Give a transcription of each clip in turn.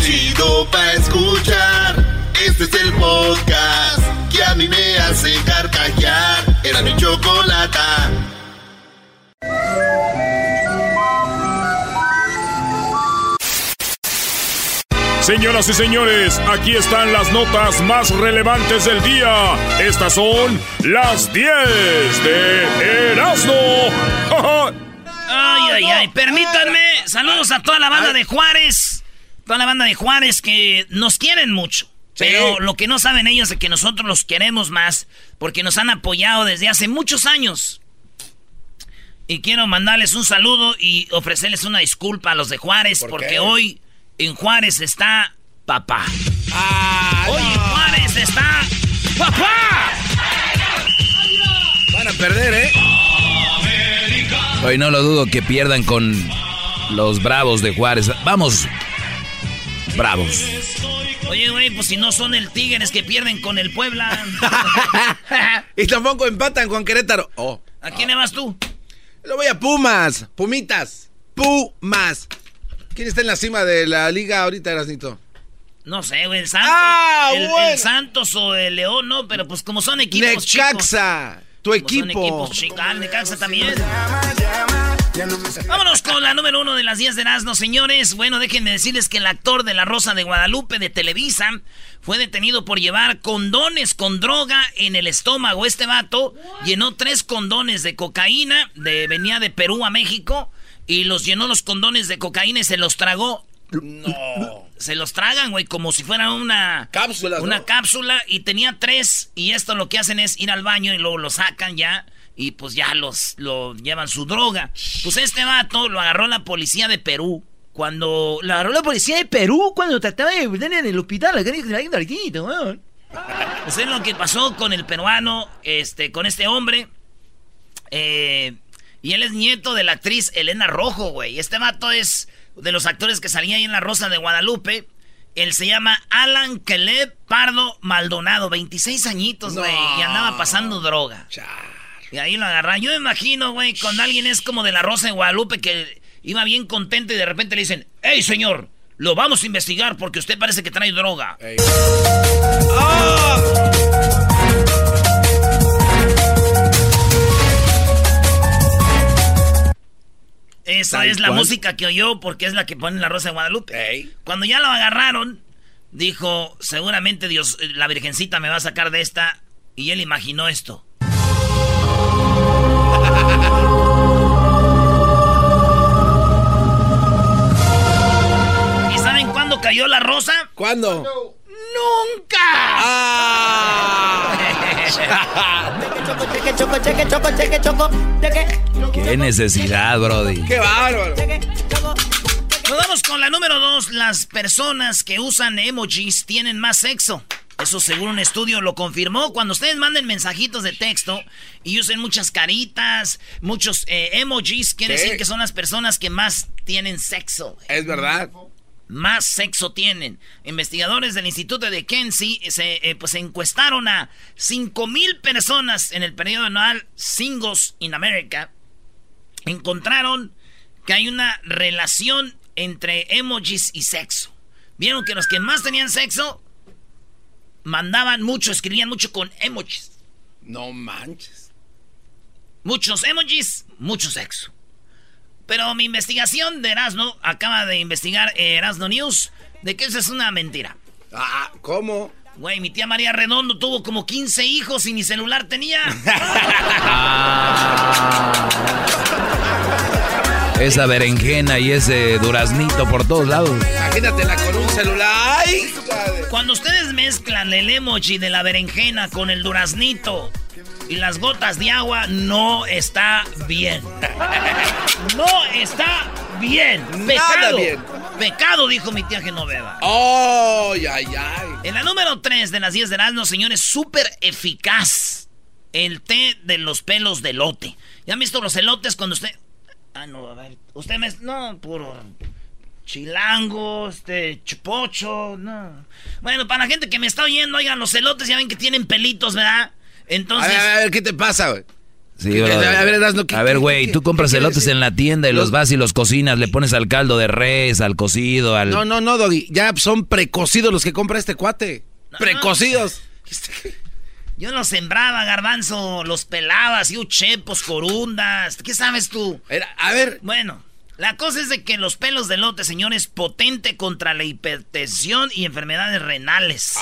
chido pa' escuchar. Este es el podcast que a mí me hace carcajear. Era mi chocolata. Señoras y señores, aquí están las notas más relevantes del día. Estas son las 10 de Erasmo. ay, ay, ay, permítanme. Saludos a toda la banda de Juárez. Toda la banda de Juárez que nos quieren mucho. Pero lo que no saben ellos es que nosotros los queremos más porque nos han apoyado desde hace muchos años. Y quiero mandarles un saludo y ofrecerles una disculpa a los de Juárez porque hoy en Juárez está papá. Ah, Hoy en Juárez está papá. Van a perder, ¿eh? Hoy no lo dudo que pierdan con los bravos de Juárez. Vamos, bravos. Oye, güey, pues si no son el Tigres que pierden con el Puebla. y tampoco empatan con Querétaro. Oh. ¿A quién le vas tú? Lo voy a Pumas. Pumitas. Pumas. ¿Quién está en la cima de la liga ahorita, Erasnito? No sé, güey, el Santos. Ah, el, bueno. el Santos o el León, no, pero pues como son equipos chicos. Necaxa. Tu equipo. Son equipos chicos. Ah, Necaxa también. Vámonos con la número uno de las 10 de Erasmo, señores. Bueno, déjenme decirles que el actor de La Rosa de Guadalupe de Televisa fue detenido por llevar condones con droga en el estómago. Este vato llenó tres condones de cocaína, de, venía de Perú a México, y los llenó los condones de cocaína y se los tragó. No. Se los tragan, güey, como si fuera una Cápsulas, Una ¿no? cápsula y tenía tres. Y esto lo que hacen es ir al baño y luego lo sacan ya. Y pues ya los lo llevan su droga. Pues este vato lo agarró la policía de Perú. Cuando lo agarró la policía de Perú cuando trataba de meter en el hospital. Pues es lo que pasó con el peruano, este, con este hombre. Eh, y él es nieto de la actriz Elena Rojo, güey. Este vato es de los actores que salía ahí en La Rosa de Guadalupe. Él se llama Alan Caleb Pardo Maldonado, 26 añitos, güey, y andaba pasando droga. Y ahí lo agarran. Yo me imagino, güey, cuando alguien es como de La Rosa de Guadalupe que iba bien contento y de repente le dicen, hey, señor, lo vamos a investigar porque usted parece que trae droga. Esa Tal es la cual. música que oyó porque es la que pone la Rosa de Guadalupe. Cuando ya lo agarraron, dijo, seguramente Dios, la Virgencita me va a sacar de esta. Y él imaginó esto. ¿Y saben cuándo cayó la rosa? ¿Cuándo? ¡Nunca! Ah. Qué necesidad, Brody. ¡Qué bárbaro! Nos vamos con la número dos. Las personas que usan emojis tienen más sexo. Eso según un estudio lo confirmó. Cuando ustedes manden mensajitos de texto y usen muchas caritas, muchos eh, emojis, quiere decir que son las personas que más tienen sexo. Es verdad. Más sexo tienen. Investigadores del Instituto de Kenzie se, eh, pues, encuestaron a 5.000 personas en el periodo anual Singles in America. Encontraron que hay una relación entre emojis y sexo. Vieron que los que más tenían sexo mandaban mucho, escribían mucho con emojis. No manches. Muchos emojis, mucho sexo. Pero mi investigación de Erasmo, acaba de investigar eh, Erasmo News, de que eso es una mentira. Ah, ¿cómo? Güey, mi tía María Redondo tuvo como 15 hijos y ni celular tenía. Esa berenjena y ese duraznito por todos lados. Imagínatela con un celular. ¡Ay! Cuando ustedes mezclan el emoji de la berenjena con el duraznito y las gotas de agua, no está bien. No está bien. Pecado. bien. Pecado, dijo mi tía Genoveva. ¡Ay, ay, ay! En la número 3 de las 10 de Erasmo, señores, súper eficaz. El té de los pelos de lote. ¿Ya han visto los elotes cuando usted... Ah, no, a ver. Usted me... No, puro... Chilango, este, chupocho, no. Bueno, para la gente que me está oyendo, oigan, los elotes ya ven que tienen pelitos, ¿verdad? A Entonces... ver, a ver, ¿qué te pasa, güey? Sí, a ver, a ver, güey, tú compras elotes en la tienda y los, vas y los cocinas, le pones al caldo de res, al cocido, al... No, no, no, Doggy, ya son precocidos los que compra este cuate. precocidos. Yo los sembraba, garbanzo, los pelaba, así, chepos, corundas. ¿Qué sabes tú? A ver. Bueno, la cosa es de que los pelos de lote, señores, potente contra la hipertensión y enfermedades renales.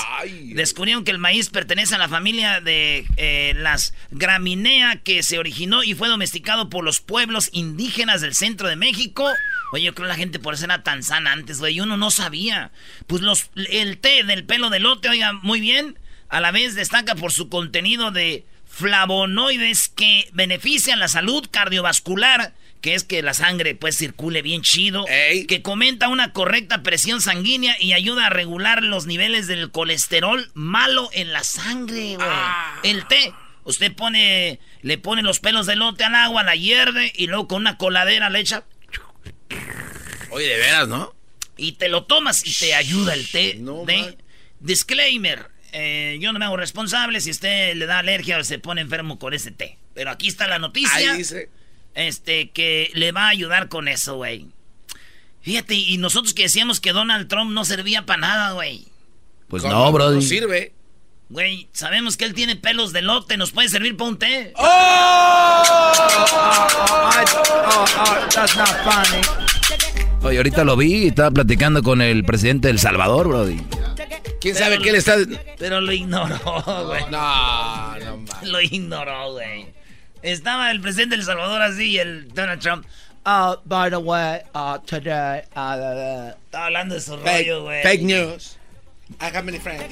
Descubrieron que el maíz pertenece a la familia de eh, las graminea que se originó y fue domesticado por los pueblos indígenas del centro de México. Oye, yo creo que la gente por eso era tan sana antes, güey. Uno no sabía. Pues los, el té del pelo de lote, oiga, muy bien. A la vez destaca por su contenido de flavonoides que benefician la salud cardiovascular que es que la sangre pues circule bien chido, que comenta una correcta presión sanguínea y ayuda a regular los niveles del colesterol malo en la sangre, güey. Ah. El té, usted pone, le pone los pelos de lote al agua, la hierve y luego con una coladera le echa. Oye, de veras, ¿no? Y te lo tomas y te ayuda el té. No, Disclaimer, eh, yo no me hago responsable si usted le da alergia o se pone enfermo con ese té. Pero aquí está la noticia. Ahí dice este, que le va a ayudar con eso, güey. Fíjate, y nosotros que decíamos que Donald Trump no servía para nada, güey. Pues no, bro. No sirve. Güey, sabemos que él tiene pelos de lote, nos puede servir para un té. ¡Oh! that's not funny. Oye, ahorita lo vi y estaba platicando con el presidente del Salvador, brody. ¿Quién sabe qué le está...? Pero lo ignoró, güey. No, no, Lo ignoró, güey. Estaba el presidente del Salvador así y el Donald Trump. Uh, by the way, uh, today, uh, estaba hablando de su rollo, güey. Fake news. I have many friends.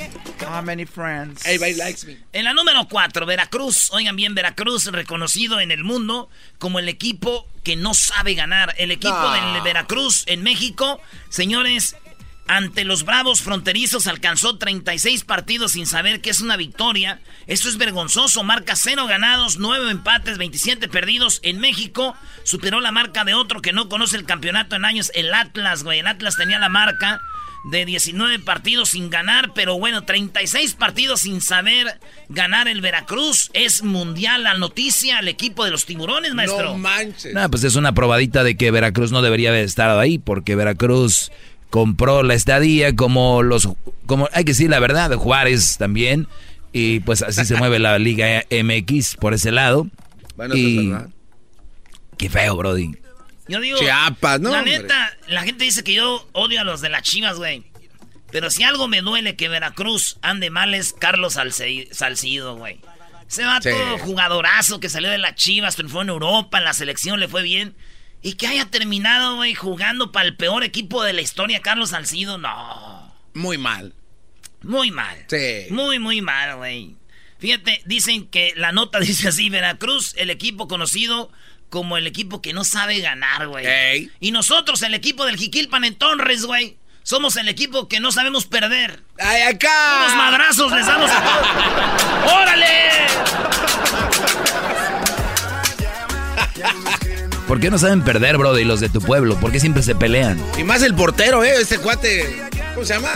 How many friends? Everybody likes me. En la número 4, Veracruz. Oigan bien, Veracruz reconocido en el mundo como el equipo que no sabe ganar. El equipo del Veracruz en México, señores, ante los Bravos Fronterizos alcanzó 36 partidos sin saber que es una victoria. Esto es vergonzoso. Marca 0 ganados, 9 empates, 27 perdidos. En México superó la marca de otro que no conoce el campeonato en años, el Atlas, güey. El Atlas tenía la marca de 19 partidos sin ganar, pero bueno, 36 partidos sin saber ganar el Veracruz. Es mundial la noticia al equipo de los tiburones, maestro. No manches. pues es una probadita de que Veracruz no debería haber estado ahí, porque Veracruz compró la estadía como los, como hay que decir la verdad, Juárez también. Y pues así se mueve la Liga MX por ese lado. Bueno, y... es. Qué feo, Brody. Yo digo, Chiapas, ¿no? La neta, la gente dice que yo odio a los de las chivas, güey. Pero si algo me duele que Veracruz ande mal es Carlos Salcido, güey. Se va todo jugadorazo que salió de las chivas, triunfó en Europa, en la selección le fue bien. Y que haya terminado, güey, jugando para el peor equipo de la historia, Carlos Salcido, no. Muy mal. Muy mal. Sí. Muy, muy mal, güey. Fíjate, dicen que la nota dice así, Veracruz, el equipo conocido como el equipo que no sabe ganar, güey. Y nosotros, el equipo del Jiquilpan en Torres, güey. Somos el equipo que no sabemos perder. ¡Ay, acá! Unos madrazos les damos a ¡Órale! ¿Por qué no saben perder, bro, y los de tu pueblo? ¿Por qué siempre se pelean? Y más el portero, ¿eh? Este cuate. ¿Cómo se llama?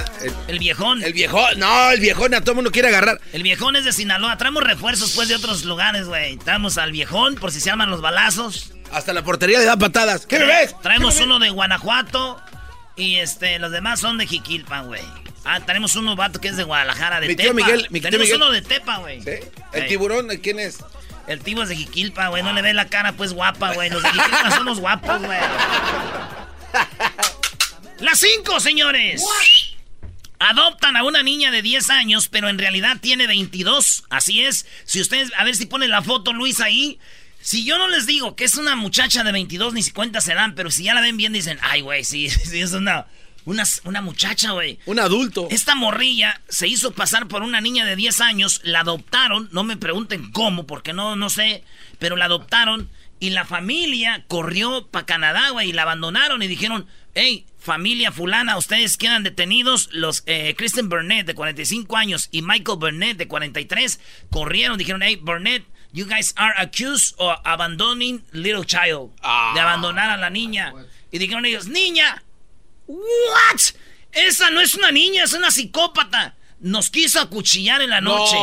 El, viejón. El viejón. No, el viejón a todo mundo quiere agarrar. El viejón es de Sinaloa. Traemos refuerzos, pues, de otros lugares, güey. Traemos al viejón por si se llaman los balazos. Hasta la portería le da patadas. ¿Qué me ves? Traemos uno de Guanajuato. Y este, los demás son de Jiquilpan, güey. Ah, tenemos uno vato que es de Guadalajara, de mi Tepa. Tío Miguel, mi tenemos Miguel. uno de Tepa, güey. ¿Sí? ¿El tiburón quién es? El tipo es de Jiquilpa, güey. No le ve la cara, pues guapa, güey. Los de Jiquilpa somos guapos, güey. Las cinco, señores. Adoptan a una niña de 10 años, pero en realidad tiene 22. Así es. Si ustedes, a ver si ponen la foto, Luis, ahí. Si yo no les digo que es una muchacha de 22, ni si cuenta se dan, pero si ya la ven bien, dicen, ay, güey, sí, sí, es una, una, una muchacha, güey. Un adulto. Esta morrilla se hizo pasar por una niña de 10 años, la adoptaron, no me pregunten cómo, porque no, no sé, pero la adoptaron y la familia corrió para Canadá, güey, y la abandonaron y dijeron, hey, familia fulana, ustedes quedan detenidos. Los eh, Kristen Burnett, de 45 años, y Michael Burnett, de 43, corrieron, dijeron, hey, Burnett, you guys are accused of abandoning little child. De ah. abandonar a la niña. Y dijeron ellos, niña, ¿What? Esa no es una niña, es una psicópata. Nos quiso acuchillar en la noche.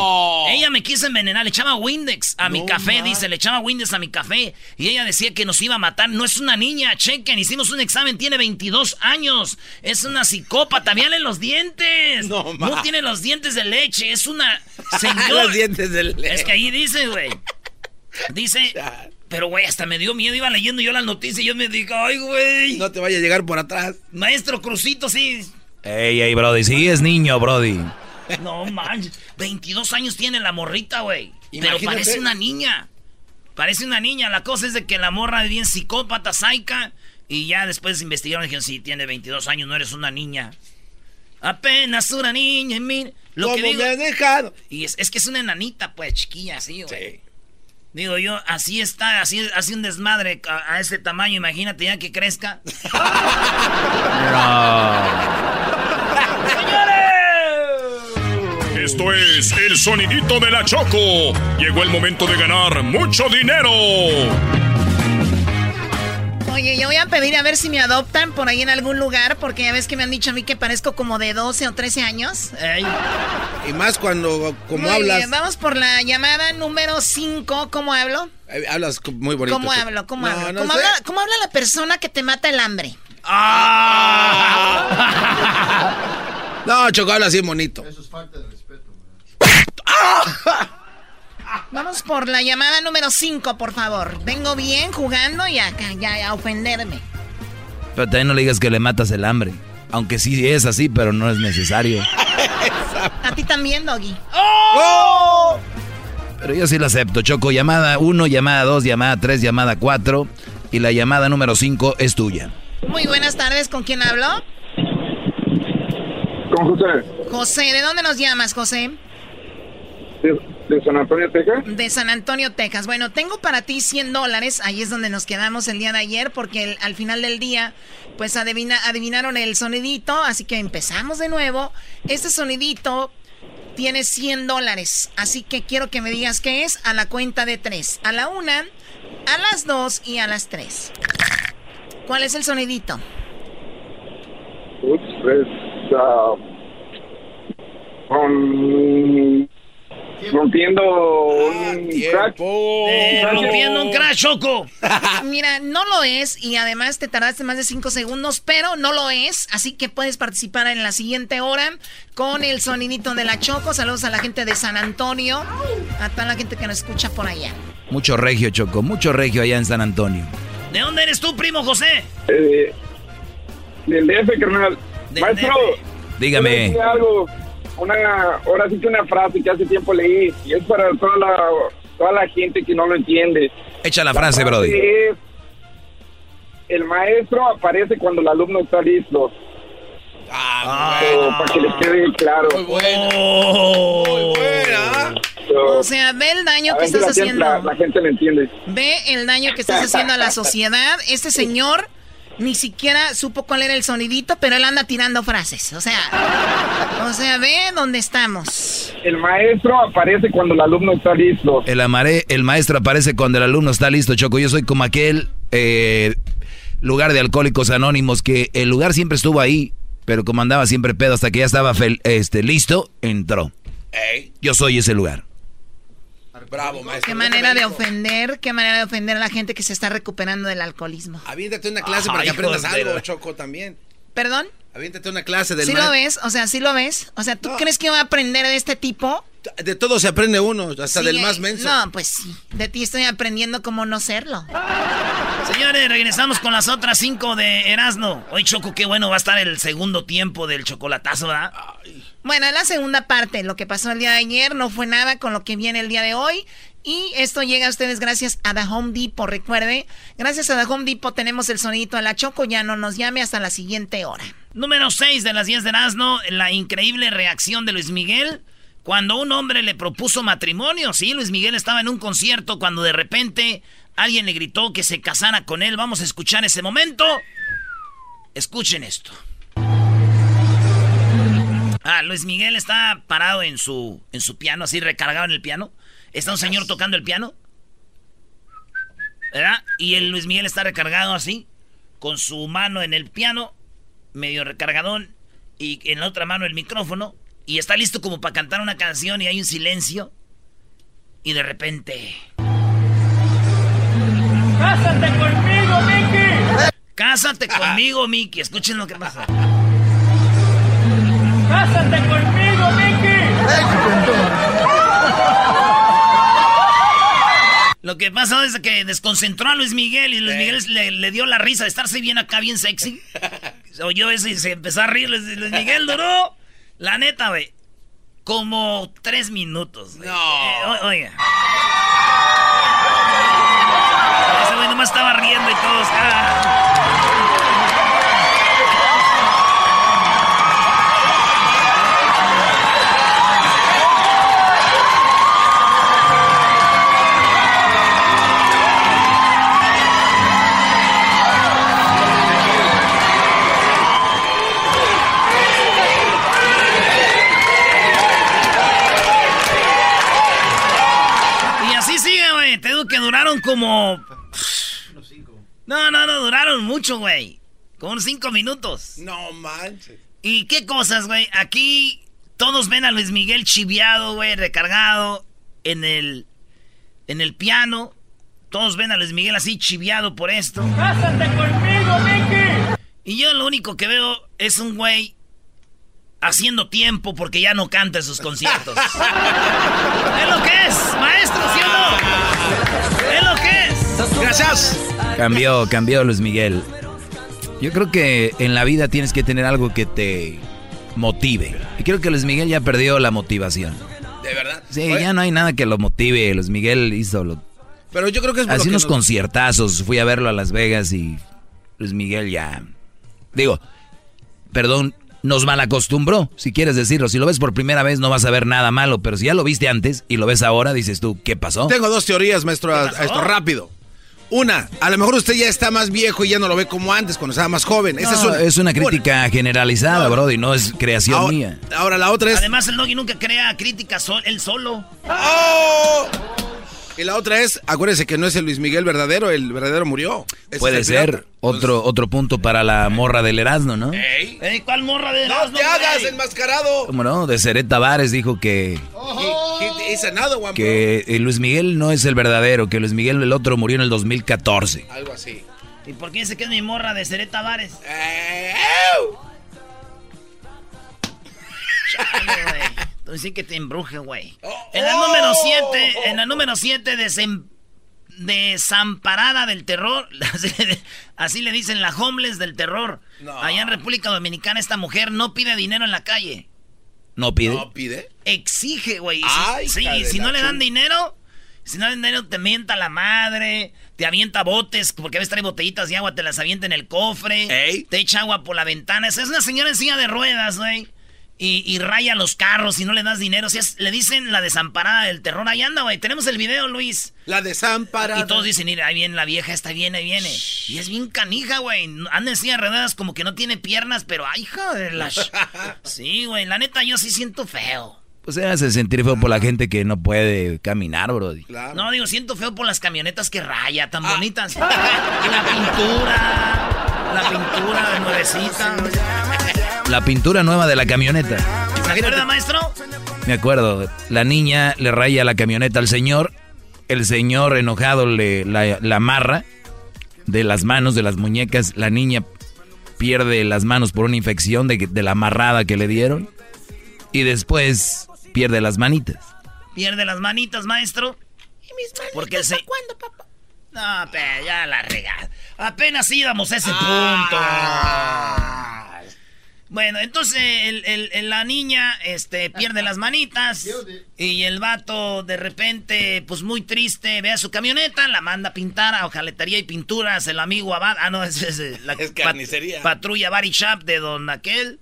Ella me quiso envenenar, le echaba Windex a mi café, dice, le echaba Windex a mi café. Y ella decía que nos iba a matar. No es una niña, chequen, hicimos un examen, tiene 22 años. Es una psicópata, en los dientes. No, no tiene los dientes de leche, es una señora. los dientes de leche. Es que ahí dice, güey. Dice, pero güey, hasta me dio miedo, iba leyendo yo la noticia y yo me digo, ay, güey. No te vaya a llegar por atrás. Maestro Crucito, sí. Ey, ey, Brody, sí es niño, Brody. No manches, 22 años tiene la morrita, güey. Pero parece una niña. Parece una niña. La cosa es de que la morra es bien psicópata, saica. Y ya después investigaron y dijeron, sí, tiene 22 años, no eres una niña. Apenas una niña, mira. Lo que digo, me has dejado? Y es, es, que es una enanita, pues, chiquilla, así, güey. Sí. Digo yo, así está, así, así un desmadre a, a, ese tamaño, imagínate ya que crezca. Esto es el sonidito de la Choco. Llegó el momento de ganar mucho dinero. Oye, yo voy a pedir a ver si me adoptan por ahí en algún lugar, porque ya ves que me han dicho a mí que parezco como de 12 o 13 años. Y más cuando, como hablas. Bien, vamos por la llamada número 5. ¿Cómo hablo? Eh, hablas muy bonito. ¿Cómo hablo? ¿Cómo hablo? ¿Cómo, habla, ¿Cómo habla la persona que te mata el hambre? ¡Ah! no, Choco habla así bonito. Eso es falta de Vamos por la llamada número 5, por favor. Vengo bien jugando y acá, ya, a ofenderme. Pero también no le digas que le matas el hambre. Aunque sí es así, pero no es necesario. a ti también, Doggy. ¡Oh! Pero yo sí lo acepto, Choco. Llamada 1, llamada 2, llamada 3, llamada 4. Y la llamada número 5 es tuya. Muy buenas tardes, ¿con quién hablo? Con José. José, ¿de dónde nos llamas, José? De, San Antonio, Texas. De San Antonio, Texas. Bueno, tengo para ti 100 dólares. Ahí es donde nos quedamos el día de ayer, porque al final del día, pues adivina, adivinaron el sonidito. Así que empezamos de nuevo. Este sonidito tiene 100 dólares. Así que quiero que me digas qué es a la cuenta de tres. A la una, a las dos y a las tres. ¿Cuál es el sonidito? Ups, pues, uh, Rompiendo ah, un crack. Eh, rompiendo un crack, Choco. Mira, no lo es y además te tardaste más de 5 segundos, pero no lo es. Así que puedes participar en la siguiente hora con el sonidito de la Choco. Saludos a la gente de San Antonio, a toda la gente que nos escucha por allá. Mucho regio, Choco, mucho regio allá en San Antonio. ¿De dónde eres tú, primo José? Eh, del DF, carnal. Maestro, dígame. Algo una, ahora sí que una frase que hace tiempo leí y es para toda la, toda la gente que no lo entiende. Echa la, frase, Brody. el maestro aparece cuando el alumno está listo. Ah, para que les quede claro. Muy buena. Muy buena. o sea, ve el daño que estás haciendo. la, gente lo entiende. Ve el daño que estás haciendo a la sociedad. Este señor ni siquiera supo cuál era el sonidito, pero él anda tirando frases. O sea, o sea, ve dónde estamos. El maestro aparece cuando el alumno está listo. El, amaré, el maestro aparece cuando el alumno está listo, Choco. Yo soy como aquel eh, lugar de alcohólicos anónimos que el lugar siempre estuvo ahí, pero como andaba siempre pedo hasta que ya estaba este, listo, entró. Yo soy ese lugar. Bravo, maestro. Qué manera de ofender, qué manera de ofender a la gente que se está recuperando del alcoholismo. Aviéntate una clase para que aprendas algo, Choco, también. ¿Perdón? Aviéntate una clase del ¿Sí lo ves? O sea, ¿sí lo ves? O sea, ¿tú crees que va a aprender de este tipo? De todo se aprende uno, hasta del más menso. No, pues sí. De ti estoy aprendiendo cómo no serlo. Señores, regresamos con las otras cinco de Erasmo. Hoy, Choco, qué bueno va a estar el segundo tiempo del chocolatazo, ¿verdad? Bueno, la segunda parte, lo que pasó el día de ayer no fue nada con lo que viene el día de hoy. Y esto llega a ustedes gracias a The Home Depot. Recuerde, gracias a The Home Depot tenemos el sonidito a la Choco. Ya no nos llame hasta la siguiente hora. Número 6 de las 10 de Erasmo, la increíble reacción de Luis Miguel cuando un hombre le propuso matrimonio. Sí, Luis Miguel estaba en un concierto cuando de repente alguien le gritó que se casara con él. Vamos a escuchar ese momento. Escuchen esto. Ah, Luis Miguel está parado en su, en su piano, así recargado en el piano. Está un señor tocando el piano. ¿Verdad? Y el Luis Miguel está recargado así, con su mano en el piano, medio recargadón, y en la otra mano el micrófono. y está listo como para cantar una canción y hay un silencio. Y de repente. ¡Cásate conmigo, Mickey! Cásate conmigo, Mickey. Escuchen lo que pasa. ¡Cásate conmigo, Mickey! Lo que pasa es que desconcentró a Luis Miguel y Luis Miguel le, dio la risa de estarse bien acá, bien sexy. Oyó eso y se empezó a reír. Luis Miguel duró, la neta, güey, como tres minutos. No. Eh, oiga. Ese güey nomás estaba riendo y todos. Ah. Duraron como. No, no, no, duraron mucho, güey. Como unos cinco minutos. No manches. ¿Y qué cosas, güey? Aquí todos ven a Luis Miguel chiviado, güey, recargado en el. En el piano. Todos ven a Luis Miguel así chiviado por esto. ¡Cásate conmigo, Mickey! Y yo lo único que veo es un güey haciendo tiempo porque ya no canta en sus conciertos. es lo que es, maestro, ¿sí o no? Gracias. Cambió, cambió Luis Miguel. Yo creo que en la vida tienes que tener algo que te motive. Y creo que Luis Miguel ya perdió la motivación. ¿De verdad? Sí, ya no hay nada que lo motive. Luis Miguel hizo lo... Pero yo creo que es... Así unos conciertazos. Fui a verlo a Las Vegas y Luis Miguel ya... Digo, perdón, nos malacostumbró, si quieres decirlo. Si lo ves por primera vez no vas a ver nada malo, pero si ya lo viste antes y lo ves ahora, dices tú, ¿qué pasó? Tengo dos teorías, maestro, a, esto rápido. Una, a lo mejor usted ya está más viejo y ya no lo ve como antes, cuando estaba más joven. Esa es, una, crítica generalizada, bro, y no es creación mía. Ahora la otra es... Además, el Doggy nunca crea críticas él solo. ¡Oh! Y la otra es, acuérdese que no es el Luis Miguel verdadero, el verdadero murió. Puede ser otro, otro punto para la morra del Erasmo, ¿no? ¿Ey? ¿Cuál morra del Erasmo? ¡No te hagas, enmascarado! ¿Cómo no? De Seret Tavares dijo que... que eh, Luis Miguel no es el verdadero, que Luis Miguel el otro murió en el 2014. Algo así. ¿Y por qué dice que es mi morra de Seret Tavares? Eh, sí que te embruje, güey. Oh, en la número 7, en la número 7, desamparada del terror. Así, le dicen la homeless del terror. Allá en República Dominicana esta mujer no pide dinero en la calle. ¿No pide? ¿No pide? Exige, güey. Sí, si no le dan dinero, si no le dan dinero te mienta la madre, te avienta botes, porque a veces trae botellitas de agua, te las avienta en el cofre, te echa agua por la ventana. Es una señora en silla de ruedas, güey y, raya los carros y no le das dinero. Si le dicen la desamparada del terror. Ahí anda, güey. Tenemos el video, Luis. La desamparada. Y todos dicen, mira, ahí viene la vieja, está bien, ahí viene. Y es bien canija, güey. Anda en silla como que no tiene piernas, pero ay, joder, la... sí, güey. La neta, yo sí siento feo. Pues se hace sentir feo por la gente que no puede caminar, bro. No, digo, siento feo por las camionetas que raya, tan ah. bonitas. la pintura, la pintura nuevecita. La pintura nueva de la camioneta. ¿Se acuerda, maestro? Me acuerdo. La niña le raya la camioneta al señor. El señor enojado le la, amarra de las manos, de las muñecas. La niña pierde las manos por una infección de, la amarrada que le dieron. Y después pierde las manitas. Pierde las manitas, maestro. ¿Y mis manitas Porque se... cuándo, papá? No, pero ya la regada. Apenas íbamos a ese punto. Bueno, entonces la niña este, pierde las manitas y el vato de repente, pues muy triste, ve a su camioneta, la manda a pintar a hojaletería y pinturas, el amigo Abad, ah no, es, la carnicería. patrulla Bari Shop de don aquel,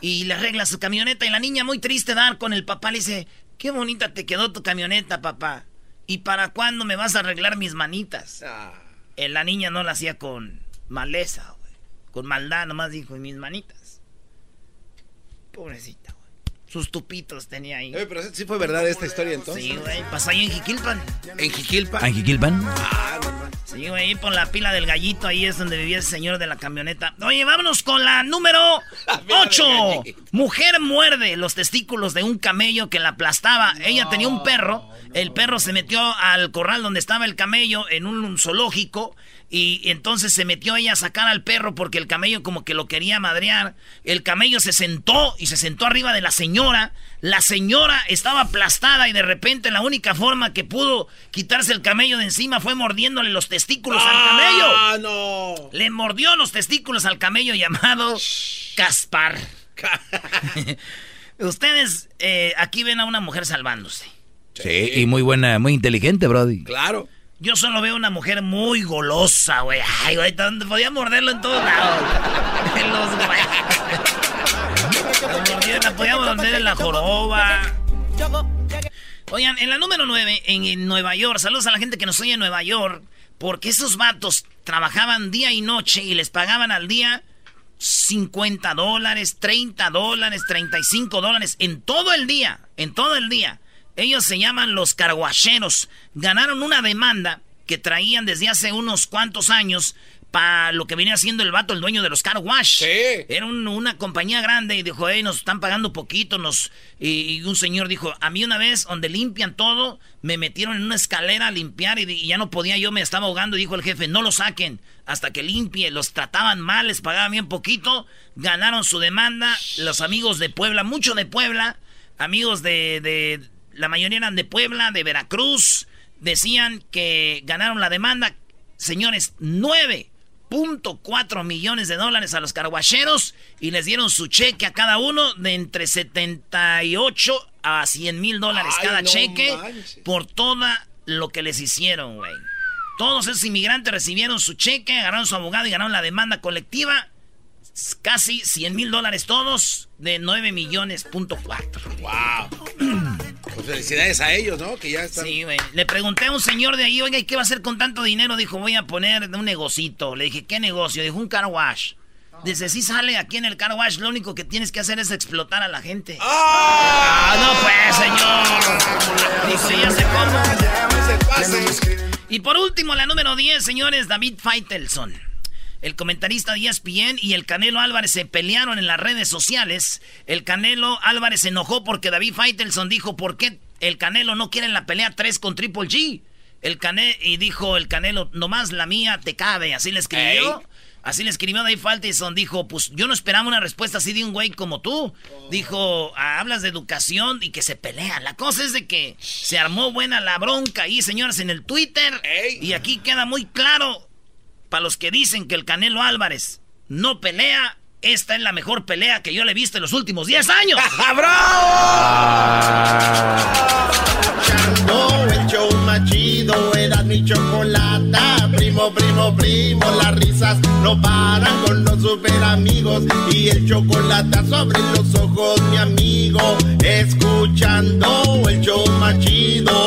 y le arregla su camioneta y la niña muy triste dar con el papá le dice, qué bonita te quedó tu camioneta papá, ¿y para cuándo me vas a arreglar mis manitas? Ah. Eh, la niña no la hacía con maleza, con maldad, nomás dijo, y mis manitas. Pobrecita, güey. Sus tupitos tenía ahí. Eh, pero sí fue verdad esta historia entonces. Sí, güey. Pasó ahí en Jiquilpan. ¿En Jiquilpan? ¿En Jiquilpan? Ah, no, no. Sí, güey, ahí por la pila del gallito, ahí es donde vivía ese señor de la camioneta. Oye, vámonos con la número 8. Mujer muerde los testículos de un camello que la aplastaba. Ella tenía un perro. El perro se metió al corral donde estaba el camello en un zoológico. Y entonces se metió ella a sacar al perro porque el camello como que lo quería madrear. El camello se sentó y se sentó arriba de la señora. La señora estaba aplastada y de repente la única forma que pudo quitarse el camello de encima fue mordiéndole los testículos al camello. ¡Ah, no! Le mordió los testículos al camello llamado Caspar. Ustedes eh, aquí ven a una mujer salvándose. Sí, y muy buena, muy inteligente, Brody. Claro. Yo solo veo una mujer muy golosa, güey. Ay, güey, podía morderlo en todos lados. En los güey. La podía morder en la joroba. Oigan, en la número 9, en, Nueva York, saludos a la gente que nos oye en Nueva York, porque esos vatos trabajaban día y noche y les pagaban al día 50 dólares, 30 dólares, 35 dólares, en todo el día, en todo el día. Ellos se llaman los carguacheros. Ganaron una demanda que traían desde hace unos cuantos años para lo que venía haciendo el vato, el dueño de los car wash. Era una compañía grande y dijo, hey, nos están pagando poquito. Nos... Y, un señor dijo, a mí una vez, donde limpian todo, me metieron en una escalera a limpiar y, ya no podía, yo me estaba ahogando. Y dijo el jefe, no lo saquen hasta que limpie. Los trataban mal, les pagaban bien poquito. Ganaron su demanda. Los amigos de Puebla, mucho de Puebla, amigos de la mayoría eran de Puebla, de Veracruz, decían que ganaron la demanda. Señores, 9.4 millones de dólares a los carguacheros y les dieron su cheque a cada uno de entre 78 a 100 mil dólares cada cheque por todo lo que les hicieron, güey. Todos esos inmigrantes recibieron su cheque, agarraron su abogado y ganaron la demanda colectiva. Casi 100 mil dólares todos de 9 millones punto ¡Wow! Pues felicidades a ellos, ¿no? Que ya están... Sí, güey. Le pregunté a un señor de ahí, oiga, ¿y qué va a hacer con tanto dinero? Dijo, voy a poner un negocito. Le dije, ¿qué negocio? Dijo, un car wash. Dice, si sale aquí en el car wash, lo único que tienes que hacer es explotar a la gente. ¡Ah! no pues, señor! Dijo, ya se cómo. Y por último, la número 10, señores, David Feitelson el comentarista de ESPN y el Canelo Álvarez se pelearon en las redes sociales. El Canelo Álvarez se enojó porque David Faitelson dijo, ¿por qué el Canelo no quiere en la pelea 3 con Triple G? El Cane y dijo el Canelo, nomás la mía te cabe, así le escribió. Así le escribió David Faitelson, dijo, pues yo no esperaba una respuesta así de un güey como tú. Dijo, ah, hablas de educación y que se pelean. La cosa es de que se armó buena la bronca ahí, señores, en el Twitter. Y aquí queda muy claro para los que dicen que el Canelo Álvarez no pelea, esta es la mejor pelea que yo le he visto en los últimos 10 años. ¡Bravo! el show más chido era mi chocolata. Primo, primo, primo, las risas no paran con los super amigos. Y el chocolate sobre los ojos, mi amigo. Escuchando el show más chido.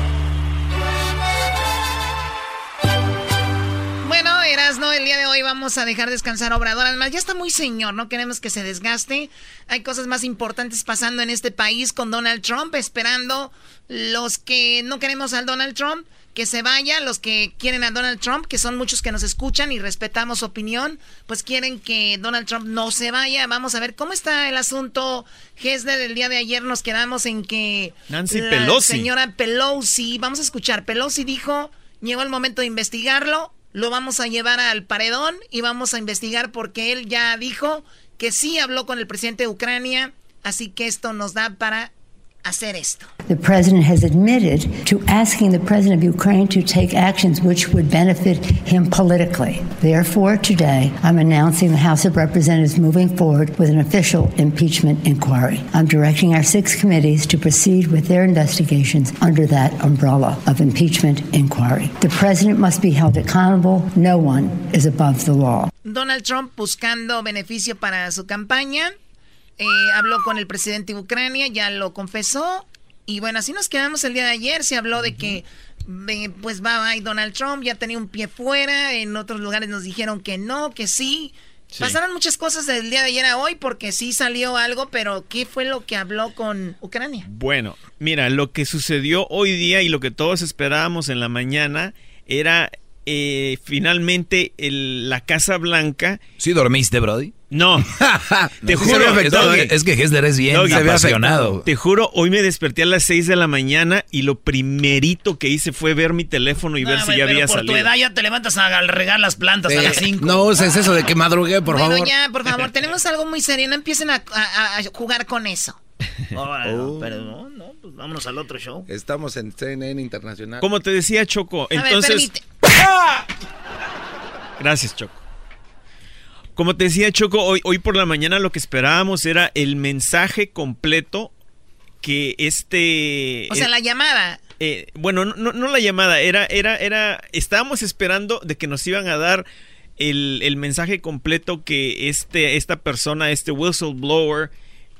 Bueno, Erasno, el día de hoy vamos a dejar descansar a Obrador. Además, ya está muy señor, no queremos que se desgaste. Hay cosas más importantes pasando en este país con Donald Trump, esperando los que no queremos al Donald Trump que se vaya, los que quieren a Donald Trump, que son muchos que nos escuchan y respetamos su opinión, pues quieren que Donald Trump no se vaya. Vamos a ver cómo está el asunto. Gesner, del día de ayer nos quedamos en que Nancy Pelosi. Señora Pelosi, vamos a escuchar. Pelosi dijo, llegó el momento de investigarlo lo vamos a llevar al paredón y vamos a investigar porque él ya dijo que sí habló con el presidente de Ucrania, así que esto nos da para hacer esto. The president has admitted to asking the president of Ukraine to take actions which would benefit him politically. Therefore, today, I'm announcing the House of Representatives moving forward with an official impeachment inquiry. I'm directing our six committees to proceed with their investigations under that umbrella of impeachment inquiry. The president must be held accountable. No one is above the law. Donald Trump buscando beneficio para su campaña. Eh, habló con el presidente de Ucrania, ya lo confesó. Y bueno, así nos quedamos el día de ayer. Se habló de que, pues va, Donald Trump ya tenía un pie fuera. En otros lugares nos dijeron que no, que sí. Pasaron muchas cosas del día de ayer a hoy porque sí salió algo, pero ¿qué fue lo que habló con Ucrania? Bueno, mira, lo que sucedió hoy día y lo que todos esperábamos en la mañana era eh, finalmente la Casa Blanca. ¿Sí dormiste, Brody? No, te juro. es que Hessler es bien apasionado. Te juro, hoy me desperté a las 6 de la mañana y lo primerito que hice fue ver mi teléfono y ver si ya había salido. Por tu edad ya te levantas a regar las plantas a las 5. No uses eso de que madrugué, por bueno, favor. ya, por favor, tenemos algo muy serio. No empiecen a, jugar con eso. Oh. pero no, no, pues vámonos al otro show. Estamos en CNN Internacional. Como te decía Choco, entonces... Gracias, Choco. Como te decía Choco, hoy, hoy por la mañana lo que esperábamos era el mensaje completo que este... O sea, la llamada. Eh, bueno, no, no, la llamada, era, era, era, estábamos esperando de que nos iban a dar el, mensaje completo que este, esta persona, este whistleblower,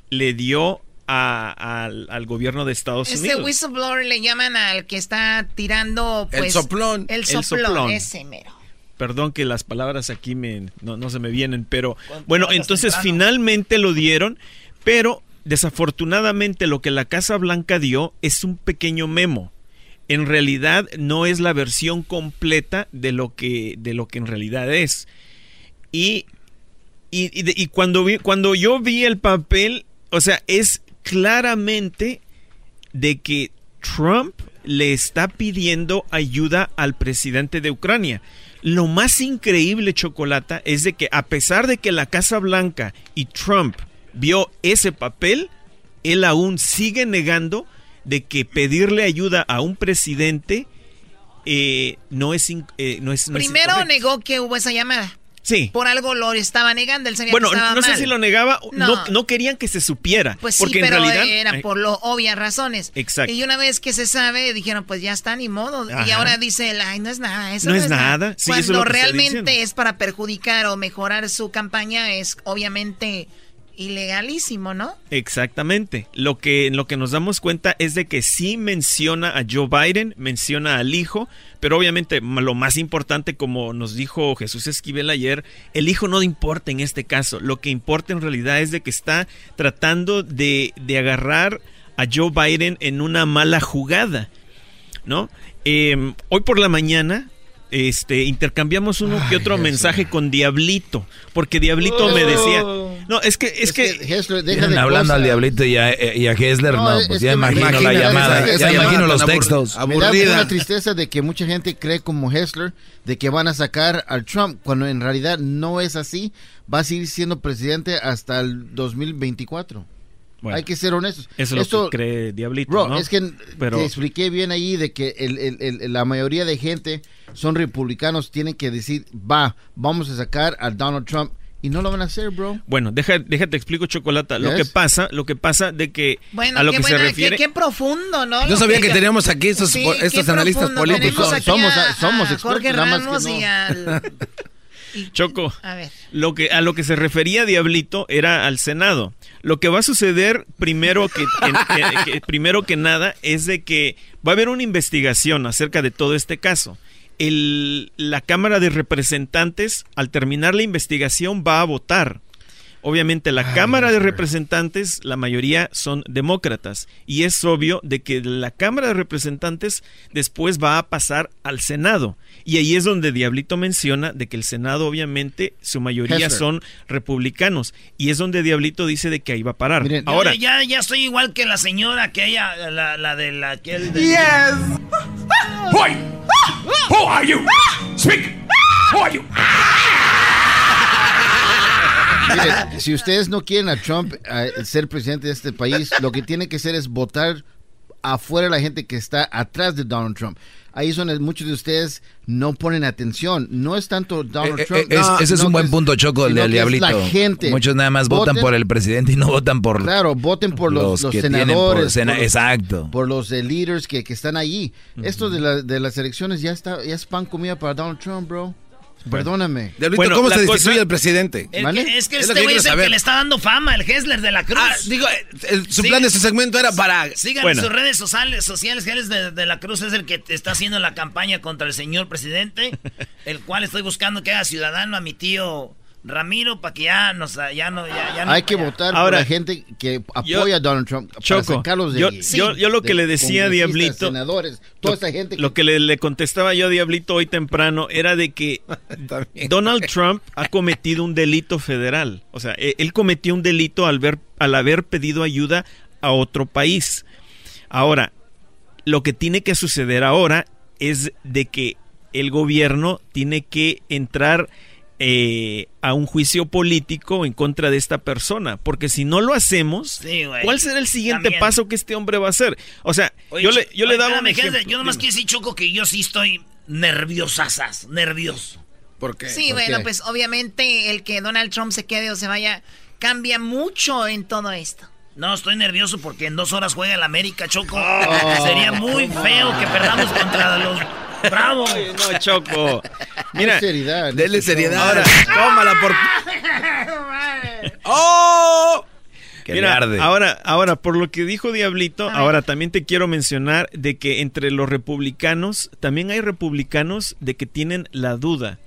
le dio al, gobierno de Estados Unidos. Este whistleblower le llaman al que está tirando el pues, soplón. El soplón, ese mero. Perdón que las palabras aquí me, no, se me vienen, pero bueno, entonces finalmente lo dieron, pero desafortunadamente lo que la Casa Blanca dio es un pequeño memo. En realidad no es la versión completa de lo que, de lo que en realidad es. Y, y, y cuando, vi, cuando yo vi el papel, o sea, es claramente de que Trump le está pidiendo ayuda al presidente de Ucrania. Lo más increíble, Chocolata, es de que a pesar de que la Casa Blanca y Trump vio ese papel, él aún sigue negando de que pedirle ayuda a un presidente eh, no, es, eh, no es... Primero negó que hubo esa llamada. Sí. Por algo lo estaba negando, él sabía bueno, que estaba no sé si lo negaba, no. no, querían que se supiera. Pues porque sí, pero realidad, era por lo obvias razones. Exacto. Y una vez que se sabe, dijeron, pues ya está, ni modo. Y ahora dice, ay, no es nada, eso no, es nada. Cuando realmente es para perjudicar o mejorar su campaña, es obviamente ilegalísimo, ¿no? Exactamente. Lo que, lo que nos damos cuenta es de que sí menciona a Joe Biden, menciona al hijo, pero obviamente lo más importante, como nos dijo Jesús Esquivel ayer, el hijo no importa en este caso. Lo que importa en realidad es de que está tratando de, de agarrar a Joe Biden en una mala jugada, ¿no? Em, hoy por la mañana este, intercambiamos uno que otro mensaje con Diablito, porque Diablito me decía, oh. no, es que es, que, hablando al Diablito y a, y a Hessler, no, pues ya imagino la llamada, ya imagino los textos. Aburrida. Me da una tristeza de que mucha gente cree como Hessler de que van a sacar al Trump cuando en realidad no es así, va a seguir siendo presidente hasta el 2024. Hay que ser honestos. Eso es lo que cree Diablito. es que te expliqué bien ahí de que el, la mayoría de gente son republicanos, tienen que decir, va, vamos a sacar a Donald Trump. Y no lo van a hacer, bro. Bueno, deja, déjate explico, Chocolata. Lo que pasa, lo que pasa de que a lo que se refiere... Qué, profundo, ¿no? Yo sabía que, teníamos aquí estos, estos analistas políticos. Somos, somos Jorge Ramos y al... Choco, a ver. Lo que, a lo que se refería Diablito era al Senado. Lo que va a suceder primero que, primero que nada es de que va a haber una investigación acerca de todo este caso. El, la Cámara de Representantes, al terminar la investigación, va a votar Obviamente la Cámara de Representantes, la mayoría son demócratas y es obvio de que la Cámara de Representantes después va a pasar al Senado. Y ahí es donde Diablito menciona de que el Senado obviamente su mayoría son republicanos y es donde Diablito dice de que ahí va a parar. Ahora ya, ya estoy igual que la señora que ella la, la de la que él Yes. Who are you? Speak. Who are you? si ustedes no quieren a Trump ser presidente de este país, lo que tiene que hacer es votar afuera la gente que está atrás de Donald Trump. Ahí es donde muchos de ustedes no ponen atención. No es tanto Donald Eh, Trump. eh, es- no, ese es no un buen punto, Choco, del diablito. La gente. Muchos nada más votan por el presidente y no votan por Claro, voten por los, los que tienen por senadores. sena- por los- exacto. Por los eh, leaders que, que están allí. Esto de, la- de las elecciones ya está ya es pan comida para Donald Trump, bro. Perdóname. Diablito, ¿cómo se destituye el presidente? El ¿Vale? es que Es este güey es el saber. que le está dando fama, el Hessler de la Cruz. Ah, digo, el- su plan de este segmento era para... Sigan Bueno. en sus redes sociales, sociales, Hessler de, de la Cruz es el que está haciendo la campaña contra el señor presidente, el cual estoy buscando que haga ciudadano a mi tío Ramiro para que ya, nos, ya no... Ya, ya no Hay que votar Ahora, por la gente que apoya a Donald Trump para Choco, sacarlos de yo, yo, yo lo que De le decía a Diablito, senadores, toda esa gente que lo que le, le contestaba yo a Diablito hoy temprano era de que Donald Trump ha cometido un delito federal. O sea, e- él cometió un delito al, ver, al haber pedido ayuda a otro país. Ahora, lo que tiene que suceder ahora es de que el gobierno tiene que entrar eh, a un juicio político en contra de esta persona, porque si no lo hacemos, Sí. ¿cuál será el siguiente También. paso que este hombre va a hacer? O sea, Oye, yo le, yo le daba un espérame, Hessler, ejemplo. Yo nomás quiero decir, Choco, que yo sí estoy nerviosasas, nervioso. ¿Por qué? Sí, bueno, pues obviamente el que Donald Trump se quede o se vaya cambia mucho en todo esto. No, estoy nervioso porque en dos horas juega el América, Choco. Oh. Sería muy feo que perdamos contra los Bravo. No, Choco. Mira, seriedad. Denle seriedad. Ahora- tómala por... ¡Oh! Que Mira, arde. ahora, ahora, por lo que dijo Diablito, ahora también te quiero mencionar de que entre los republicanos, también hay republicanos de que tienen la duda.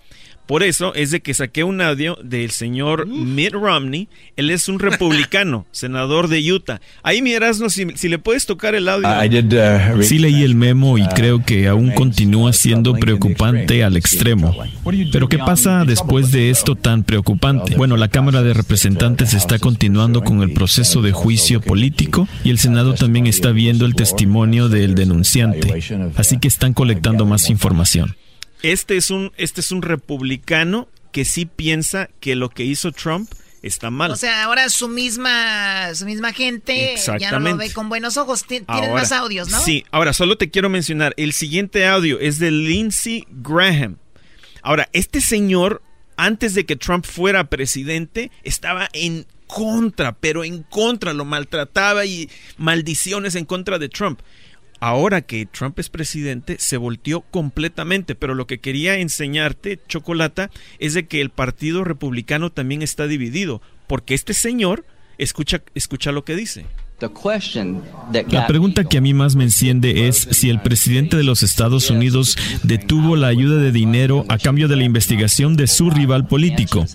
Por eso es de que saqué un audio del señor Mitt Romney. Él es un republicano, senador de Utah. Ahí miras, no, si, si le puedes tocar el audio. Sí leí el memo y creo que aún continúa siendo preocupante al extremo. Pero ¿qué pasa después de esto tan preocupante? Bueno, la Cámara de Representantes está continuando con el proceso de juicio político y el Senado también está viendo el testimonio del denunciante. Así que están colectando más información. Este es un, este es un republicano que sí piensa que lo que hizo Trump está mal. O sea, ahora su misma, su misma gente ya no lo ve con buenos ojos. Ti- Tienen Ahora, más audios, ¿no? Sí, ahora solo te quiero mencionar, el siguiente audio es de Lindsey Graham. Ahora, este señor, antes de que Trump fuera presidente, estaba en contra, pero en contra, lo maltrataba y maldiciones en contra de Trump. Ahora que Trump es presidente, se volteó completamente, pero lo que quería enseñarte, Chocolata, es de que el Partido Republicano también está dividido, porque este señor, escucha, escucha lo que dice. La pregunta que a mí más me enciende es si el presidente de los Estados Unidos detuvo la ayuda de dinero a cambio de la investigación de su rival político.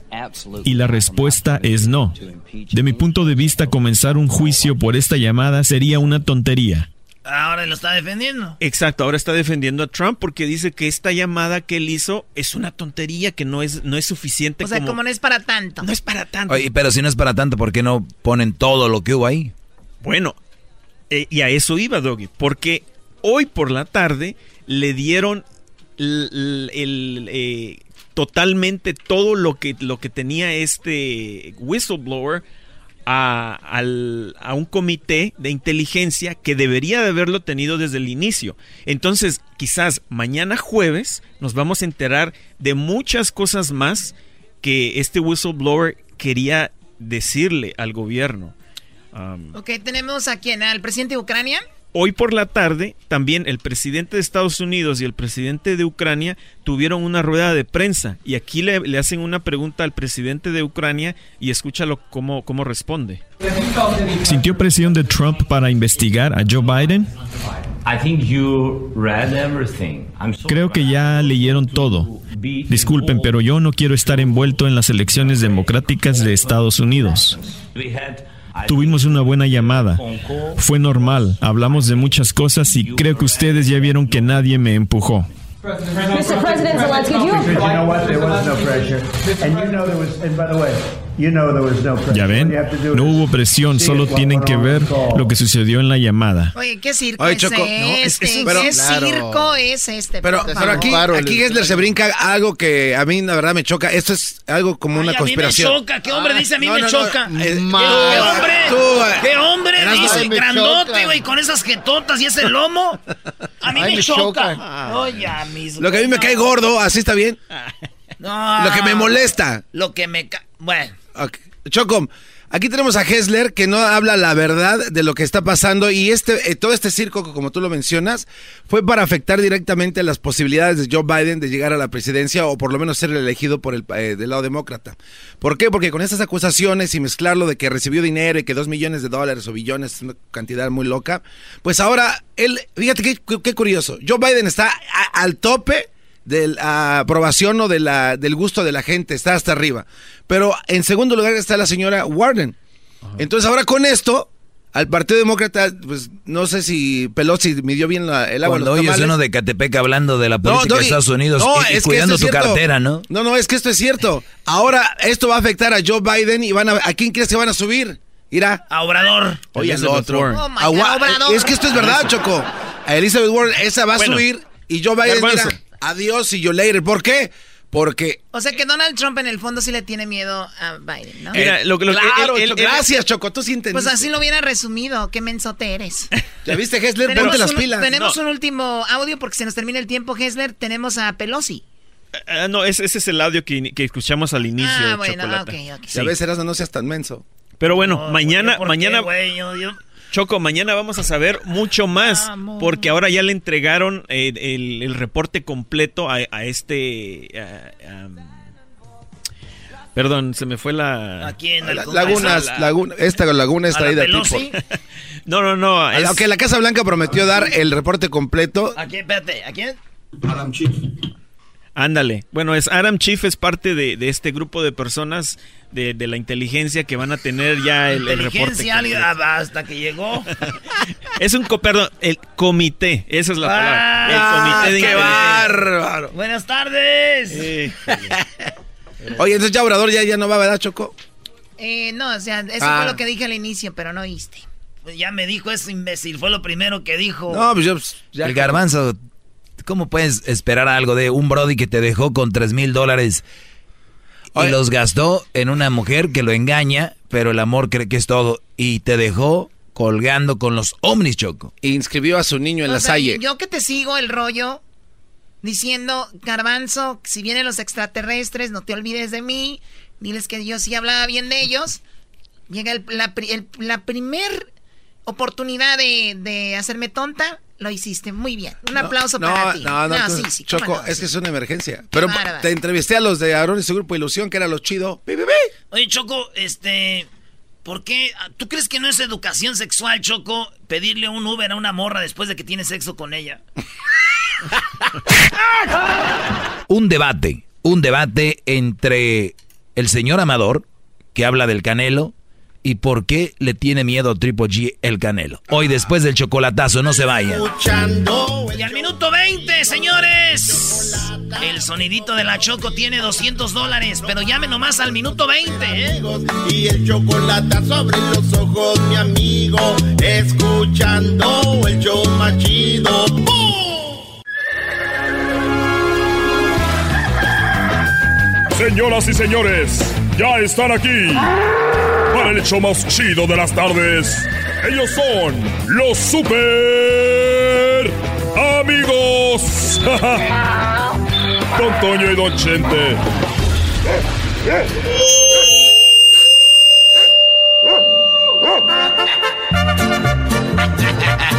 Y la respuesta es no. De mi punto de vista, comenzar un juicio por esta llamada sería una tontería. Ahora lo está defendiendo. Exacto, ahora está defendiendo a Trump porque dice que esta llamada que él hizo es una tontería, que no es, no es suficiente O sea, como, no es para tanto. No es para tanto. Oye, pero si no es para tanto, ¿por qué no ponen todo lo que hubo ahí? Bueno, eh, y a eso iba, Doggy, porque hoy por la tarde le dieron el, eh, totalmente todo lo que, lo que tenía este whistleblower a, un comité de inteligencia que debería de haberlo tenido desde el inicio. Entonces, quizás mañana jueves nos vamos a enterar de muchas cosas más que este whistleblower quería decirle al gobierno. Um, Ok, tenemos a quién, al presidente de Ucrania. Hoy por la tarde, también el presidente de Estados Unidos y el presidente de Ucrania tuvieron una rueda de prensa y aquí le, le hacen una pregunta al presidente de Ucrania y escúchalo cómo, cómo responde. ¿Sintió presión de Trump para investigar a Joe Biden? Creo que ya leyeron todo. Disculpen, pero yo no quiero estar envuelto en las elecciones democráticas de Estados Unidos. Tuvimos una buena llamada. Fue normal. Hablamos de muchas cosas y creo que ustedes ya vieron que nadie me empujó. Mr. President Zelensky, do you Ya ven, no hubo presión, solo tienen que ver lo que sucedió en la llamada. Oye, ¿qué circo es este? ¿Qué circo es este? Pero, pero aquí, aquí Gessler se brinca algo que a mí la verdad me choca. Esto es algo como una conspiración. A mí me choca, ¿qué hombre dice a mí me choca? ¿Qué hombre? ¿Qué hombre dice grandote, güey, con esas jetotas y ese lomo? A mí me, choca. Oye, Lo que a mí me cae gordo, así está bien. No. Lo que me molesta. Lo que me... Bueno. Chocom, aquí tenemos a Hessler que no habla la verdad de lo que está pasando y este eh, todo este circo, como tú lo mencionas, fue para afectar directamente las posibilidades de Joe Biden de llegar a la presidencia o por lo menos ser elegido por el eh, del lado demócrata. ¿Por qué? Porque con estas acusaciones y mezclarlo de que recibió dinero y que dos millones de dólares o billones es una cantidad muy loca, pues ahora él, fíjate qué, curioso, Joe Biden está al tope de la aprobación o de la, del gusto de la gente, está hasta arriba. Pero en segundo lugar está la señora Warden. Entonces ahora con esto, al Partido Demócrata, pues no sé si Pelosi midió bien el agua. Cuando oyes uno de Catepec hablando de la política de Estados Unidos y, cuidando tu cartera, ¿no? No, no, es que esto es cierto. Ahora esto va a afectar a Joe Biden y van a, ¿a quién crees que van a subir? Irá. A Obrador. Oye, el otro. Oh es que esto es verdad, Choco. A Elizabeth Warren, esa va a subir y Joe Biden, mira, adiós y yo later. ¿Por qué? Porque. O sea que Donald Trump en el fondo sí le tiene miedo a Biden, ¿no? Mira, lo, claro, gracias, Choco, tú sí entendiste. Pues así lo hubiera resumido. Qué mensote eres. ¿Ya viste, Hessler? Ponte las pilas. Tenemos un último audio porque se nos termina el tiempo, Hessler. Tenemos a Pelosi. Ah, no, ese, es el audio que, escuchamos al inicio. Ah, bueno, ok, ok. Ya ves, Erasmo, no seas tan menso. Pero bueno, mañana, mañana. Choco, mañana vamos a saber mucho más, porque ahora ya le entregaron eh, el, reporte completo a, este... perdón, se me fue la... Aquí en la, Lagunas, laguna, esta laguna está ahí de tipo. no, no, no. Aunque la Casa Blanca prometió dar el reporte completo. ¿A quién? Espérate, ¿a quién? Adam Chief. Ándale. Bueno, es Adam Chief es parte de, de este grupo de personas de, de, la inteligencia que van a tener ya el, el reporte. hasta que llegó. es un, perdón, el comité, esa es la palabra. el ah, comité de qué bárbaro. Buenas tardes. Oye, entonces ya Obrador ya, ya no va, ¿verdad, Choco? Eh, no, o sea, eso fue ah. lo que dije al inicio, pero no oíste. Pues ya me dijo ese imbécil, fue lo primero que dijo. No, pues yo... Pues, el garbanzo, ¿cómo puedes esperar algo de un Brody que te dejó con tres mil dólares y los gastó en una mujer que lo engaña, pero el amor cree que es todo. Y te dejó colgando con los ovnis, Choco. E inscribió a su niño en la salle. Yo que te sigo el rollo diciendo, Garbanzo, si vienen los extraterrestres, no te olvides de mí. Diles que yo sí hablaba bien de ellos. Llega la, la primer oportunidad de, de hacerme tonta lo hiciste muy bien. Un aplauso para ti. No, no, sí, sí, Choco, es que es una emergencia. Pero te entrevisté a los de Aaron y su grupo Ilusión, que era lo chido. Oye, Choco, este. ¿Por qué? ¿Tú crees que no es educación sexual, Choco, pedirle un Uber a una morra después de que tiene sexo con ella? un debate. Un debate entre el señor Amador, que habla del Canelo, y por qué le tiene miedo Triple G el Canelo. Hoy después del chocolatazo, no se vayan. Y al minuto 20, señores. El sonidito de la Choco tiene 200 dólares, pero llame nomás al minuto 20, ¿eh? Y el chocolate sobre los ojos, mi amigo. Escuchando el show machido. Señoras y señores, ya están aquí para el hecho más chido de las tardes. Ellos son los super amigos. Don Toño y Don Chente.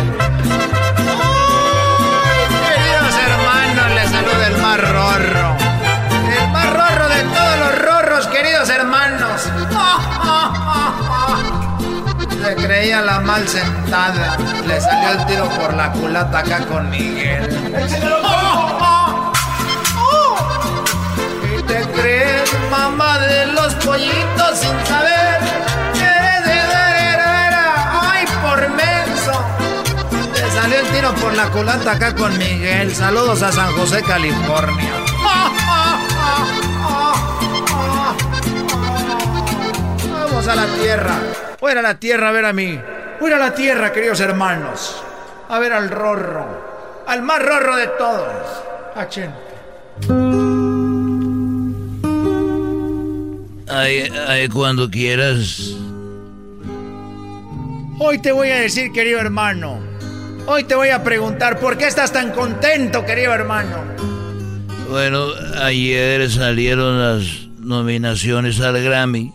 queridos hermanos. Le creía la mal sentada. Le salió el tiro por la culata acá con Miguel. ¿Y te crees mamá de los pollitos sin saber eres de ¡Ay, por menso! Le salió el tiro por la culata acá con Miguel. Saludos a San José, California. Vamos a la tierra. Voy a ir a la tierra a ver a mí. Voy a ir a la tierra, queridos hermanos. A ver al rorro. Al más rorro de todos. A. Ay, ay, cuando quieras. Hoy te voy a decir, querido hermano. Hoy te voy a preguntar, ¿por qué estás tan contento, querido hermano? Bueno, ayer salieron las nominaciones al Grammy.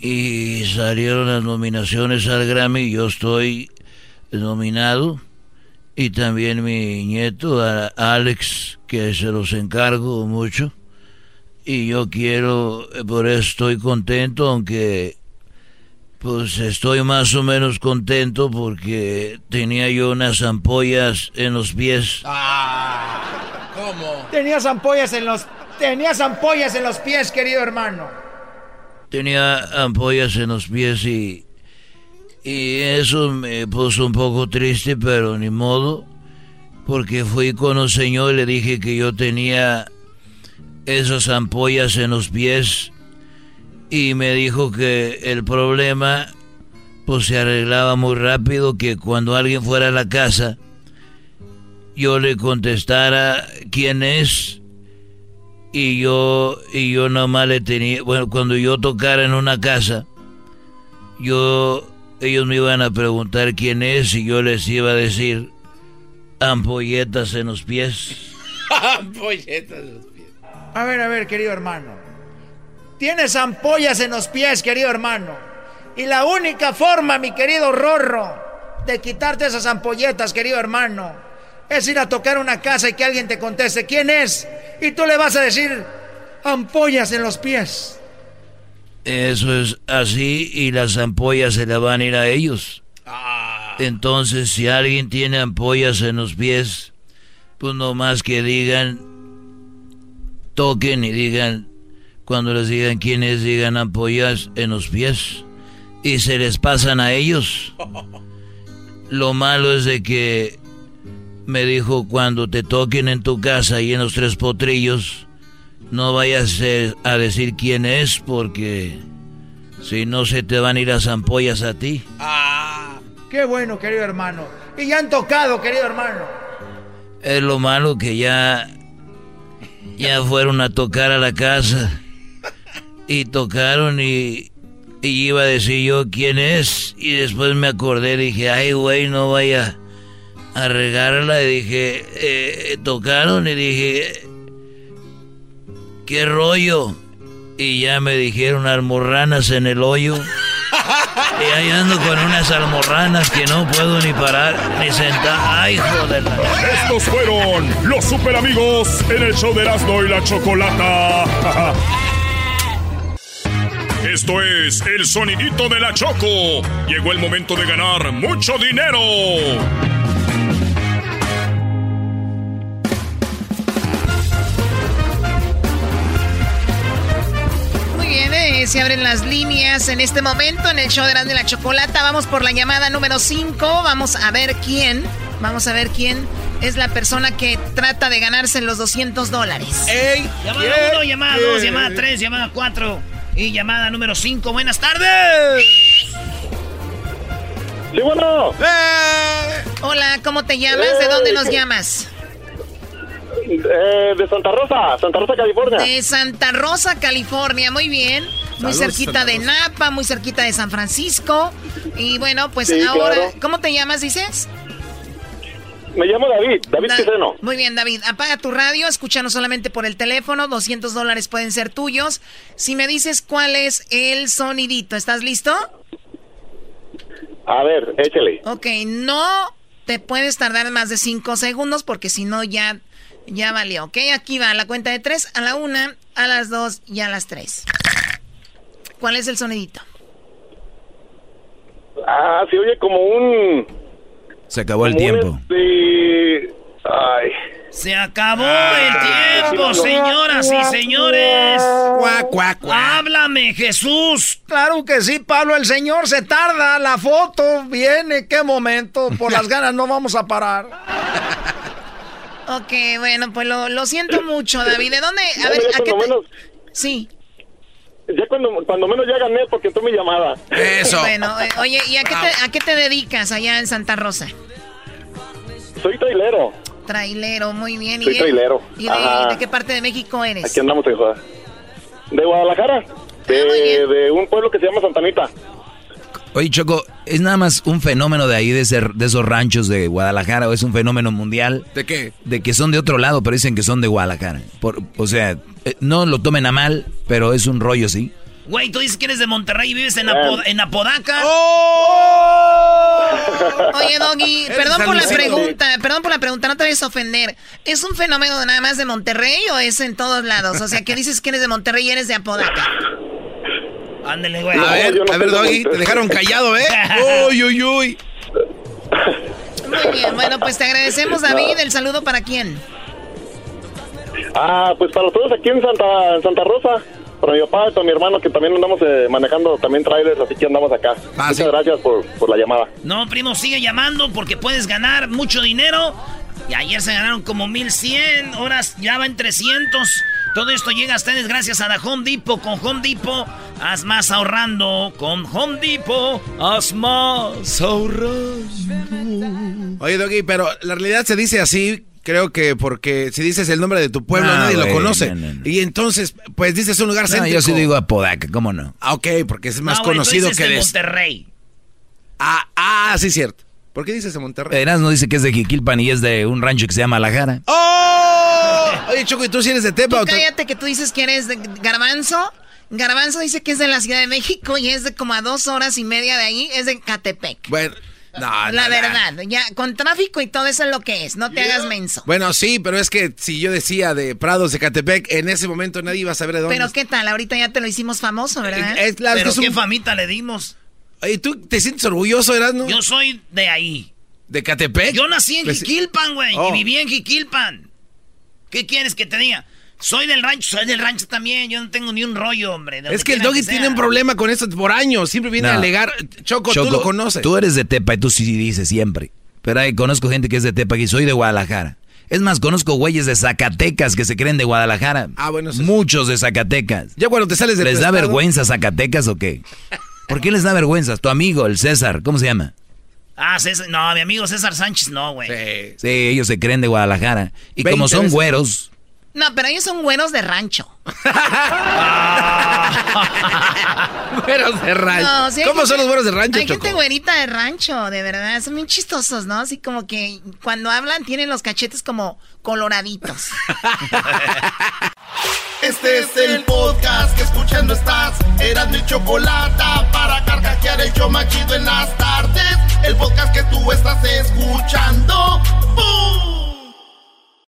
Y salieron las nominaciones al Grammy. y Yo estoy nominado. Y también mi nieto, Alex, que se los encargo mucho. Y yo quiero, por eso estoy contento, aunque pues estoy más o menos contento porque tenía yo unas ampollas en los pies. Ah, ¿cómo? Tenías ampollas en los tenías ampollas en los pies, querido hermano. Tenía ampollas en los pies y y eso me puso un poco triste, pero ni modo, porque fui con un señor y le dije que yo tenía esas ampollas en los pies y me dijo que el problema pues se arreglaba muy rápido, que cuando alguien fuera a la casa yo le contestara quién es y yo y yo nomás le tenía, bueno, cuando yo tocara en una casa, yo ellos me iban a preguntar quién es y yo les iba a decir ampolletas en los pies. ampolletas en los pies. A ver, a ver, querido hermano. Tienes ampollas en los pies, querido hermano. Y la única forma, mi querido Rorro, de quitarte esas ampolletas, querido hermano, es ir a tocar una casa y que alguien te conteste quién es. Y tú le vas a decir ampollas en los pies. Eso es así y las ampollas se le van a ir a ellos. Ah. Entonces, si alguien tiene ampollas en los pies, pues no más que digan, toquen y digan, cuando les digan quiénes digan ampollas en los pies y se les pasan a ellos. Lo malo es de que me dijo cuando te toquen en tu casa y en los tres potrillos, no vayas a decir quién es porque si no se te van a ir las ampollas a ti. Ah, qué bueno, querido hermano. Y ya han tocado, querido hermano. Es lo malo que ya ya fueron a tocar a la casa y tocaron y, iba a decir yo quién es y después me acordé, dije, ay güey, no vaya a regarla y dije, eh, tocaron y dije, qué rollo. Y ya me dijeron almorranas en el hoyo. Y ahí ando con unas almorranas que no puedo ni parar ni sentar. ¡Ay, joder! Estos fueron los super amigos en el show de Erasmo y la Chocolata. Esto es el sonidito de la Choco. Llegó el momento de ganar mucho dinero. Se abren las líneas en este momento en el show de la, de la Chocolata. Vamos por la llamada número 5. Vamos a ver quién. Vamos a ver quién es la persona que trata de ganarse los 200 dólares. ¡Ey! Llamada 1, llamada 2, llamada 3, llamada 4. Y llamada número 5, buenas tardes. Sí, bueno. ¡Eh! Hola, ¿cómo te llamas? ¿De dónde nos llamas? Eh, de Santa Rosa, Santa Rosa, California. De Santa Rosa, California, muy bien. Muy cerquita de Napa, muy cerquita de San Francisco. Y bueno, pues ahora, ¿cómo te llamas, dices? Me llamo David, David Quiseno. Muy bien, David. Apaga tu radio, escúchanos solamente por el teléfono. 200 dólares pueden ser tuyos. Si me dices cuál es el sonidito, ¿estás listo? A ver, échale. Ok, no te puedes tardar más de 5 segundos porque si no ya, ya valió. Ok, aquí va la cuenta de 3, a la 1, a las 2 y a las 3. ¿Cuál es el sonidito? Ah, se oye como un se acabó el tiempo. Ay. Se acabó el tiempo, señoras y señores. Háblame, Jesús. Claro que sí, Pablo. El Señor se tarda. La foto viene. Qué momento. Por las ganas no vamos a parar. ok, bueno, pues lo, siento mucho, David. ¿De dónde? A ver, ¿a qué Sí. Ya cuando, cuando menos ya gané porque entró mi llamada. Eso. Bueno, eh, oye, ¿y a qué, te, a qué te dedicas allá en Santa Rosa? Soy trailero. Trailero, muy bien. Soy ¿Y, trailero. ¿y de, qué parte de México eres? Aquí andamos joda. De Guadalajara. De, de un pueblo que se llama Santanita. Oye, Choco, ¿es nada más un fenómeno de ahí, de, ser, de esos ranchos de Guadalajara, o es un fenómeno mundial? ¿De qué? De que son de otro lado, pero dicen que son de Guadalajara. Por, o sea, eh, no lo tomen a mal, pero es un rollo, ¿sí? Güey, tú dices que eres de Monterrey y vives en. Apo- en Apodaca. Oye, Doggy, perdón por la pregunta, perdón por la pregunta, no te vayas a ofender. ¿Es un fenómeno nada más de Monterrey o es en todos lados? O sea, que dices que eres de Monterrey y eres de Apodaca. Ándele, güey. A ver, a ver, Doggy, te dejaron callado, ¿eh? Uy, uy, uy. Muy bien, bueno, pues te agradecemos, David. ¿El saludo para quién? Ah, pues para todos aquí en Santa, en Santa Rosa. Para mi papá y para mi hermano que también andamos eh, manejando también trailers, así que andamos acá. Muchas gracias por, por la llamada. No, primo, sigue llamando porque puedes ganar mucho dinero. Y ayer se ganaron como 1100, horas ya va en 300. Todo esto llega a ustedes gracias a la Home Depot. Con Home Depot, haz más ahorrando. Con Home Depot, haz más ahorrando. Oye, Doggy, pero la realidad se dice así, creo que porque si dices el nombre de tu pueblo, No, nadie lo güey, no, no, no, Y entonces, pues dices un lugar céntrico. yo sí digo Apodaca, ¿cómo no? Ah, ok, porque es más conocido que de... Monterrey. Ah, ah, sí, cierto. ¿Por qué dices de Monterrey? Eras no dice que es de Jiquilpan y es de un rancho que se llama La Jara. ¡Oh! Oye, Choco, ¿y tú sí eres de Tepa Tú o te- cállate que tú dices que eres de Garbanzo. Garbanzo dice que es de la Ciudad de México y es de como a dos horas y media de ahí, es de Catepec. Bueno, no, la no, no. verdad, ya con tráfico y todo eso es lo que es, no te hagas menso. Bueno, sí, pero es que si yo decía de Prados de Catepec, en ese momento nadie iba a saber de dónde. Pero qué tal, ahorita ya te lo hicimos famoso, ¿verdad? Es la- Pero es un- qué famita le dimos. Oye, ¿tú te sientes orgulloso, Erasmo? Yo soy de ahí. ¿De Catepec? Yo nací en Pues- Jiquilpan, güey. Oh. Y viví en Jiquilpan. ¿Qué quieres que te diga? Soy del rancho, soy del rancho también. Yo no tengo ni un rollo, hombre. Es que el Doggy tiene un problema con esto por años. Siempre viene No. a alegar. Choco, tú lo conoces. Tú eres de Tepa y tú sí dices siempre. Pero ahí conozco gente que es de Tepa y soy de Guadalajara. Es más, conozco güeyes de Zacatecas que se creen de Guadalajara. Ah, bueno, eso sí. Muchos de Zacatecas. Ya cuando te sales de ¿Les da estado- vergüenza Zacatecas o qué? ¿Por qué les da vergüenza? Tu amigo, el César, ¿cómo se llama? Ah, César, no, mi amigo César Sánchez, no, güey. Sí, ellos se creen de Guadalajara. Y como 20 son veces. güeros, No, pero ellos son güeros de rancho. Güeros de rancho. No, sí ¿Cómo gente- son los güeros de rancho, Hay Choco? gente güerita de rancho, de verdad. Son bien chistosos, ¿no? Así como que cuando hablan tienen los cachetes como coloraditos. Este es el podcast que escuchando estás. Eran mi chocolate para carcajear el yo machido en las tardes. El podcast que tú estás escuchando. ¡Bum!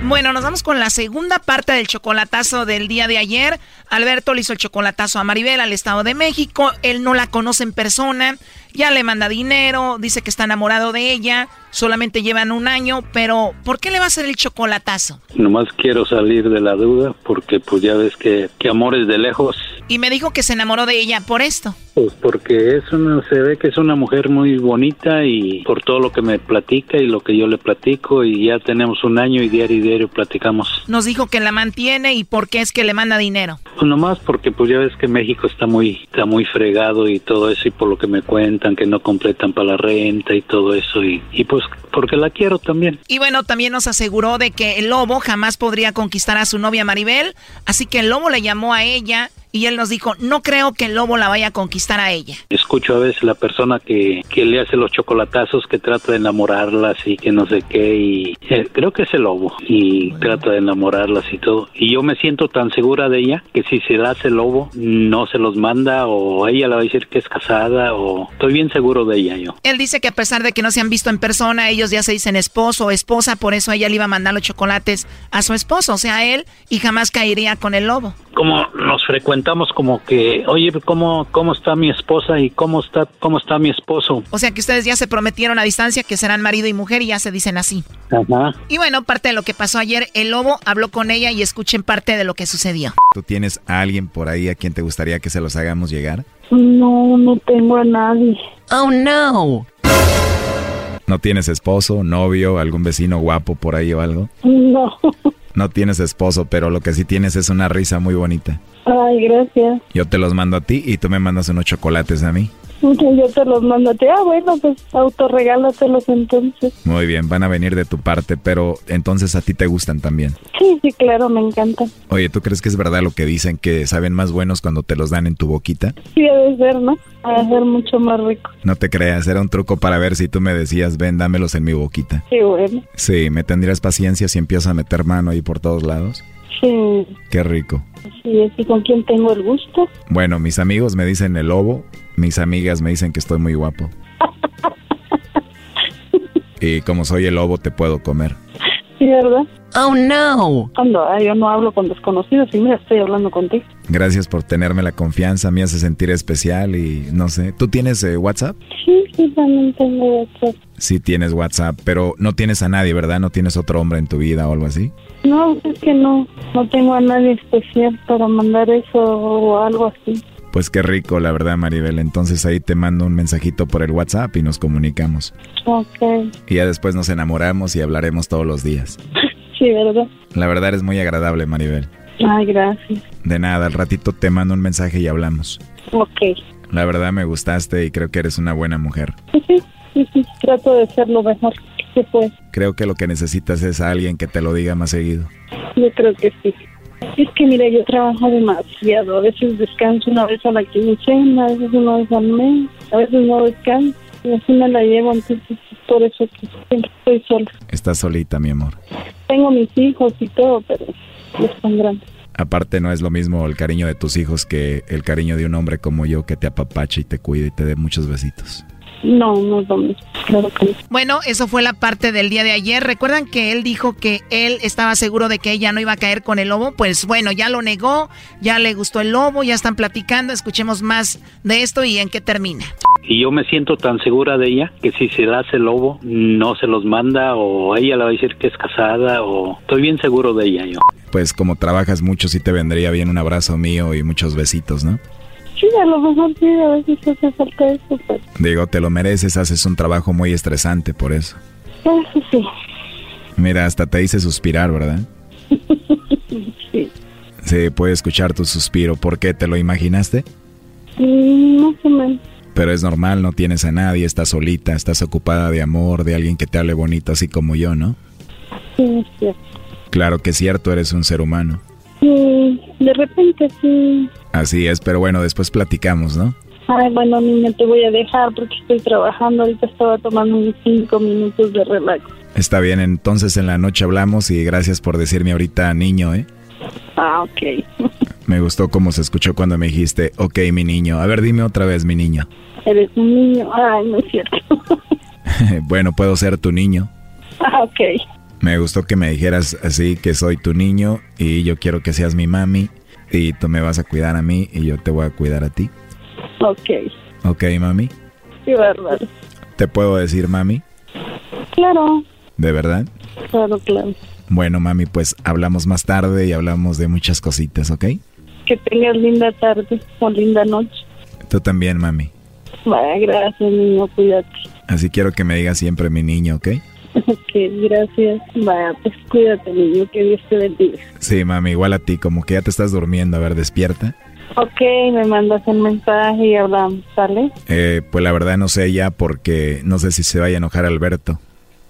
Bueno, nos vamos con la segunda parte del chocolatazo del día de ayer. Alberto le hizo el chocolatazo a Maribel al Estado de México. Él no la conoce en persona. Ya le manda dinero. Dice que está enamorado de ella. Solamente llevan un año. Pero, ¿por qué le va a hacer el chocolatazo? Nomás quiero salir de la duda porque pues ya ves que, que amores de lejos, Y me dijo que se enamoró de ella por esto. pues porque es una, se ve que es una mujer muy bonita y por todo lo que me platica y lo que yo le platico y ya tenemos un año y diario y diario platicamos. Nos dijo que la mantiene y por qué es que le manda dinero. Pues nomás porque pues ya ves que México está muy, está muy fregado y todo eso y por lo que me que no completan para la renta y todo eso y pues porque la quiero también. Y bueno, también nos aseguró de que el lobo jamás podría conquistar a su novia Maribel, así que el lobo le llamó a ella y él nos dijo, no creo que el lobo la vaya a conquistar a ella. Escucho a veces la persona que, que le hace los chocolatazos, que trata de enamorarlas y que no sé qué, y eh, creo que es el lobo, y trata de enamorarlas y todo. Y yo me siento tan segura de ella que si se la hace el lobo, no se los manda, o ella le va a decir que es casada, o estoy bien seguro de ella yo. Él dice que a pesar de que no se han visto en persona, ellos ya se dicen esposo o esposa, por eso ella le iba a mandar los chocolates a su esposo, o sea, a él, y jamás caería con el lobo. Como nos frecuentamos comentamos como que, oye, ¿cómo, cómo está mi esposa y cómo está, cómo está mi esposo? O sea que ustedes ya se prometieron a distancia que serán marido y mujer y ya se dicen así. Ajá. Y bueno, parte de lo que pasó ayer, el lobo habló con ella y escuchen parte de lo que sucedió. ¿Tú tienes a alguien por ahí a quien te gustaría que se los hagamos llegar? No, no tengo a nadie. Oh, no. ¿No tienes esposo, novio, algún vecino guapo por ahí o algo? No. No tienes esposo, pero lo que sí tienes es una risa muy bonita. Ay, gracias. Yo te los mando a ti y tú me mandas unos chocolates a mí. Yo te los mando a ti. Ah, bueno, pues autorregálatelos entonces. Muy bien, van a venir de tu parte, pero entonces a ti te gustan también. Sí, sí, claro, me encantan. Oye, ¿tú crees que es verdad lo que dicen que saben más buenos cuando te los dan en tu boquita? Sí, debe ser, ¿no? Debe ser mucho más rico. No te creas, era un truco para ver si tú me decías, ven, dámelos en mi boquita. Sí, bueno. Sí, ¿me tendrías paciencia si empiezas a meter mano ahí por todos lados? Sí. Qué rico. Sí, ¿y con quién tengo el gusto? Bueno, mis amigos me dicen el lobo, mis amigas me dicen que estoy muy guapo. y como soy el lobo, te puedo comer. Sí, ¿verdad? Oh, no. Cuando ah, yo no hablo con desconocidos y mira, estoy hablando contigo. Gracias por tenerme la confianza, me hace sentir especial y no sé. ¿Tú tienes eh, WhatsApp? Sí, sí, también tengo WhatsApp. Sí tienes WhatsApp, pero no tienes a nadie, ¿verdad? ¿No tienes otro hombre en tu vida o algo así? No, es que no, no tengo a nadie especial para mandar eso o algo así. Pues qué rico, la verdad, Maribel. Entonces ahí te mando un mensajito por el WhatsApp y nos comunicamos. Ok. Y ya después nos enamoramos y hablaremos todos los días. Sí, ¿verdad? La verdad es muy agradable, Maribel. Ay, gracias. De nada, al ratito te mando un mensaje y hablamos. Ok. La verdad me gustaste y creo que eres una buena mujer. Sí, sí, sí, sí. trato de ser lo mejor que puedo. Creo que lo que necesitas es a alguien que te lo diga más seguido. Yo creo que sí. Es que mira, yo trabajo demasiado. A veces descanso una vez a la quincena, a veces una vez al mes, a veces no descanso. Y así me la llevo, entonces por eso que estoy sola. Estás solita, mi amor. Tengo mis hijos y todo, pero no están grandes. Aparte no es lo mismo el cariño de tus hijos que el cariño de un hombre como yo que te apapache y te cuide y te dé muchos besitos. No, no es lo mismo. Claro que no. Bueno, eso fue la parte del día de ayer. ¿Recuerdan que él dijo que él estaba seguro de que ella no iba a caer con el lobo? Pues bueno, ya lo negó, ya le gustó el lobo, ya están platicando. Escuchemos más de esto y en qué termina. Y yo me siento tan segura de ella que si se la hace el lobo, no se los manda o ella le va a decir que es casada o estoy bien seguro de ella yo. Pues como trabajas mucho sí te vendría bien un abrazo mío y muchos besitos, ¿no? Sí, a lo mejor sí, a veces hace falta eso, pero Digo, te lo mereces, haces un trabajo muy estresante por eso. eso sí. Mira, hasta te hice suspirar, ¿verdad? sí. Sí, puedo escuchar tu suspiro. ¿Por qué? ¿Te lo imaginaste? Mm, Más o menos. Pero es normal, no tienes a nadie, estás solita, estás ocupada de amor, de alguien que te hable bonito, así como yo, ¿no? Sí, es cierto. Claro que es cierto, eres un ser humano. Sí, de repente sí. Así es, pero bueno, después platicamos, ¿no? Ay, bueno, niña, te voy a dejar porque estoy trabajando. Ahorita estaba tomando mis cinco minutos de relax. Está bien, entonces en la noche hablamos y gracias por decirme ahorita niño, ¿eh? Ah, ok. Me gustó cómo se escuchó cuando me dijiste, ok, mi niño. A ver, dime otra vez, mi niño. Eres un niño. Ay, no es cierto. bueno, puedo ser tu niño. ah, ok. Me gustó que me dijeras así que soy tu niño y yo quiero que seas mi mami y tú me vas a cuidar a mí y yo te voy a cuidar a ti. Ok. Ok, mami. Sí, verdad. ¿Te puedo decir mami? Claro, ¿De verdad? claro, claro. Bueno, mami, pues hablamos más tarde y hablamos de muchas cositas, ¿ok? Que tengas linda tarde o linda noche. Tú también, mami. Vaya, gracias, niño. Cuídate. Así quiero que me digas siempre mi niño, ¿ok? Ok, gracias. Vaya, pues cuídate, niño. Que Dios te bendiga. Sí, mami, igual a ti, como que ya te estás durmiendo, a ver, despierta. Ok, me mandas un mensaje y hablamos, ¿sale? Eh, pues la verdad no sé ya porque no sé si se vaya a enojar Alberto.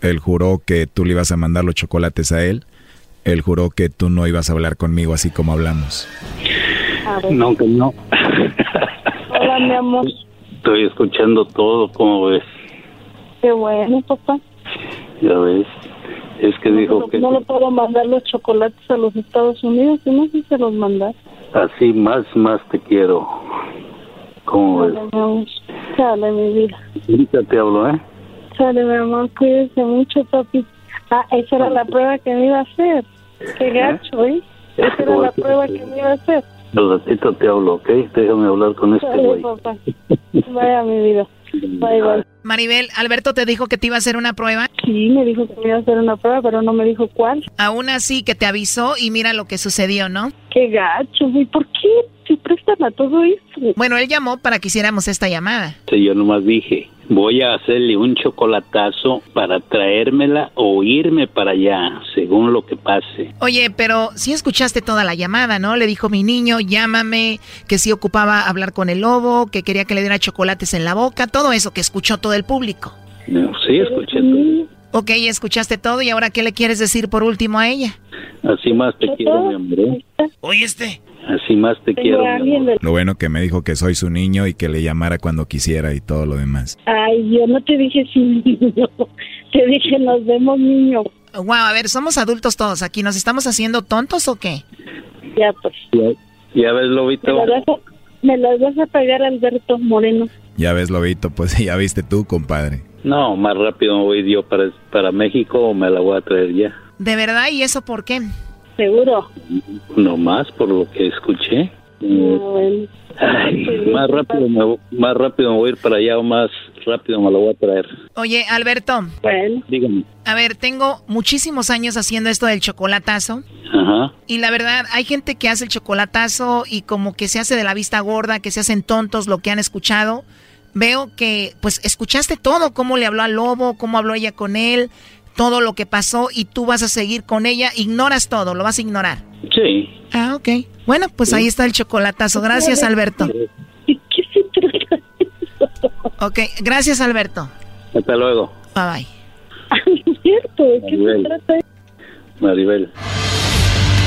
Él juró que tú le ibas a mandar los chocolates a él. Él juró que tú no ibas a hablar conmigo así como hablamos. No, que no. Hola, mi amor. Estoy escuchando todo, ¿cómo ves? Qué bueno, papá. Ya ves. Es que dijo No, que no le puedo mandar los chocolates a los Estados Unidos, y no sé si se los mandar. así más, más te quiero. ¿Cómo ves? Sale, mi vida. Ahorita te hablo, ¿eh? Sale, mi amor. Cuídese mucho, papi. Ah, esa era la prueba que me iba a hacer. Qué gacho, ¿eh? Esa era la prueba que me iba a hacer. Ratito te hablo, ¿ok? Déjame hablar con este güey. Vaya mi vida. Bye, bye. Maribel, Alberto te dijo que te iba a hacer una prueba. Sí, me dijo que me iba a hacer una prueba, pero no me dijo cuál. Aún así que te avisó y mira lo que sucedió, ¿no? Qué gacho, güey. ¿Por qué se prestan a todo esto? Bueno, él llamó para que hiciéramos esta llamada. Sí, yo nomás dije, voy a hacerle un chocolatazo para traérmela o irme para allá, según lo que pase. Oye, pero sí escuchaste toda la llamada, ¿no? Le dijo mi niño, llámame, que sí ocupaba hablar con el lobo, que quería que le diera chocolates en la boca, todo eso que escuchó todo el público. No, sí, escuché todo. Ok, escuchaste todo y ahora ¿qué le quieres decir por último a ella? Así más te quiero, mi amor. ¿eh? Oye, este. Así más te quiero. mi amor. Lo bueno que me dijo que soy su niño y que le llamara cuando quisiera y todo lo demás. Ay, yo no te dije sí, niño. Te dije nos vemos, niño. Wow, a ver, somos adultos todos aquí, ¿nos estamos haciendo tontos o qué? Ya, pues. Ya, ya ves, Me Lobito. las vas a, me las vas a pagar, Alberto Moreno. Ya ves, Lobito, pues ya viste tú, compadre. No, más rápido me voy yo para, para México o me la voy a traer ya. ¿De verdad? ¿Y eso por qué? Seguro. No más por lo que escuché. Ay, más rápido me, más rápido me voy a ir para allá o más rápido me la voy a traer. Oye, Alberto, Bueno. Dígame. a ver, tengo muchísimos años haciendo esto del chocolatazo. Ajá. Y la verdad, hay gente que hace el chocolatazo y como que se hace de la vista gorda, que se hacen tontos lo que han escuchado. Veo que, pues, escuchaste todo, cómo le habló al lobo, cómo habló ella con él, todo lo que pasó y tú vas a seguir con ella. Ignoras todo, lo vas a ignorar. Sí. Ah, ok. Bueno, pues ahí está el chocolatazo. Gracias, Alberto. ¿Qué se trata? Ok, gracias, Alberto. Hasta luego. Bye bye. Es cierto, ¿qué se trata? Maribel.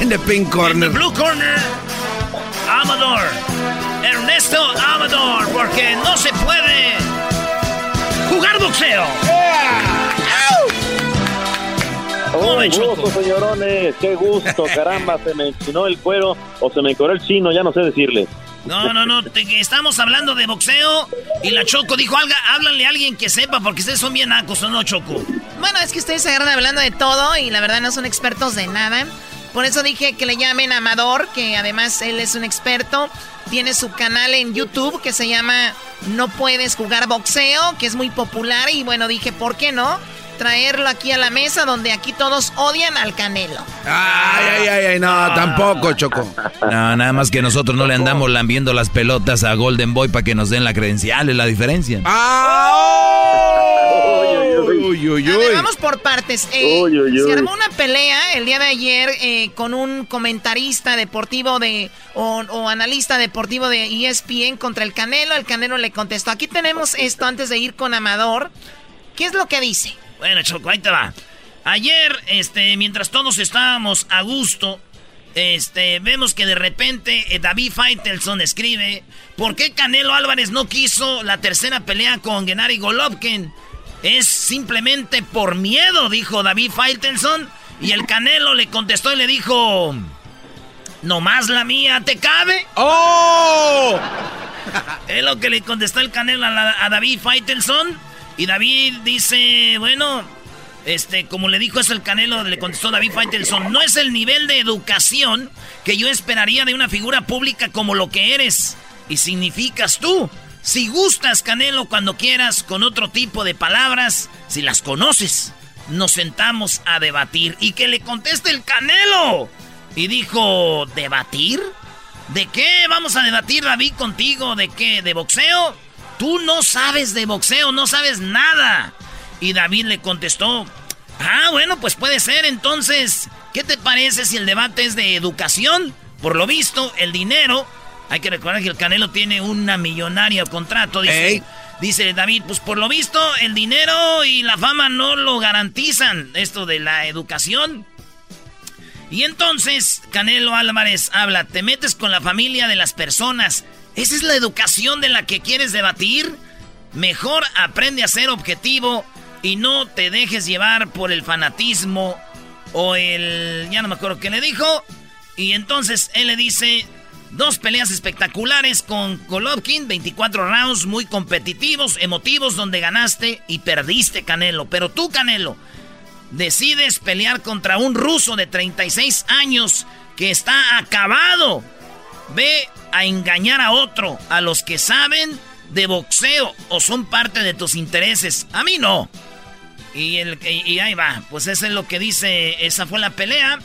En the pink In corner. the blue corner, Amador. Ernesto Amador, porque no se puede jugar boxeo. Oh, Come, gusto, señorones, qué gusto, caramba, se me enchinó el cuero o se me encoró el chino, ya no sé decirle. No, no, no, te- estamos hablando de boxeo y la Choco dijo, "Alga- háblale a alguien que sepa porque ustedes son bien nacos, ¿o no, Choco? Bueno, es que ustedes se agarran hablando de todo y la verdad no son expertos de nada. Por eso dije que le llamen Amador, que además él es un experto. Tiene su canal en YouTube que se llama No Puedes Jugar Boxeo, que es muy popular. Y bueno, dije, ¿por qué no? Traerlo aquí a la mesa donde aquí todos odian al Canelo. Ay, ay, ay, ay, no, tampoco, Choco. No, nada más que nosotros no le andamos lambiendo las pelotas a Golden Boy para que nos den la credencial, es la diferencia. Uy, uy, A ver, uy. vamos por partes. Eh, Uy, uy, Se armó una pelea el día de ayer eh, con un comentarista deportivo de o, o analista deportivo de ESPN contra el Canelo. El Canelo le contestó. Aquí tenemos esto antes de ir con Amador. ¿Qué es lo que dice? Bueno, Choco, ahí te va. Ayer, este, mientras todos estábamos a gusto, este, vemos que de repente eh, David Faitelson escribe, ¿por qué Canelo Álvarez no quiso la tercera pelea con Gennady Golovkin? Es simplemente por miedo, dijo David Faitelson. Y el Canelo le contestó y le dijo, ¿nomás la mía te cabe? ¡Oh! Es lo que le contestó el Canelo a, la- a David Faitelson. Y David dice, bueno, este, como le dijo eso el Canelo, le contestó David Faitelson, no es el nivel de educación que yo esperaría de una figura pública como lo que eres y significas tú. Si gustas, Canelo, cuando quieras, con otro tipo de palabras, si las conoces, nos sentamos a debatir. Y que le conteste el Canelo. Y dijo, ¿debatir? ¿De qué vamos a debatir, David, contigo? ¿De qué? ¿De boxeo? Tú no sabes de boxeo, no sabes nada. Y David le contestó, ah, bueno, pues puede ser entonces. ¿Qué te parece si el debate es de educación? Por lo visto, el dinero, hay que recordar que el Canelo tiene una millonaria contrato, dice. Dice David, pues por lo visto el dinero y la fama no lo garantizan, esto de la educación. Y entonces Canelo Álvarez habla, te metes con la familia de las personas. ¿Esa es la educación de la que quieres debatir? Mejor aprende a ser objetivo y no te dejes llevar por el fanatismo o el... ya no me acuerdo qué le dijo. Y entonces él le dice, dos peleas espectaculares con Golovkin, 24 rounds muy competitivos, emotivos, donde ganaste y perdiste Canelo. Pero tú, Canelo, decides pelear contra un ruso de 36 años que está acabado. Ve a engañar a otro, a los que saben de boxeo o son parte de tus intereses. A mí no. Y, el, y, ahí va, pues eso es lo que dice, esa fue la pelea.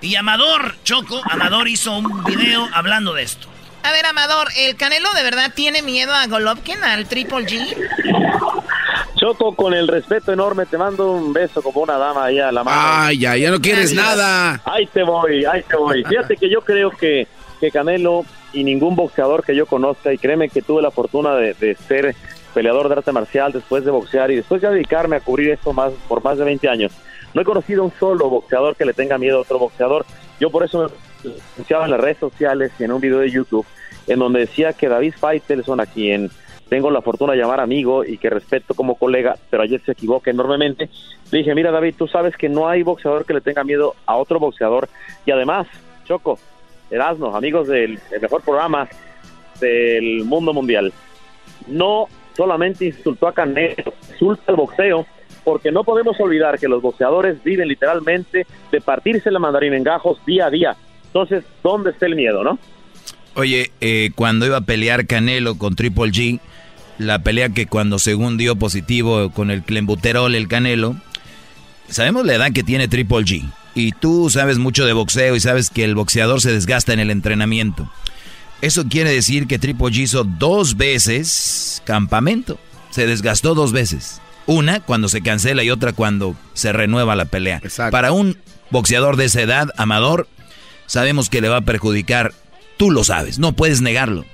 Y Amador, Choco, Amador hizo un video hablando de esto. A ver, Amador, ¿el Canelo de verdad tiene miedo a Golovkin, al Triple G? Choco, con el respeto enorme, te mando un beso como una dama ahí a la mano. Ay, ya, ya no quieres nada. Ahí te voy, ahí te voy. Fíjate que yo creo que, que Canelo y ningún boxeador que yo conozca, y créeme que tuve la fortuna de, de ser peleador de arte marcial después de boxear y después de dedicarme a cubrir esto más por más de 20 años. No he conocido un solo boxeador que le tenga miedo a otro boxeador. Yo por eso me anunciaba en las redes sociales y en un video de YouTube en donde decía que David Faitelson, a quien tengo la fortuna de llamar amigo y que respeto como colega, pero ayer se equivoca enormemente, le dije, mira David, tú sabes que no hay boxeador que le tenga miedo a otro boxeador y además, Choco, Erasmo, amigos del mejor programa del mundo mundial, no solamente insultó a Canelo, insulta al boxeo, porque no podemos olvidar que los boxeadores viven literalmente de partirse la mandarina en gajos día a día. Entonces, ¿dónde está el miedo, no? Oye, eh, cuando iba a pelear Canelo con Triple G, la pelea que cuando según dio positivo con el clembuterol, el Canelo, sabemos la edad que tiene Triple G. Y tú sabes mucho de boxeo y sabes que el boxeador se desgasta en el entrenamiento. Eso quiere decir que Triple G hizo dos veces campamento. Se desgastó dos veces. Una cuando se cancela y otra cuando se renueva la pelea. Para un boxeador de esa edad, amador, sabemos que le va a perjudicar. Tú lo sabes, no puedes negarlo.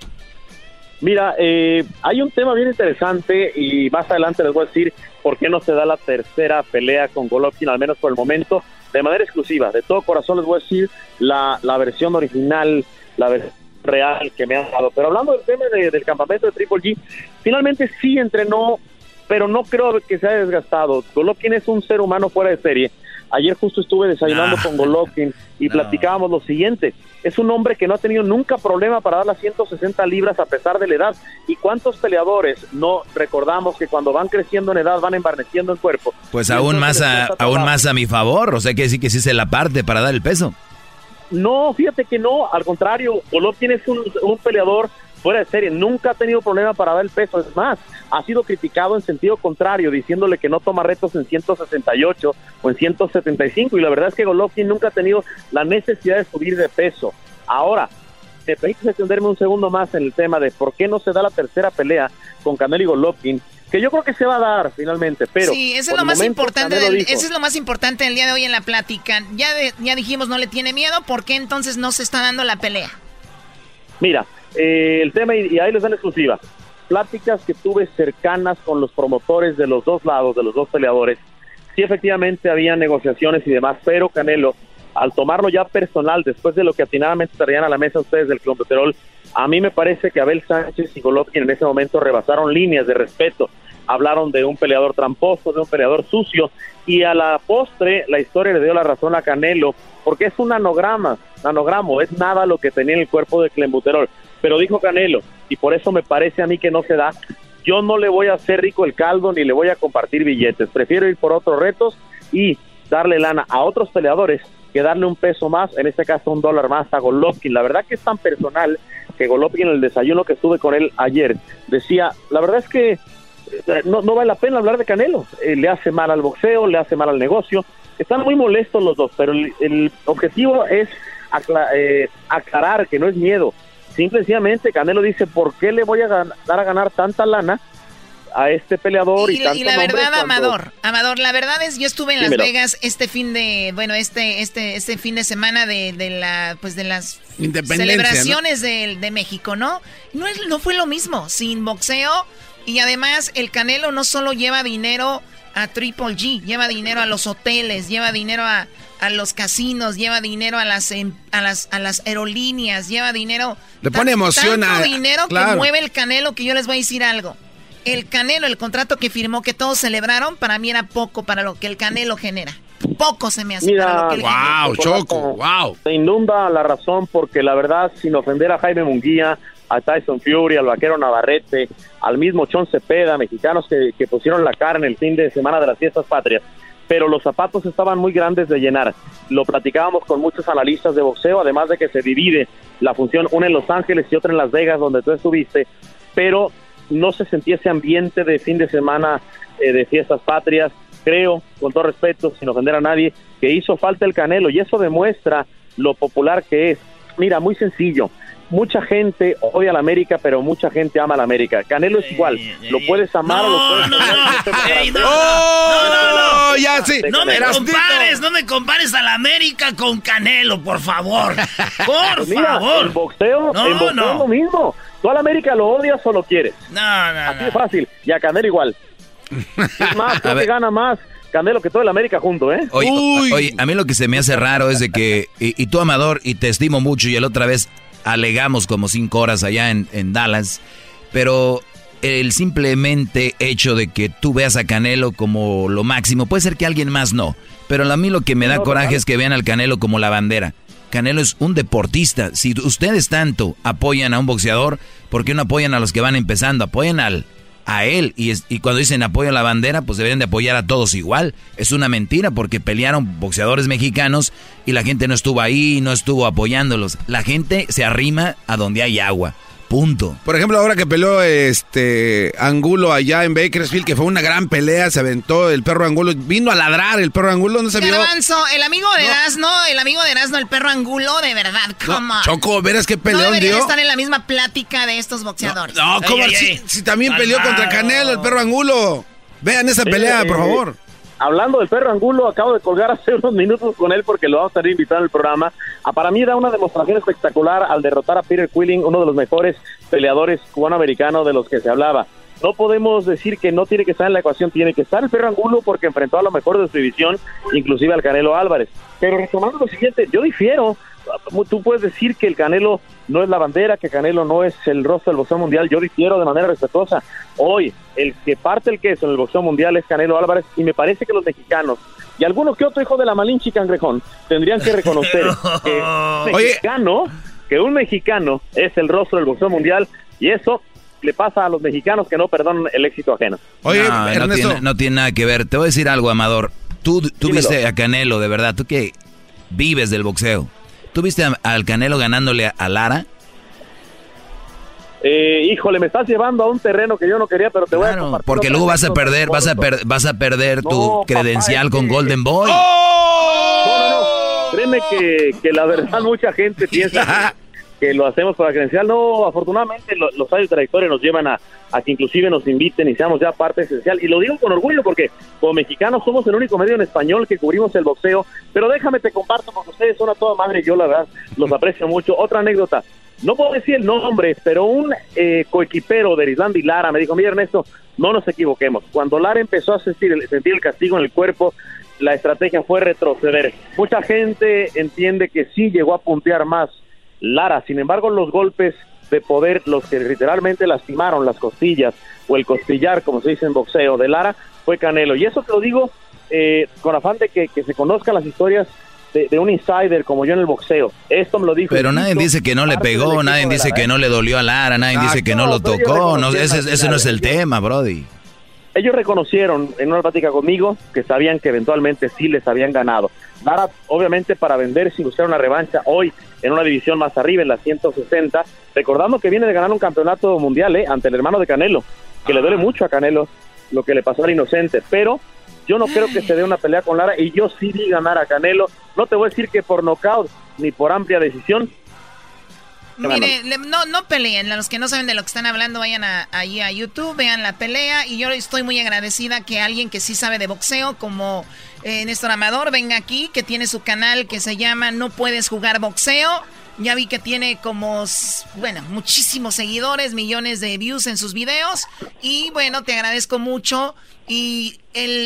Mira, eh, hay un tema bien interesante y más adelante les voy a decir por qué no se da la tercera pelea con Golovkin, al menos por el momento, de manera exclusiva. De todo corazón les voy a decir la, la versión original, la versión real que me han dado. Pero hablando del tema del campamento de Triple G, finalmente sí entrenó, pero no creo que se haya desgastado. Golovkin es un ser humano fuera de serie. Ayer justo estuve desayunando con Golovkin y platicábamos lo siguiente. Es un hombre que no ha tenido nunca problema para dar las 160 libras a pesar de la edad. ¿Y cuántos peleadores no recordamos que cuando van creciendo en edad van embarneciendo el cuerpo? Pues aún más, a, aún más a mi favor. O sea que sí que sí se la parte para dar el peso. No, fíjate que no, al contrario, Golovkin es un, un peleador fuera de serie, nunca ha tenido problema para dar el peso, es más, ha sido criticado en sentido contrario, diciéndole que no toma retos en 168 o en 175, y la verdad es que Golovkin nunca ha tenido la necesidad de subir de peso. Ahora, te permites extenderme un segundo más en el tema de por qué no se da la tercera pelea con Canelo y Golovkin, que yo creo que se va a dar finalmente, pero... Sí, eso es lo más importante, del, es lo más importante del día de hoy en la plática. Ya, ya dijimos, no le tiene miedo, ¿por qué entonces no se está dando la pelea? Mira, eh, el tema, y, ahí les dan exclusiva, pláticas que tuve cercanas con los promotores de los dos lados, de los dos peleadores, sí efectivamente había negociaciones y demás, pero Canelo, al tomarlo ya personal, después de lo que atinadamente traían a la mesa ustedes del Club a mí me parece que Abel Sánchez y Golovkin en ese momento rebasaron líneas de respeto. Hablaron de un peleador tramposo, de un peleador sucio, y a la postre la historia le dio la razón a Canelo, porque es un nanograma, nanogramo, es nada lo que tenía en el cuerpo de Clembuterol, pero dijo Canelo, y por eso me parece a mí que no se da, yo no le voy a hacer rico el caldo ni le voy a compartir billetes, prefiero ir por otros retos y darle lana a otros peleadores que darle un peso más, en este caso un dólar más a Golovkin. La verdad que es tan personal que Golovkin en el desayuno que estuve con él ayer decía, la verdad es que no, no vale la pena hablar de Canelo. Eh, le hace mal al boxeo, le hace mal al negocio. Están muy molestos los dos, pero el, objetivo es eh, aclarar que no es miedo. Simplemente Canelo dice, ¿por qué le voy a dar a ganar tanta lana a este peleador y, y, la verdad, Amador, Amador, la verdad es, yo estuve en Las Vegas este fin de, bueno, este, este, este fin de semana de, de la, pues de las celebraciones de, de, México, ¿no? No, es, no fue lo mismo, sin boxeo y además el Canelo no solo lleva dinero a Triple G, lleva dinero a los hoteles, lleva dinero a, a los casinos, lleva dinero a las, a las, a las aerolíneas, lleva dinero. Le pone emoción tanto dinero que mueve el Canelo que yo les voy a decir algo. El Canelo, el contrato que firmó que todos celebraron, para mí era poco para lo que el Canelo genera. Poco se me hace. Mira, wow, Choco, wow. Se inunda la razón porque la verdad, sin ofender a Jaime Munguía, a Tyson Fury, al vaquero Navarrete, al mismo Chon Cepeda, mexicanos que, que pusieron la cara en el fin de semana de las fiestas patrias pero los zapatos estaban muy grandes de llenar. Lo platicábamos con muchos analistas de boxeo, además de que se divide la función, una en Los Ángeles y otra en Las Vegas, donde tú estuviste, pero no se sentía ese ambiente de fin de semana eh, de fiestas patrias. Creo, con todo respeto, sin ofender a nadie, que hizo falta el Canelo y eso demuestra lo popular que es. Mira, muy sencillo mucha gente odia a la América, pero mucha gente ama a la América. Canelo es igual. Lo puedes amar o lo puedes no, no, no, no, ya sí. No me compares, no me compares a la América con Canelo, por favor. Por favor. El boxeo, el boxeo es lo mismo. Tú a la América lo odias o lo quieres. No, no, Así es fácil. Y a Canelo igual. Es más, creo que gana más Canelo que todo el América junto, ¿eh? Oye, a mí lo que se me hace raro es de que, y, y, tú, Amador, y te estimo mucho, y el otra vez alegamos como cinco horas allá en, en Dallas, pero el simplemente hecho de que tú veas a Canelo como lo máximo, puede ser que alguien más no, pero a mí lo que me da coraje es que vean al Canelo como la bandera. Canelo es un deportista. Si ustedes tanto apoyan a un boxeador, ¿por qué no apoyan a los que van empezando? Apoyan al, a él. Y, y cuando dicen apoyo a la bandera, pues deberían de apoyar a todos igual. Es una mentira porque pelearon boxeadores mexicanos y la gente no estuvo ahí, no estuvo apoyándolos. La gente se arrima a donde hay agua. Punto. Por ejemplo, ahora que peleó este Angulo allá en Bakersfield, que fue una gran pelea, se aventó el perro Angulo, vino a ladrar el perro Angulo, no se vio. el amigo de Erasno, el amigo de Erasno, el perro Angulo, de verdad, ¿cómo? Choco, verás qué peleón no dio. estar en la misma plática de estos boxeadores. No, ¿cómo? Si, también peleó contra Canelo, el perro Angulo. Vean esa pelea, por favor hablando del perro Angulo, acabo de colgar hace unos minutos con él porque lo vamos a estar invitado al programa. A, para mí da una demostración espectacular al derrotar a Peter Quilling, uno de los mejores peleadores cubano-americanos de los que se hablaba. No podemos decir que no tiene que estar en la ecuación, tiene que estar el perro Angulo porque enfrentó a lo mejor de su división, inclusive al Canelo Álvarez. Pero retomando lo siguiente, yo difiero tú puedes decir que el Canelo no es la bandera, que Canelo no es el rostro del boxeo mundial, yo difiero de manera respetuosa. Hoy, el que parte el queso en el boxeo mundial es Canelo Álvarez y me parece que los mexicanos y algunos que otro hijo de la Malinche Cangrejón tendrían que reconocer que un mexicano, que un mexicano es el rostro del boxeo mundial y eso le pasa a los mexicanos que no perdonan el éxito ajeno. Oye, no, tiene, no tiene nada que ver. Te voy a decir algo, Amador. Tú, tú viste a Canelo, de verdad, tú que vives del boxeo. ¿Tuviste al Canelo ganándole a, Lara? Eh, híjole, me estás llevando a un terreno que yo no quería, pero te voy a. Porque luego vas a perder, vas a, vas a perder tu credencial con Golden Boy. ¡Oh! No, no, no. Créeme que, que la verdad mucha gente piensa que lo hacemos para credencial. No, afortunadamente los años de trayectoria nos llevan a, a, que inclusive nos inviten y seamos ya parte esencial. Y lo digo con orgullo porque como mexicanos somos el único medio en español que cubrimos el boxeo. Pero déjame te comparto porque ustedes son a toda madre y yo la verdad los aprecio mucho. Otra anécdota. No puedo decir el nombre, pero un eh, coequipero de Islandi Lara me dijo, mira Ernesto, no nos equivoquemos. Cuando Lara empezó a sentir el, sentir el castigo en el cuerpo, la estrategia fue retroceder. Mucha gente entiende que sí llegó a puntear más Lara. Sin embargo, los golpes de poder, los que literalmente lastimaron las costillas o el costillar, como se dice en boxeo, de Lara, fue Canelo. Y eso te lo digo eh, con afán de que, se conozcan las historias de, un insider como yo en el boxeo. Esto me lo dijo. Pero nadie dice que no le pegó, nadie dice que no le dolió a Lara, nadie dice que no, lo tocó. No, ese, ese no es el tema, Brody ellos reconocieron en una plática conmigo que sabían que eventualmente sí les habían ganado. Lara, obviamente, para vender si buscar una revancha hoy en una división más arriba, en la 160, recordando que viene de ganar un campeonato mundial ¿eh? ante el hermano de Canelo, que le duele mucho a Canelo lo que le pasó al inocente, pero yo no creo que se dé una pelea con Lara y yo sí vi ganar a Canelo. No te voy a decir que por nocaut ni por amplia decisión, Mire, no, no peleen. A los que no saben de lo que están hablando, vayan a, ahí a YouTube, vean la pelea. Y yo estoy muy agradecida que alguien que sí sabe de boxeo, como eh, Néstor Amador, venga aquí, que tiene su canal que se llama No Puedes Jugar Boxeo. Ya vi que tiene como, bueno, muchísimos seguidores, millones de views en sus videos. Y bueno, te agradezco mucho. Y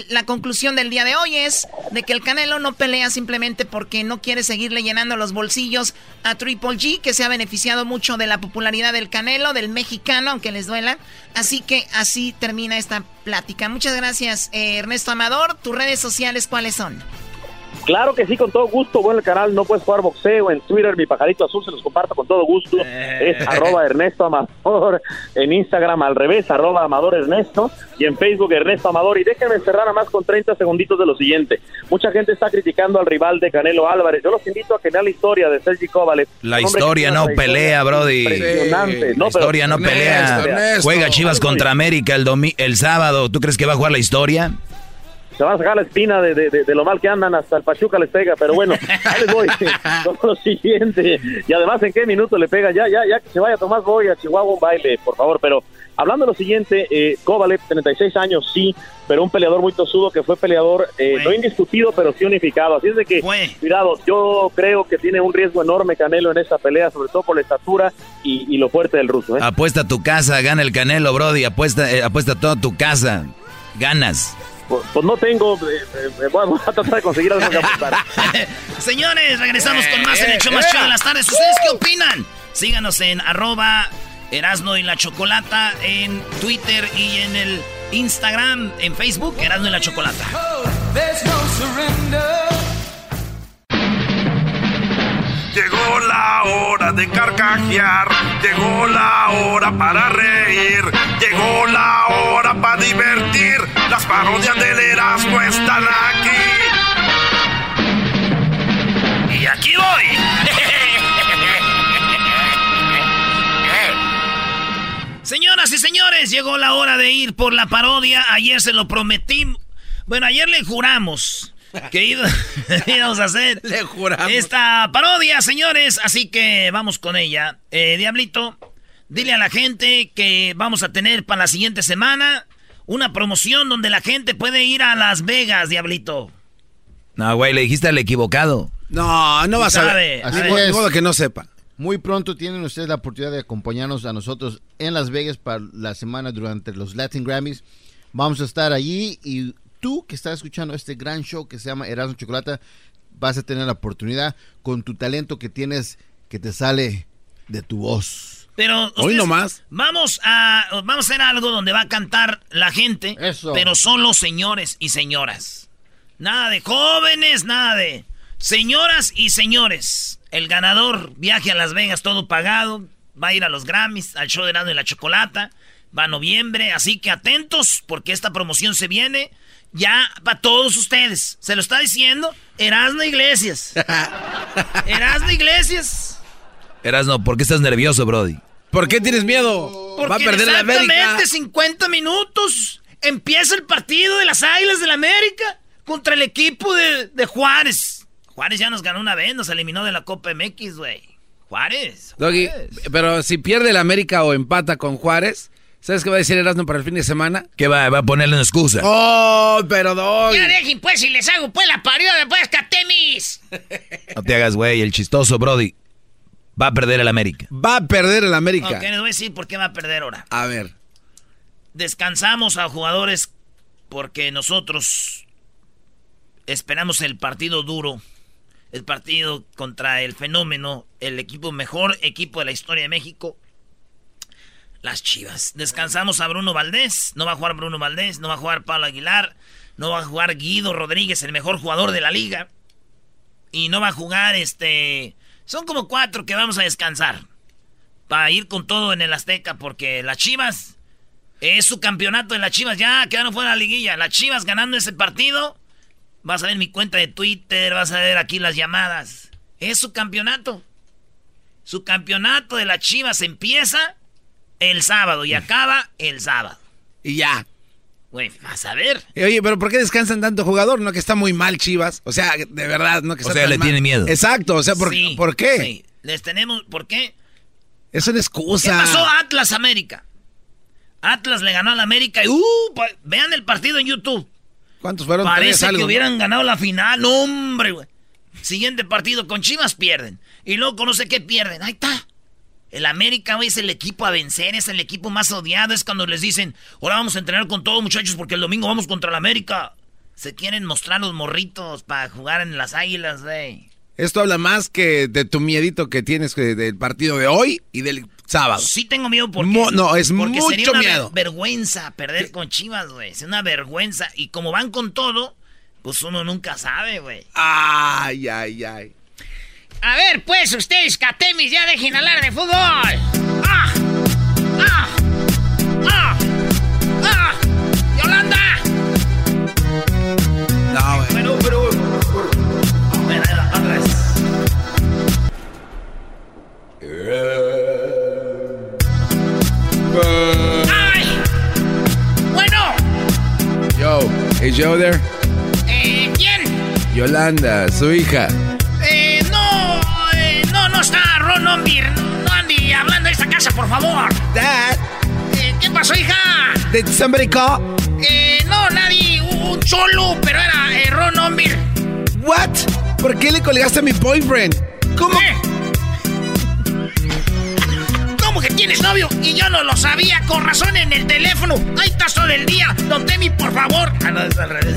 la conclusión del día de hoy es de que el Canelo no pelea simplemente porque no quiere seguirle llenando los bolsillos a Triple G, que se ha beneficiado mucho de la popularidad del Canelo, del mexicano, aunque les duela. Así que así termina esta plática. Muchas gracias, eh, Ernesto Amador. ¿Tus redes sociales cuáles son? Claro que sí, con todo gusto. Bueno, el canal No Puedes Jugar Boxeo en Twitter, mi pajarito azul, se los comparto con todo gusto. Eh. Es arroba Ernesto Amador. En Instagram al revés, arroba Amador Ernesto. Y en Facebook Ernesto Amador. Y déjenme cerrar a más con 30 segunditos de lo siguiente. Mucha gente está criticando al rival de Canelo Álvarez. Yo los invito a que vean la historia de Sergi Kovalev. La historia no pelea, Brody. Impresionante. La historia no pelea. Juega Chivas contra América el, el sábado. ¿Tú crees que va a jugar la historia? Se van a sacar la espina de, de, lo mal que andan, hasta el Pachuca les pega, pero bueno, ahí les voy, con lo siguiente, y además en qué minuto le pega, ya, ya, ya que se vaya Tomás voy a Chihuahua un baile, por favor, pero hablando de lo siguiente, eh, Kovalev, 36 años, sí, pero un peleador muy tosudo que fue peleador, eh, no indiscutido, pero sí unificado, así es de que, cuidado, yo creo que tiene un riesgo enorme Canelo en esta pelea, sobre todo por la estatura y, lo fuerte del ruso. ¿eh? Apuesta tu casa, gana el Canelo, Brody, apuesta, eh, apuesta toda tu casa, ganas. Pues, pues, no tengo. Eh, eh, bueno, voy a tratar de conseguir algo que apuntar. Señores, regresamos con más en el show más chido de las tardes. ¿Ustedes qué opinan? Síganos en arroba Erasno y la Chocolata en Twitter y en el Instagram, en Facebook, Erasno y la Chocolata. Llegó la hora de carcajear, llegó la hora para reír, llegó la hora para divertir. Las parodias del Erasmo están aquí. Y aquí voy. Señoras y señores, llegó la hora de ir por la parodia. Ayer se lo prometí. Bueno, ayer le juramos que íbamos a hacer Le juramos. esta parodia, señores. Así que vamos con ella. Eh, Diablito, dile a la gente que vamos a tener para la siguiente semana una promoción donde la gente puede ir a Las Vegas, Diablito. No, güey, le dijiste al equivocado. No, no vas a ver. Así es. modo que no sepa. Muy pronto tienen ustedes la oportunidad de acompañarnos a nosotros en Las Vegas para la semana durante los Latin Grammys. Vamos a estar allí y tú que estás escuchando este gran show que se llama Erasmo Chocolata, vas a tener la oportunidad con tu talento que tienes que te sale de tu voz. Pero Hoy nomás. Vamos a, vamos a hacer algo donde va a cantar la gente, Eso. pero solo señores y señoras. Nada de jóvenes, nada de señoras y señores. El ganador viaje a Las Vegas todo pagado, va a ir a los Grammys, al show de Erasmo y la Chocolata, va a noviembre, así que atentos porque esta promoción se viene ya para todos ustedes. Se lo está diciendo Erasmo Iglesias. Erasmo Iglesias. Erasno, ¿por qué estás nervioso, Brody? ¿Por qué tienes miedo? Porque Va a perder la América. exactamente 50 minutos empieza el partido de las Águilas del la América contra el equipo de, de Juárez. Juárez ya nos ganó una vez, nos eliminó de la Copa MX, güey. Juárez. Doggy, Juárez. pero si pierde la América o empata con Juárez, ¿sabes qué va a decir Erasmo para el fin de semana? ¿Qué va, va a ponerle una excusa? Oh, pero Doggy. Ya dejen pues si les hago pues la parió después Catemis. No te hagas, güey, el chistoso, Brody. Va a perder el América. Va a perder el América. Ok, les voy a decir por qué va a perder ahora. A ver. Descansamos a jugadores porque nosotros esperamos el partido duro. El partido contra el fenómeno, el equipo mejor equipo de la historia de México. Las Chivas. Descansamos a Bruno Valdés. No va a jugar Bruno Valdés. No va a jugar Pablo Aguilar. No va a jugar Guido Rodríguez, el mejor jugador de la liga. Y no va a jugar este. Son como cuatro que vamos a descansar. Para ir con todo en el Azteca. Porque las Chivas. Es su campeonato de las Chivas. Ya quedaron fuera de la liguilla. Las Chivas ganando ese partido. Vas a ver mi cuenta de Twitter. Vas a ver aquí las llamadas. Es su campeonato. Su campeonato de las Chivas empieza el sábado y acaba el sábado. Y ya. Güey, vas a ver. Oye, pero ¿por qué descansan tanto jugador? No, que está muy mal Chivas. O sea, de verdad, no que O está sea, tan le mal. tiene miedo. Exacto, o sea, ¿por, Sí, ¿por qué? sí. Les tenemos, ¿por qué? Es una excusa. ¿Qué pasó Atlas América? Atlas le ganó al América y uh, vean el partido en YouTube. ¿Cuántos fueron? Parece que hubieran ganado la final. hombre, güey. Siguiente partido con Chivas pierden. Y luego no sé qué pierden. Ahí está. El América güey, es el equipo a vencer, es el equipo más odiado. Es cuando les dicen, ahora vamos a entrenar con todos muchachos porque el domingo vamos contra el América. Se quieren mostrar los morritos para jugar en las águilas, güey. Esto habla más que de tu miedito que tienes del partido de hoy y del sábado. Sí tengo miedo porque... no, es mucho sería una miedo. vergüenza perder con Chivas, güey. Es una vergüenza. Y como van con todo, pues uno nunca sabe, güey. Ay, ay, ay. A ver, pues, ustedes, Catemis, ya dejen hablar de fútbol. ¡Ah! ¡Ah! ¡Ah! ¡Ah! ¡Yolanda! No, güey. Bueno, pero... ¡Ay! Bueno. Yo, is Joe there? Eh, ¿quién? Yolanda, su hija. Está Ron Ombir. No Andy hablando de esta casa, por favor. Dad. Eh, ¿Qué pasó, hija? Did somebody call? Eh, no, nadie. Un cholo, pero era eh, Ron Ombir. What? ¿Por qué le colgaste a mi boyfriend? ¿Cómo? ¿Qué? ¿Cómo que tienes novio? Y yo no lo sabía, con razón en el teléfono. Ahí estás todo el día. Don Temi, por favor. Ah, no, es al revés.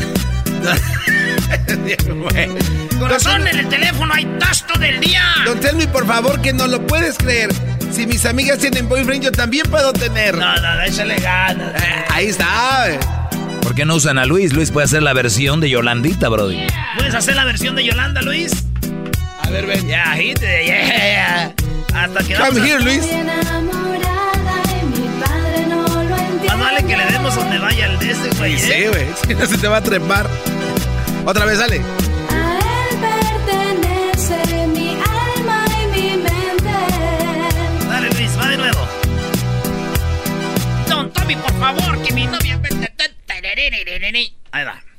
Con razón en el teléfono, ahí estás todo el día. Don Telmi, por favor, que no lo puedes creer. Si mis amigas tienen boyfriend, yo también puedo tener. No, no, no, échale ganas. Eh, ahí está. eh. ¿Por qué no usan a Luis? Luis puede hacer la versión de Yolandita, Brody. ¿Puedes hacer la versión de Yolanda, Luis? A ver, ven. Ya, hit it, yeah. Hasta que Come vamos a- here, Luis. Más vale que le demos donde vaya el de ese, güey. Sí, ¿eh? güey. Si no se te va a trepar. Otra vez, sale. pertenece mi alma y mi mente. Dale, Luis, va de nuevo. Don Tommy, por favor, que mi novia... Ahí va.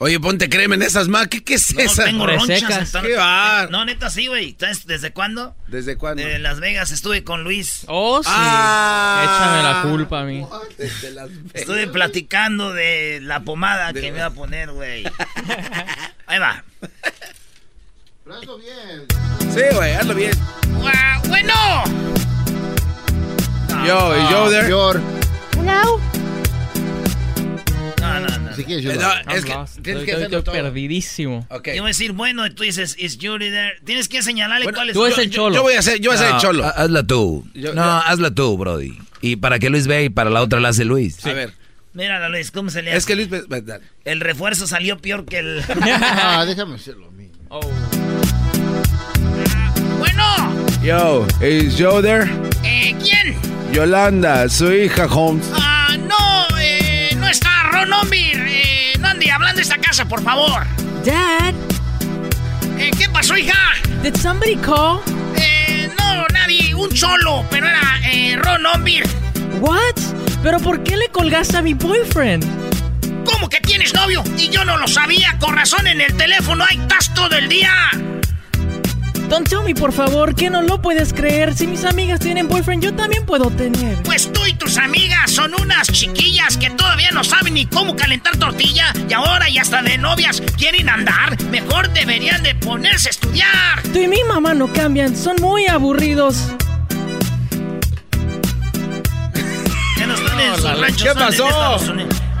Oye, ponte crema en esas más. ¿Qué, qué es No, esa? tengo ronchas. están- Qué va. No, neta, sí, güey. ¿Sabes desde cuándo? ¿Desde cuándo? En Las Vegas estuve con Luis. Oh, sí. Ah. Échame la culpa a mí. Desde las Estuve platicando de la pomada que me iba a poner, güey. Ahí va. Sí, güey, hazlo bien. Ah, bueno. Yo, y yo there. Hello. No, no, no. Si quieres, yo no, es que lost. tienes Estoy- que estoy- hacerlo estoy perdidísimo. Ok. Yo voy a decir, bueno, y tú dices, is Judy there? Tienes que señalarle Bueno, cuál es. tú eres yo- el yo- cholo. Yo voy a hacer, yo voy a hacer No, el cholo. ha- Hazla tú. Yo- no, yo- hazla tú, Brody. Y para que Luis vea y para la otra la hace Luis. A ver. Mírala, Luis, ¿cómo se le hace? Es que Luis. ve- dale. El refuerzo salió peor que el... Ah, déjame hacerlo mismo. Oh. Bueno. Yo, is Joe there? Eh, ¿quién? Yolanda, su hija Holmes. Ah, no, no Ron Ombir. Eh, no ande hablando de esta casa, por favor. Dad, Eh, ¿Qué pasó, hija? did somebody call? Eh, no, nadie. Un cholo, pero era eh, Ron Ombir. What? ¿Pero por qué le colgaste a mi boyfriend? ¿Cómo que tienes novio? Y yo no lo sabía. Con razón en el teléfono. Ahí estás todo el día. Don't tell me, por favor, que no lo puedes creer. Si mis amigas tienen boyfriend, yo también puedo tener. Pues tú y tus amigas son unas chiquillas que todavía no saben ni cómo calentar tortilla y ahora y hasta de novias quieren andar. Mejor deberían de ponerse a estudiar. Tú y mi mamá no cambian, son muy aburridos. Ya no están en. ¿qué en pasó?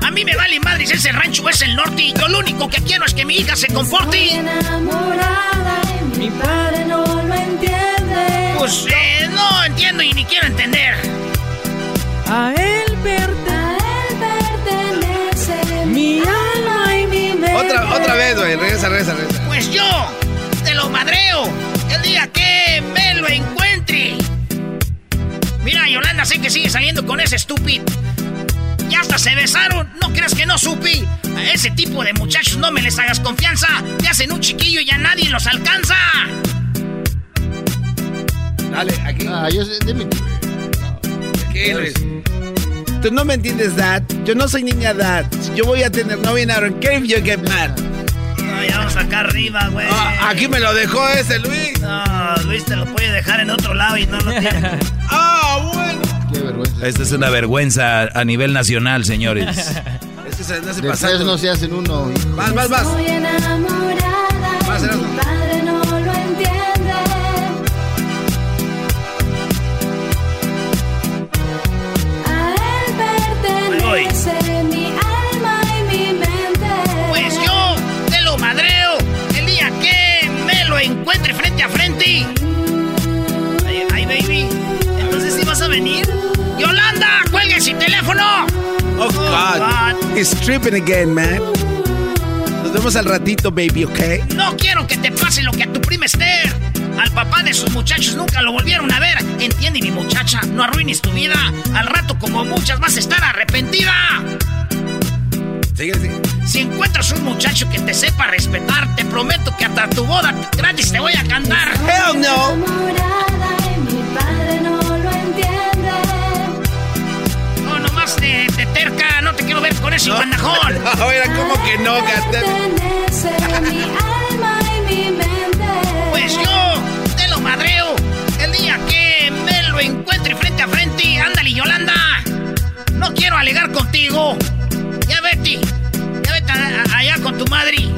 A mí me vale madre si ese rancho o es el norte y yo lo único que quiero es que mi hija se comporte. Enamorada y mi padre Pues eh, no entiendo y ni quiero entender. A él pertenece A él pertenece mi alma y mi mente. Otra, otra vez, güey. Regresa, regresa, regresa. Pues yo te lo madreo el día que me lo encuentre. Mira, Yolanda, sé que sigue saliendo con ese estúpido. Ya hasta se besaron. No creas que no supe. A ese tipo de muchachos no me les hagas confianza. Te hacen un chiquillo y ya nadie los alcanza. Dale, aquí. Ah, yo sé, dime. Aquí, Luis. Tú no me entiendes, Dad. Yo no soy niña, Dad. Si yo voy a tener novia, I don't care if you get mad. No, ya vamos acá arriba, güey. Ah, aquí me lo dejó ese Luis. No, Luis te lo puede dejar en otro lado y no lo tiene. ah, bueno. Qué vergüenza. Esta es una vergüenza a nivel nacional, señores. Es que se hace tres no se hacen uno. Vas, vas, vas. Estoy enamorada Vas, Teléfono. Oh, God. He's tripping again, man. Nos vemos al ratito, baby, ¿ok? No quiero que te pase lo que a tu prima Esther. Al papá de sus muchachos nunca lo volvieron a ver. Entiende, mi muchacha, no arruines tu vida. Al rato, como muchas, vas a estar arrepentida. Sigue, sigue. Si encuentras un muchacho que te sepa respetar, te prometo que hasta tu boda gratis te voy a cantar. Hell no. No bandajón. Ahora, ¿cómo que no. Pues yo te lo madreo el día que me lo encuentre frente a frente. Ándale, Yolanda. No quiero alegar contigo. Ya vete. Ya vete allá con tu madre.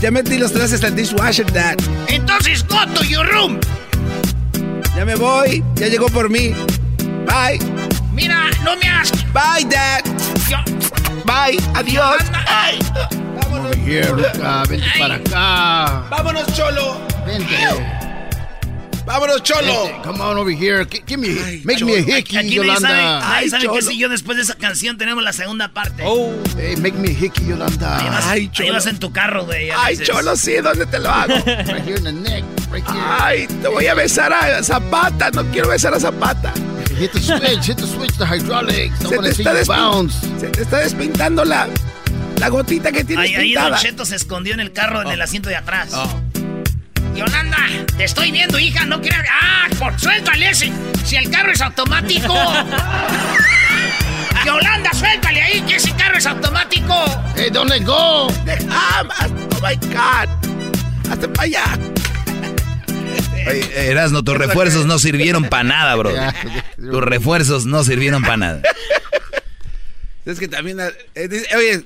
Ya metí los trastes al dishwasher, Dad. Entonces, go to your room. Ya me voy. Ya llegó por mí. Bye. Mira, no me hagas. Bye, Dad. Bye. Adiós. Ay. Here, Luca, vente Ay. para acá. Vámonos, Cholo. Vente. Vámonos, Cholo. Vente. Come on over here. Gi- Give me, Ay, make me a hickey, Aquí Yolanda. ay, ¿sabe Cholo. que si yo después de esa canción tenemos la segunda parte? Oh. Hey, make me a hickey, Ahí Yolanda. vas, Ay, ahí Cholo. vas en tu carro, güey. Ay, dices. Cholo, sí. ¿Dónde te lo hago? Right here in the neck. Right here. Ay, te voy a besar a Zapata. No quiero besar a Zapata. Hit the switch, hit the switch, the hydraulics. I Se want te, to see está bounce. se te está despintando la, la gotita que tienes Ahí, ahí Don. Cheto se escondió en el carro, en el asiento de atrás. Oh. Yolanda, te estoy viendo, hija, no creas. ¡Ah! Por, suéltale ese. Si el carro es automático. Yolanda, suéltale ahí, que ese carro es automático. Hey, don't let go. Ah, oh my God. Hasta para allá. Oye, Erasno, tus refuerzos no sirvieron para nada, bro. Tus refuerzos no sirvieron para nada. Es que también. eh, oye,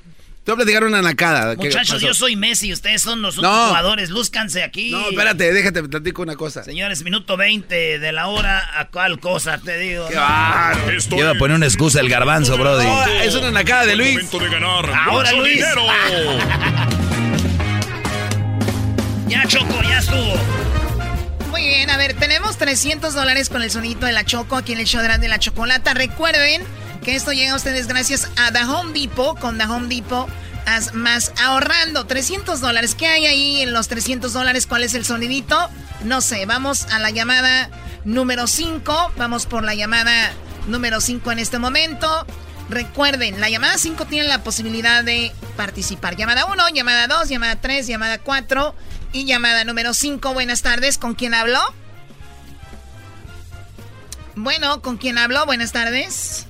te voy a platicar una nacada. ¿Qué Muchachos, yo soy Messi, ustedes son los No. jugadores. Lúzcanse aquí. No, espérate, déjate, te platico una cosa. Señores, minuto 20 de la hora, ¿a cuál cosa te digo? Qué bárbaro. Iba a poner una excusa el garbanzo, brody. No, es una nacada de Luis. Momento de ganar Ahora, mucho Luis. dinero. Ya, Choco, ya estuvo. Muy bien, a ver, tenemos 300 dólares con el sonito de la Choco aquí en el show de la, Chocolata. Recuerden que esto llega a ustedes gracias a The Home Depot. Con The Home Depot, haz más ahorrando 300 dólares. ¿Qué hay ahí en los 300 dólares? ¿Cuál es el sonidito? No sé, vamos a la llamada número 5. Vamos por la llamada número 5 en este momento. Recuerden, la llamada 5 tiene la posibilidad de participar. Llamada 1, llamada 2, llamada 3, llamada 4 y llamada número 5. Buenas tardes, ¿con quién hablo? Bueno, ¿con quién hablo? Buenas tardes.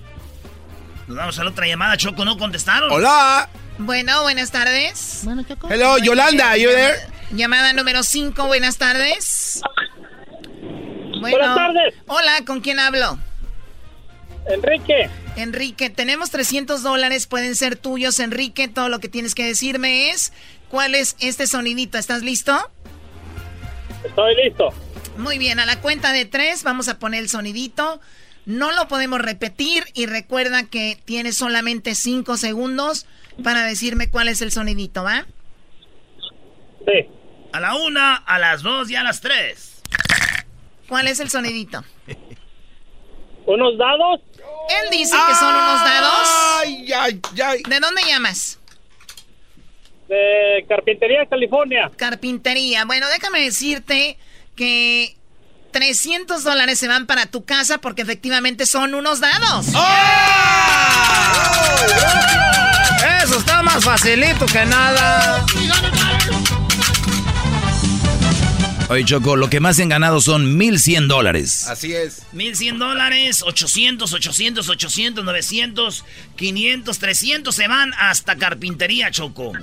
Nos vamos a la otra llamada, Choco, ¿no contestaron? Hola. Bueno, buenas tardes. Hello, Yolanda, you there? Llamada número 5, buenas tardes. Bueno, Buenas tardes. Hola, ¿con quién hablo? Enrique. Enrique, tenemos 300 dólares, pueden ser tuyos, Enrique. Todo lo que tienes que decirme es cuál es este sonidito. ¿Estás listo? Estoy listo. Muy bien, a la cuenta de tres vamos a poner el sonidito. No lo podemos repetir y recuerda que tienes solamente cinco segundos para decirme cuál es el sonidito, ¿va? Sí. A la una, a las dos y a las tres. ¿Cuál es el sonidito? ¿Unos dados? Él dice que son unos dados. Ay, ay, ay. ¿De dónde llamas? De Carpintería, California. Carpintería. Bueno, déjame decirte que 300 dólares se van para tu casa porque efectivamente son unos dados. Eso está más facilito que nada. Oye, Choco, lo que más se han ganado son 1.100 dólares. Así es. 1100 dólares, 800, 800, 800, 900, 500, 300 se van hasta carpintería, Choco.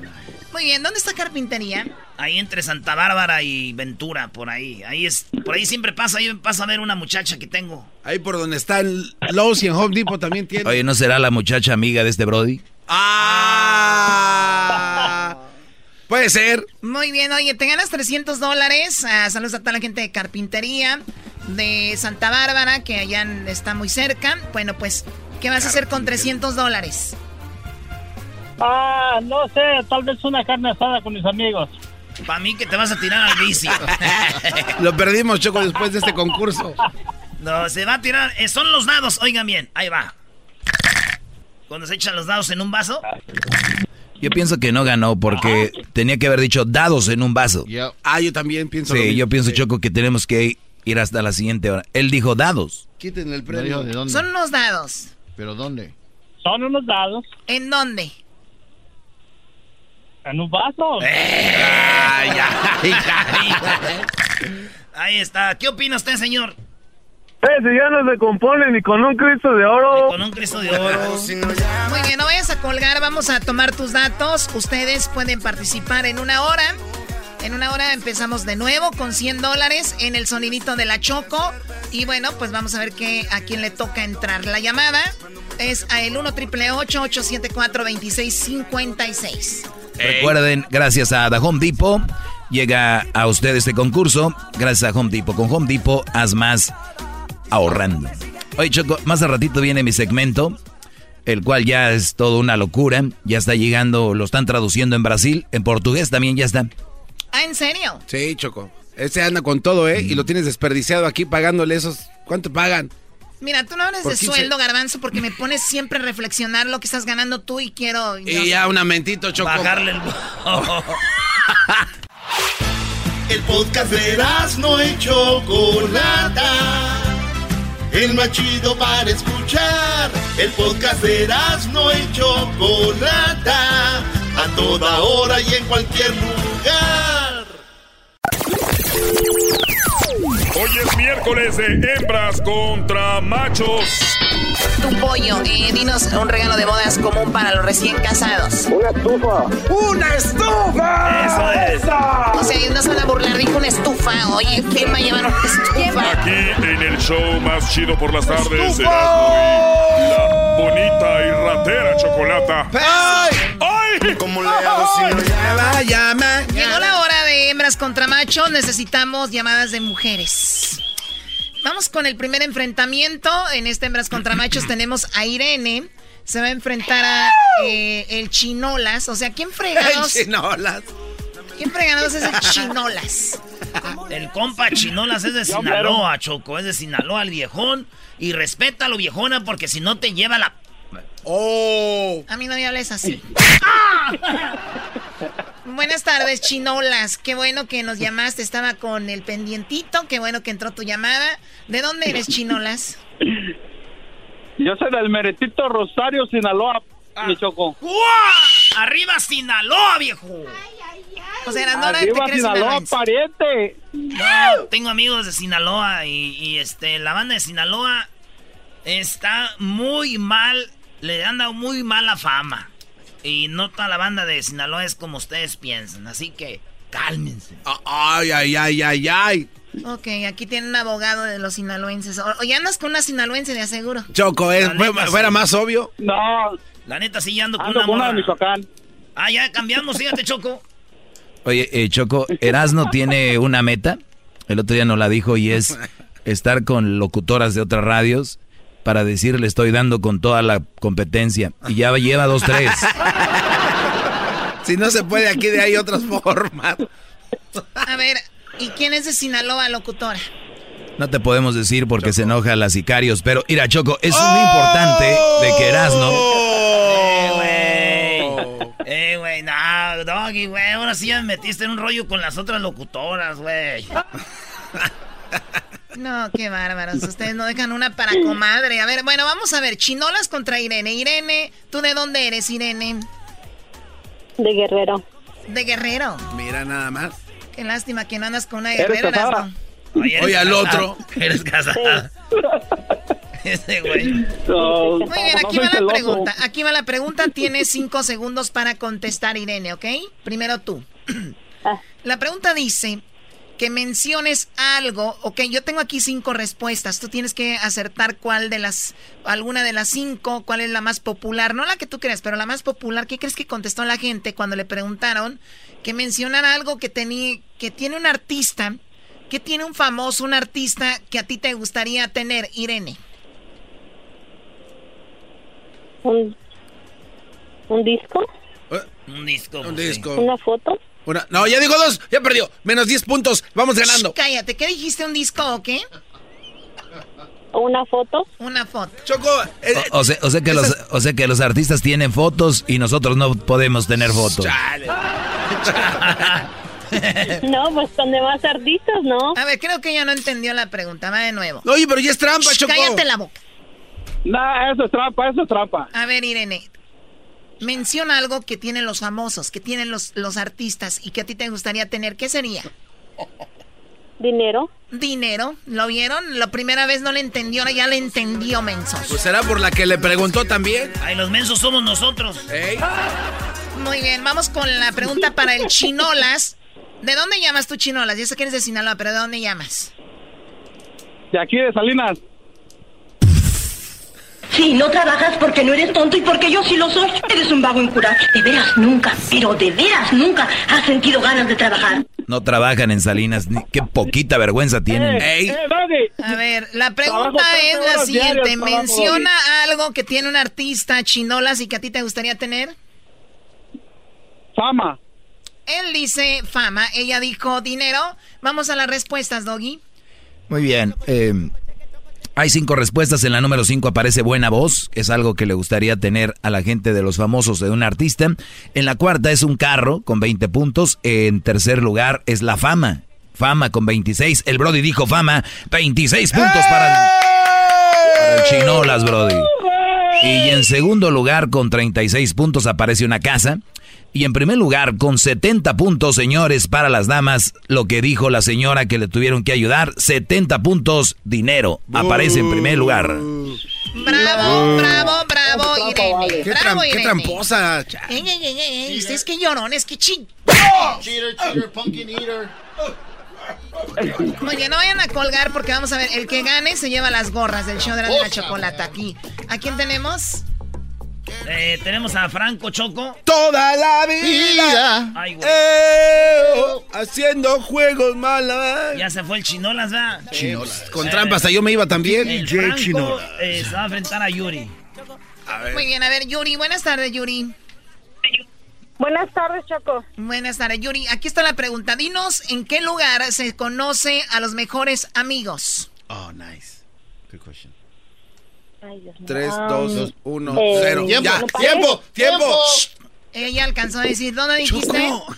Muy bien, ¿dónde está carpintería? Ahí entre Santa Bárbara y Ventura, por ahí. Ahí es, por ahí siempre pasa, ahí pasa a ver una muchacha que tengo. Ahí por donde está el Lowe's y en Home Depot también tiene. Oye, ¿no será la muchacha amiga de este Brody? Ah. Puede ser. Muy bien, oye, te ganas 300 dólares. Ah, saludos a toda la gente de carpintería de Santa Bárbara, que allá está muy cerca. Bueno, pues, ¿qué vas a hacer con 300 dólares? Ah, no sé, tal vez una carne asada con mis amigos. Para mí que te vas a tirar al bici. Lo perdimos, Choco, después de este concurso. No, se va a tirar. eh, son los dados, oigan bien, ahí va. Cuando se echan los dados en un vaso. Yo pienso que no ganó porque tenía que haber dicho dados en un vaso. Ah, yo también pienso lo Sí, mismo. yo pienso, Choco, que tenemos que ir hasta la siguiente hora. Él dijo dados. Quítenle el premio. de dónde. Son unos dados. ¿Pero dónde? Son unos dados ¿En dónde? en un vaso. Ay, ay, ay. Ahí está. ¿Qué opina usted, señor? Eh, si ya no se compone ni con un Cristo de oro. Con un Cristo de oro. Muy bien, no vayas a colgar, vamos a tomar tus datos. Ustedes pueden participar en una hora. En una hora empezamos de nuevo con 100 dólares en el sonidito de la Choco. Y bueno, pues vamos a ver qué, a quién le toca entrar. La llamada es a el 1 triple 874 2656 Recuerden, gracias a The Home Depot, llega a usted este concurso. Gracias a Home Depot. Con Home Depot, haz más ahorrando. Oye, Choco, más a ratito viene mi segmento, el cual ya es toda una locura. Ya está llegando, lo están traduciendo en Brasil. En portugués también ya está. Ah, ¿en serio? Sí, Choco. Ese anda con todo, ¿eh? Y lo tienes desperdiciado aquí pagándole esos. ¿Cuánto pagan? Mira, tú no hables de 15. sueldo, garbanzo, porque me pones siempre a reflexionar lo que estás ganando tú y quiero... yo- Y ya un amentito, Choco. Bajarle el... El podcast de no y Chocolata. El más chido para escuchar. El podcast de no y Chocolata. A toda hora y en cualquier lugar. Hoy es miércoles de hembras contra machos. Tu pollo, eh, dinos un regalo de bodas común para los recién casados. Una estufa. ¡Una estufa! Una estufa. Oye, ¿quién va a llevar una estufa? Aquí en el show más chido por las tardes, la bonita y ratera chocolata. ¡Ay! ¡Ay! ¿Cómo le hago si no Llama, llama. Llegó la hora de hembras contra machos. Necesitamos llamadas de mujeres. Vamos con el primer enfrentamiento. En este hembras contra machos tenemos a Irene. Se va a enfrentar a eh, el Chinolas. O sea, ¿quién fregados? Chinolas. ¿Quién fregados es el Chinolas? El compa Chinolas es de Sinaloa, Choco. Es de Sinaloa, el viejón. Y respétalo, viejona, porque si no te lleva la... ¡Oh! A mí no me hables así. Buenas tardes, Chinolas. Qué bueno que nos llamaste. Estaba con el pendientito. Qué bueno que entró tu llamada. ¿De dónde eres, Chinolas? Yo soy del Meretito Rosario, Sinaloa, mi choco. ¡Uah! ¡Arriba Sinaloa, viejo! O sea, te crees Sinaloa, pariente. No, tengo amigos de Sinaloa y, y, este la banda de Sinaloa está muy mal, le han dado muy mala fama. Y no toda la banda de Sinaloa es como ustedes piensan, así que cálmense. Ay, ay, ay, ay, ay. Ok, aquí tiene un abogado de los sinaloenses. O, o ya andas con una sinaloense de aseguro. Choco, es, neta, sí. fuera más obvio. No, La neta sí ando con ando una con una de. Michoacán. Ah, ya cambiamos, fíjate, Choco. Oye, eh, Choco, Erasno tiene una meta. El otro día nos la dijo y es estar con locutoras de otras radios para decir le estoy dando con toda la competencia. Y ya lleva dos, tres. Si no se puede, aquí de hay otras formas. A ver, ¿y quién es de Sinaloa, locutora? No te podemos decir porque se enoja la sicarios, pero mira, Choco, es muy importante de que Erasno... Eh, güey. Güey, no, doggy, güey. Ahora sí ya me metiste en un rollo con las otras locutoras, güey. No, qué bárbaros. Ustedes no dejan una para comadre. A ver, bueno, vamos a ver. Chinolas contra Irene. Irene, ¿tú de dónde eres, Irene? De Guerrero. De Guerrero. Mira nada más. Qué lástima que no andas con una ¿Eres guerrera. casada? ¿no? Oye, eres Oye, al otro. Eres casada. Ese güey. No, Muy bien, aquí va la celoso. pregunta. Aquí va la pregunta. Tienes cinco segundos para contestar, Irene, ¿ok? Primero tú. La pregunta dice que menciones algo. Ok, yo tengo aquí cinco respuestas. Tú tienes que acertar cuál de las, alguna de las cinco, cuál es la más popular. No la que tú creas, pero la más popular. ¿Qué crees que contestó la gente cuando le preguntaron que mencionara algo que, tenía, que tiene un artista? que tiene un famoso, un artista que a ti te gustaría tener, Irene? ¿Un, un disco? Un disco. Un disco. ¿Una foto? Una- no, ya digo dos, ya perdió. Menos 10 puntos, vamos ganando. Shh, cállate, ¿qué dijiste? ¿Un disco o qué? ¿Una foto? Una foto. Choco, eh, O, o sea, o sea que los, o sea que los artistas tienen fotos y nosotros no podemos tener fotos. No, pues con demás artistas, ¿no? A ver, creo que ella no entendió la pregunta. Va de nuevo. Oye, pero ya es trampa, Shh, Choco. Cállate la boca. Nah, eso es trampa, eso es trampa. A ver, Irene. Menciona algo que tienen los famosos, que tienen los, los artistas y que a ti te gustaría tener. ¿Qué sería? ¿Dinero? Dinero. ¿Lo vieron? La primera vez no le entendió, ahora ya le entendió, mensos. Pues será por la que le preguntó también. Ay, los mensos somos nosotros. Muy bien, vamos con la pregunta para el Chinolas. ¿De dónde llamas tú, Chinolas? Ya sé que eres de Sinaloa, pero ¿de dónde llamas? De aquí de Salinas. Sí, no trabajas porque no eres tonto y porque yo sí lo soy. Eres un vago incurable. De veras nunca, pero de veras nunca has sentido ganas de trabajar. No trabajan en Salinas. ni- Qué poquita vergüenza tienen. Ey. Eh, Doggy. A ver, la pregunta 13 es la siguiente. Menciona algo que tiene un artista chinolas y que a ti te gustaría tener. Fama. Él dice fama, ella dijo dinero. Vamos a las respuestas, Doggy. Muy bien. eh, hay cinco respuestas. En la número cinco aparece buena voz, es algo que le gustaría tener a la gente de los famosos de un artista. En la cuarta es un carro con 20 puntos. En tercer lugar es la fama. Fama con 26. El Brody dijo fama. 26 puntos para, para el Chinolas, Brody. Y en segundo lugar, con 36 puntos, aparece una casa. Y en primer lugar, con 70 puntos, señores, para las damas, lo que dijo la señora que le tuvieron que ayudar, 70 puntos, dinero. Aparece en primer lugar. Bravo, bravo, bravo, Irene. Qué, bravo, tram- qué Irene. tramposa. Ey, ey, ey, Ustedes que llorones, que ching. Cheater, cheater, pumpkin eater. Oye, no vayan a colgar porque vamos a ver, el que gane se lleva las gorras del show de la, de la chocolata aquí. ¿A quién tenemos? Eh, tenemos a Franco Choco. Toda la vida. Ay, güey. eh, oh, haciendo juegos malas. Ya se fue el Chinolas, ¿verdad? Con trampas, hasta yo me iba también. El Franco eh, se va a enfrentar a Yuri. Muy bien, a ver, Yuri. Buenas tardes, Yuri. Buenas tardes, Choco. Buenas tardes, Yuri. Aquí está la pregunta. Dinos en qué lugar se conoce a los mejores amigos. Oh, nice. Good question. Ay, Dios mío. 3, Um, 2, 1, eh, 0. tiempo, tiempo, tiempo. Ella alcanzó a decir, ¿dónde dijiste? Choco.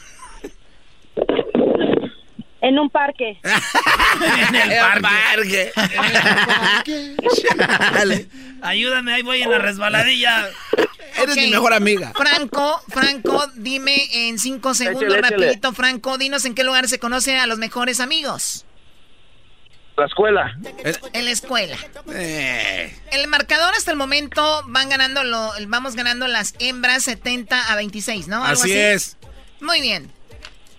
En un parque. en el parque. parque. Ayúdame, ahí voy en la resbaladilla. Eres mi mejor amiga. Franco, Franco, dime en cinco segundos, Échale, échale. rapidito, Franco, dinos en qué lugar se conoce a los mejores amigos. La escuela. En la escuela. Eh, El marcador hasta el momento van ganando lo, vamos ganando las hembras 70 a 26, ¿no? Algo así es. Muy bien.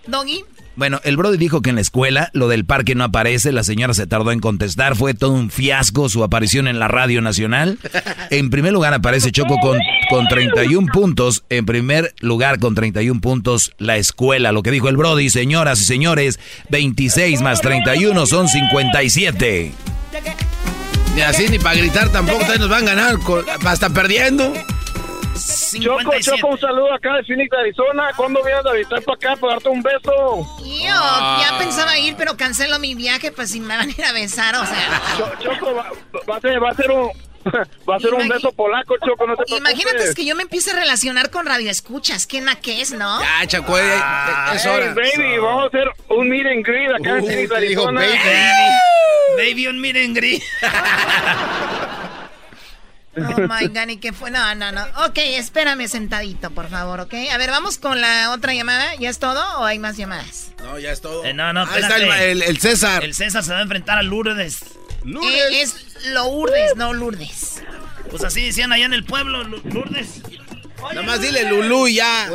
Doggy, Bueno, el Brody dijo que en la escuela lo del parque no aparece, la señora se tardó en contestar, fue todo un fiasco su aparición en la radio nacional. En primer lugar aparece Choco con, con 31 puntos, en primer lugar con 31 puntos la escuela, lo que dijo el Brody, señoras y señores, 26 más 31 son 57. Ni así ni para gritar tampoco. Ustedes nos van a ganar. hasta perdiendo. Choco, 57. Choco, un saludo acá de Phoenix, Arizona. ¿Cuándo vienes a visitar para acá para darte un beso? yo Ah. ya pensaba ir, pero cancelo mi viaje, pues si me van a ir a besar, o sea. Cho- Choco, va, va a ser, va a ser un... Va a ser un beso polaco, Choco, no te preocupes. Imagínate es que yo me empiezo a relacionar con radioescuchas, qué naques, ¿no? Ya, Chaco, eh, es Hey, hora. baby, vamos a hacer un meet and greet acá en Uh, Phoenix, te dijo Arizona. baby. Baby, un meet and greet. Oh my God, ¿y qué fue? No, no, no. Ok, espérame sentadito, por favor, ¿ok? A ver, vamos con la otra llamada. ¿Ya es todo o hay más llamadas? No, ya es todo. Eh, no, no, Ahí está el, espérate. el- el César. El César se va a enfrentar a Lourdes. Eh, es Lourdes, no Lourdes. Pues así decían allá en el pueblo, Lourdes. Nada más dile Lulú ya.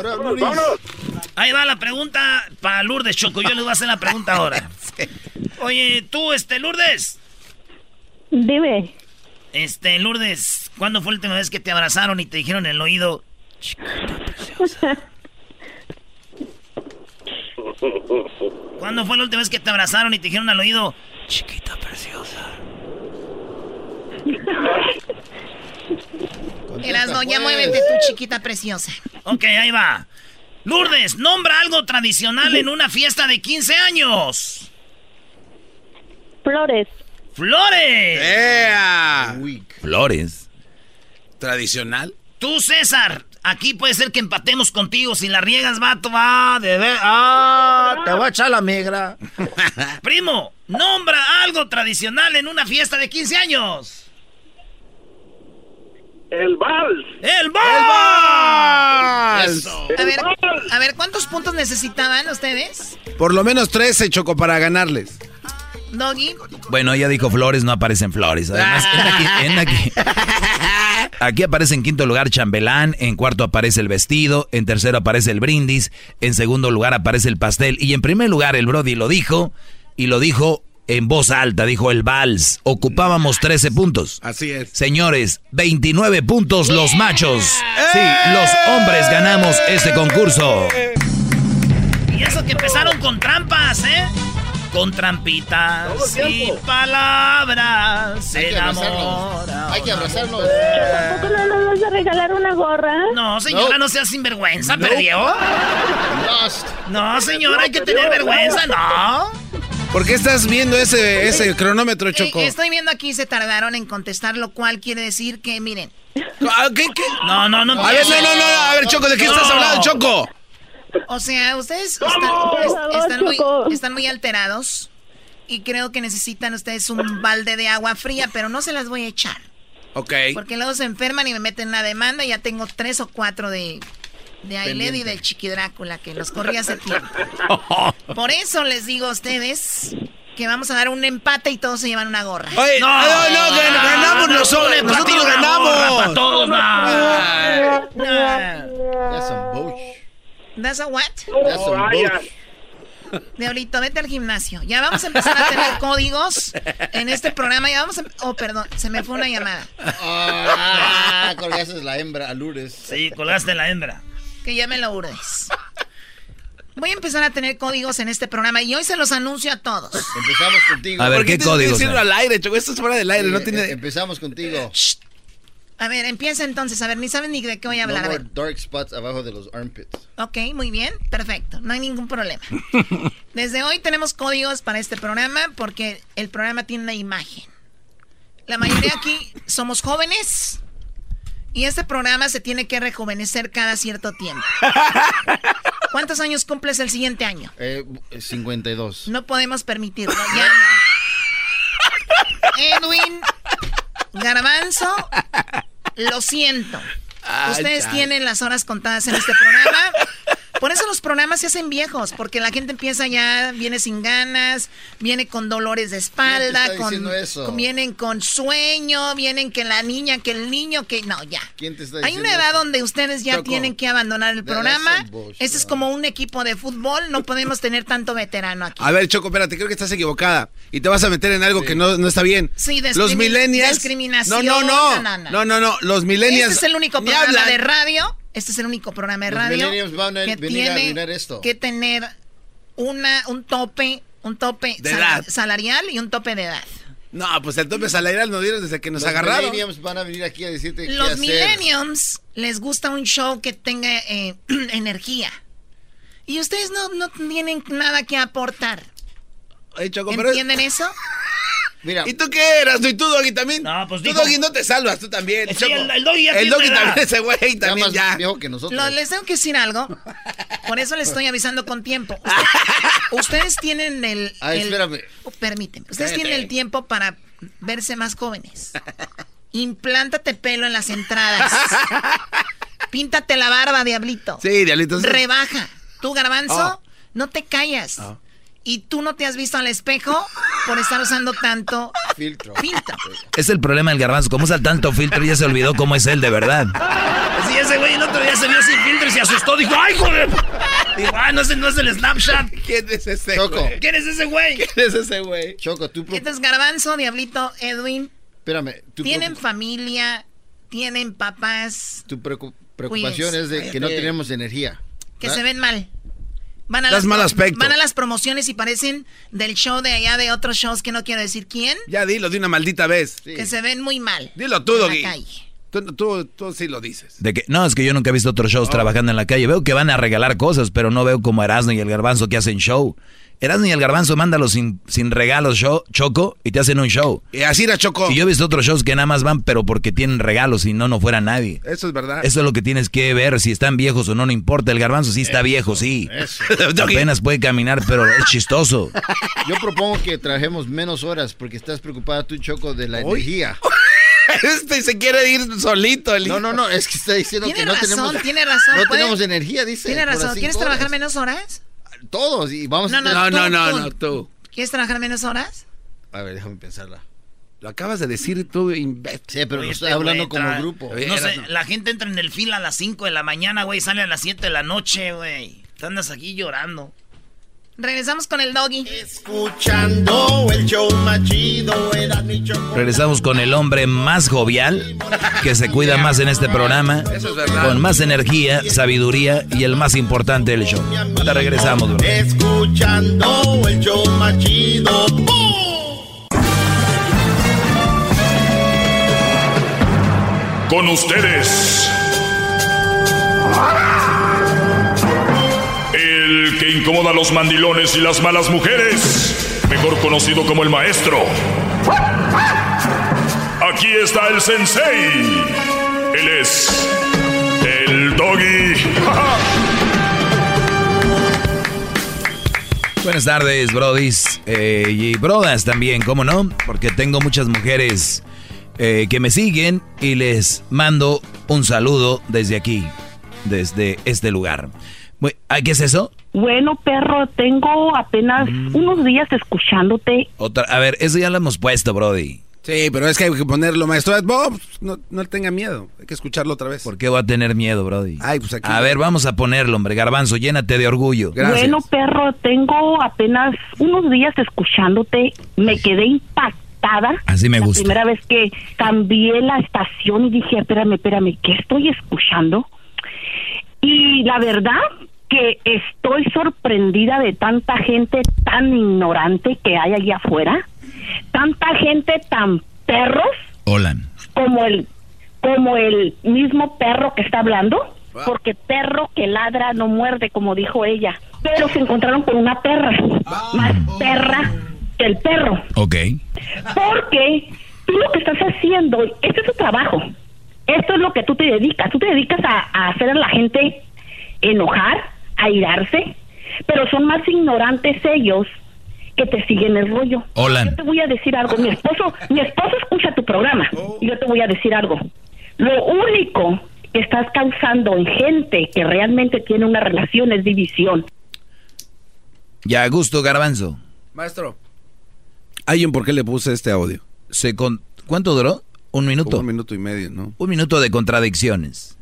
Ahí va la pregunta para Lourdes, Choco. Yo les voy a hacer la pregunta ahora. Oye, tú, este, Lourdes. Dime. Este, Lourdes, ¿cuándo fue la última vez que te abrazaron y te dijeron en el oído? ¿Cuándo fue la última vez que te abrazaron y te dijeron al oído? Chiquita preciosa. Erasno, ya muévete tú, chiquita preciosa. Ok, ahí va. Lourdes, nombra algo tradicional en una fiesta de 15 años. Flores. ¡Flores! ¡Ea! Flores. ¿Tradicional? Tú, César, aquí puede ser que empatemos contigo. Si la riegas, vato, va de ver. ¡Ah! Te voy a echar la migra. Primo, nombra algo tradicional en una fiesta de 15 años. El vals. ¡El vals! Eso. A ver, a ver, ¿cuántos puntos necesitaban ustedes? Por lo menos 13, Choco, para ganarles. Doggy. Bueno, ella dijo flores, no aparecen flores. Además, en aquí, en aquí- aquí aparece en quinto lugar chambelán, en cuarto aparece el vestido, en tercero aparece el brindis, en segundo lugar aparece el pastel y en primer lugar el Brody lo dijo y lo dijo en voz alta, dijo el vals. Ocupábamos 13 puntos. Así es. Señores, 29 puntos los machos. Sí, los hombres ganamos este concurso. Y eso que empezaron con trampas, ¿eh? Con trampitas y palabras se Hay que abrazarnos. enamora. Hay que abrazarnos. ¿Tampoco no nos vas a regalar una gorra? No, señora, no, sea sinvergüenza, perdió. Lost. No, señora, hay que tener vergüenza, no. ¿Por qué estás viendo ese, ese cronómetro, Eh, Choco? estoy viendo aquí se tardaron en contestar, lo cual quiere decir que, miren, Ah, ¿Qué, qué? No, no, no. A ver, no, no, no, a ver, Choco, ¿de qué estás No. hablando, Choco? O sea, ustedes están, es- muy, Choco. están muy alterados y creo que necesitan ustedes un balde de agua fría, pero no se las voy a echar. Ok. Porque luego se enferman y me meten una demanda y ya tengo tres o cuatro de, de Ailed y del Chiqui Drácula que los corrí hace tiempo. Por eso les digo a ustedes que vamos a dar un empate y todos se llevan una gorra. Oye, no, no, no, gan- ganamos nosotros, nosotros ganamos. para todos, no. Ah, That's some bullshit. ¿Das a what? That's some bullshit. Diablito, vete al gimnasio. Ya vamos a empezar a tener códigos en este programa. Ya vamos a... Oh, perdón, se me fue una llamada. Ah, colgaste la hembra a Lourdes. Sí, colgaste la hembra. Que ya me lo urdes. Voy a empezar a tener códigos en este programa y hoy se los anuncio a todos. Empezamos contigo. A ver, ¿Por ¿qué que códigos? decirlo al aire, Choco? Esto es fuera del aire, no tiene... eh, Empezamos contigo. A ver, empieza entonces. A ver, ni saben ni de qué voy a No hablar. A more ver. dark spots abajo de los armpits. Ok, muy bien, perfecto, no hay ningún problema. Desde hoy tenemos códigos para este programa porque el programa tiene una imagen. La mayoría aquí somos jóvenes y este programa se tiene que rejuvenecer cada cierto tiempo. ¿Cuántos años cumples el siguiente año? Eh, 52. No podemos permitirlo, ya no. Edwin, Garbanzo, lo siento. Ustedes tienen las horas contadas en este programa. Por eso los programas se hacen viejos, porque la gente empieza ya, viene sin ganas, viene con dolores de espalda, ¿Quién te está con, diciendo eso? con- vienen con sueño, vienen que la niña, que el niño, que no, ya. ¿Quién te está Hay una edad eso? donde ustedes ya Choco. tienen que abandonar el programa. bullshit, Este es como un equipo de fútbol, no podemos tener tanto veterano aquí. A ver, Choco, espérate, creo que estás equivocada. Y te vas a meter en algo que no, no está bien. Sí, Los millennials... discriminación, No, no, no. no, no. No, no, no. Los millennials... Este es el único ni programa hablan. de radio. Este es el único programa de Los radio millennials van a que venir a tiene arruinar esto. que tener una un tope, un tope De sal- edad. salarial y un tope de edad. No, pues el tope salarial nos dieron desde que nos Los agarraron. millennials van a venir aquí a decirte qué Los hacer. millenniums les gusta un show que tenga eh, energía. Y ustedes no, no tienen nada que aportar. Oye, Choco, pero... ¿Entienden eso? Mira, ¿Y tú qué eras? ¿Y tú, Doggy, también? No, pues tú, dijo- Doggy, no te salvas, tú también. Sí, Choco. el- el Doggy ya El Doggy también, ese güey ya también más ya. viejo que nosotros. Lo- les tengo que decir algo. Por eso les estoy avisando con tiempo. Usted- ustedes tienen el. Ay, el- espérame. Oh, permíteme. Ustedes Cállate. tienen el tiempo para verse más jóvenes. Implántate pelo en las entradas. Píntate la barba, diablito. Sí, diablito. sí. Rebaja. Tú, garbanzo, Oh. no te callas. Oh. Y tú no te has visto al espejo por estar usando tanto filtro. filtro. Es el problema del garbanzo. Como usa tanto filtro y ya se olvidó cómo es él de verdad. Sí, ese güey el otro día se vio sin filtro y se asustó. Dijo, ¡ay, joder! Dijo, ¡ah, no, es el Snapchat! ¿Quién es ese Choco. güey? ¿Quién es ese güey? ¿Quién es ese güey? Choco, tú... pro- Entonces, garbanzo, diablito, Edwin, Espérame. Tu, tienen preocup- familia, tienen papás tu preocu- preocupación Cuídense. es de que no tenemos energía. que ¿verdad? se ven mal. Van a, Das las mal aspecto. van a las promociones y parecen del show de allá de otros shows que no quiero decir quién, Ya dilo de una maldita vez. Sí. que se ven muy mal. Dilo tú, en la Doggy. calle. Tú, tú, tú sí lo dices. De que, no, es que yo nunca he visto otros shows trabajando en la calle. Veo que van a regalar cosas, pero no veo como Erasmo y el Garbanzo que hacen show. Erasmo y el Garbanzo mándalos sin, sin regalos, show, Choco, y te hacen un show. Y así era Choco. Y yo he visto otros shows que nada más van, pero porque tienen regalos, si no, no fuera nadie. Eso es verdad. Eso es lo que tienes que ver, si están viejos o no, no importa. El garbanzo sí está viejo, sí. Apenas puede caminar, pero es chistoso. Yo propongo que trabajemos menos horas porque estás preocupada tú, Choco, de la energía. Este se quiere ir solito. El No, no, no, es que está diciendo Tiene que no razón, tenemos... tiene razón. No puede- tenemos energía, dice. Tiene razón. ¿Quieres horas. trabajar menos horas? Todos, y vamos No, a... no, No, tú, no, no, tú. no, tú. ¿Quieres trabajar menos horas? A ver, déjame pensarla. Lo acabas de decir tú, imbécil. Sí, pero Oye, lo este estoy hablando como grupo. Oye, No sé, la gente entra en el fil a las 5 de la mañana, güey, sale a las 7 de la noche, güey. Te andas aquí llorando. Regresamos con el doggy. Escuchando el show más chido, era mi chocolate. Regresamos con el hombre más jovial, que se cuida más en este programa, Eso es verdad. con más energía, sabiduría y el más importante del show. Ahora regresamos, bro. Escuchando el show más chido. ¡Bum! Con ustedes. El que incomoda a los mandilones y las malas mujeres. Mejor conocido como el maestro. Aquí está el sensei. Él es el doggy. Buenas tardes, brodis. eh, y brodas también, ¿cómo no? Porque tengo muchas mujeres eh, que me siguen y les mando un saludo desde aquí, desde este lugar. Bu- ¿ah, ¿Qué es eso? Bueno, perro, tengo apenas Mm. unos días escuchándote. Otra, a ver, eso ya lo hemos puesto, Brody. Sí, pero es que hay que ponerlo, maestro. Bob, no, no tenga miedo. Hay que escucharlo otra vez. ¿Por qué voy a tener miedo, Brody? Ay, pues aquí. A ver, vamos a ponerlo, hombre. Garbanzo, llénate de orgullo. Gracias. Bueno, perro, tengo apenas unos días escuchándote. Me quedé impactada. Así me La gusta. primera vez que cambié la estación y dije, espérame, espérame, ¿qué estoy escuchando? Y la verdad que estoy sorprendida de tanta gente tan ignorante que hay allá afuera. Tanta gente tan perros Hola. como el como el mismo perro que está hablando, porque perro que ladra no muerde, como dijo ella. Pero se encontraron con una perra, más perra que el perro, Ok. porque tú lo que estás haciendo, este es tu trabajo, esto es lo que tú te dedicas, tú te dedicas a, a hacer a la gente enojar, a irarse, pero son más ignorantes ellos que te siguen el rollo. Hola. Yo te voy a decir algo, mi esposo, mi esposo escucha tu programa y yo te voy a decir algo. Lo único que estás causando en gente que realmente tiene una relación es división. Ya, gusto, Garbanzo. Maestro. Hay un por qué le puse este audio. Se con... ¿Cuánto duró? ¿Un minuto? Como un minuto y medio, ¿no? Un minuto de contradicciones.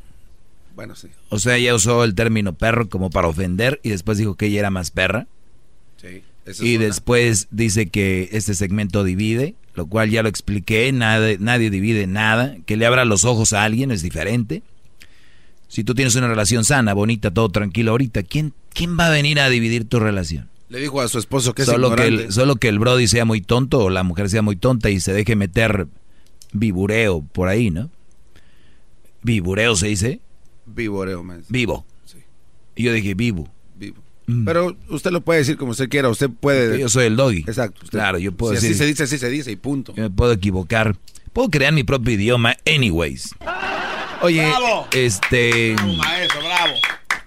Bueno, sí. O sea, ella usó el término perro como para ofender y después dijo que ella era más perra. Sí. Y es una. después dice que este segmento divide, lo cual ya lo expliqué, nada, nadie divide nada, que le abra los ojos a alguien es diferente. Si tú tienes una relación sana, bonita, todo tranquilo ahorita, ¿quién, quién va a venir a dividir tu relación? Le dijo a su esposo que es Solo que, ignorante. el, solo que el Brody sea muy tonto o la mujer sea muy tonta y se deje meter vibureo por ahí, ¿no? Vibureo se dice. Vivoreo, maestro. Vivo. Sí. Y yo dije vivo. Vivo. Mm. Pero usted lo puede decir como usted quiera. Usted puede. Yo soy el doggy. Exacto. usted- Claro, yo puedo si decir. así se dice, así se dice y punto. Yo me puedo equivocar. Puedo crear mi propio idioma, anyways. Oye, Bravo. este. Maestro, bravo.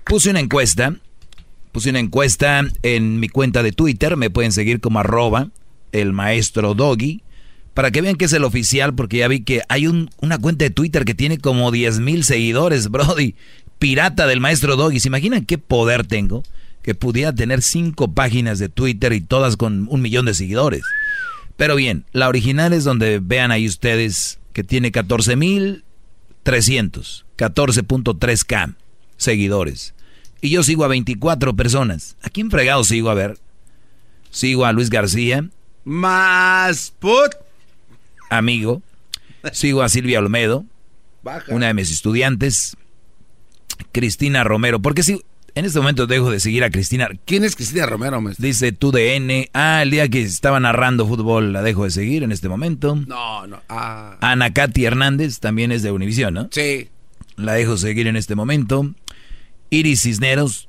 Puse una encuesta. Puse una encuesta en mi cuenta de Twitter. Me pueden seguir como arroba el maestro doggy. Para que vean que es el oficial, porque ya vi que hay un- una cuenta de Twitter que tiene como 10 mil seguidores, Brody. Pirata del maestro Doggy. ¿Se imaginan qué poder tengo? Que pudiera tener cinco páginas de Twitter y todas con un millón de seguidores. Pero bien, la original es donde vean ahí ustedes que tiene 14 mil 300, 14.3k seguidores. Y yo sigo a 24 personas. ¿A quién fregado sigo? A ver. Sigo a Luis García. Más put. Amigo. Sigo a Silvia Olmedo. Baja. Una de mis estudiantes. Cristina Romero. Porque si en este momento dejo de seguir a Cristina. ¿Quién es Cristina Romero, maestro? Dice tu DN. Ah, el día que estaba narrando fútbol la dejo de seguir en este momento. No, no. Ah. Ana Katy Hernández también es de Univisión, ¿no? Sí. La dejo seguir en este momento. Iris Cisneros.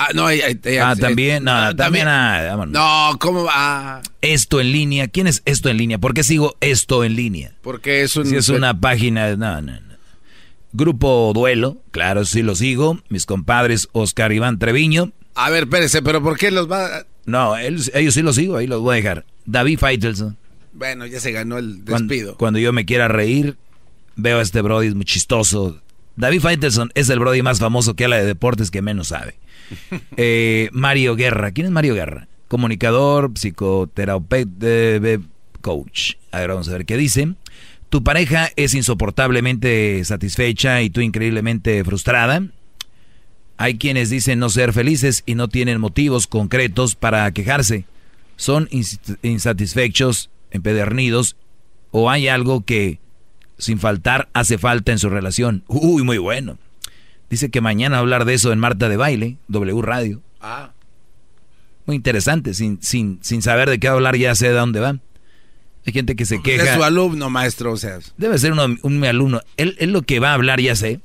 Ah, no, ahí- ahí- ahí- Ah, también, no, también, ah. No, ¿cómo va? Esto en línea. ¿Quién es esto en línea? ¿Por qué sigo esto en línea? Porque es un... Si es una página, no, no, no. Grupo Duelo, claro, sí lo sigo. Mis compadres Oscar Iván Treviño. A ver, espérese, pero ¿por qué los va...? No, ellos, ellos sí los sigo, ahí los voy a dejar. David Faitelson. Bueno, ya se ganó el despido. cuando yo me quiera reír, veo a este Brody, es muy chistoso. David Faitelson es el Brody más famoso que habla de deportes que menos sabe. Eh, Mario Guerra. ¿Quién es Mario Guerra? Comunicador, psicoterapeuta, eh, coach. A ver, vamos a ver qué dice. Tu pareja es insoportablemente satisfecha y tú increíblemente frustrada. Hay quienes dicen no ser felices y no tienen motivos concretos para quejarse. Son ins- insatisfechos, empedernidos o hay algo que sin faltar hace falta en su relación. Uy, muy bueno. Dice que mañana va a hablar de eso en Marta de Baile, W Radio. Ah. Muy interesante, sin, sin, sin saber de qué va a hablar ya sé de dónde va. Hay gente que se queja. Es su alumno, maestro, o sea... Debe ser uno, un mi alumno. Él, él lo que va a hablar, ya sé.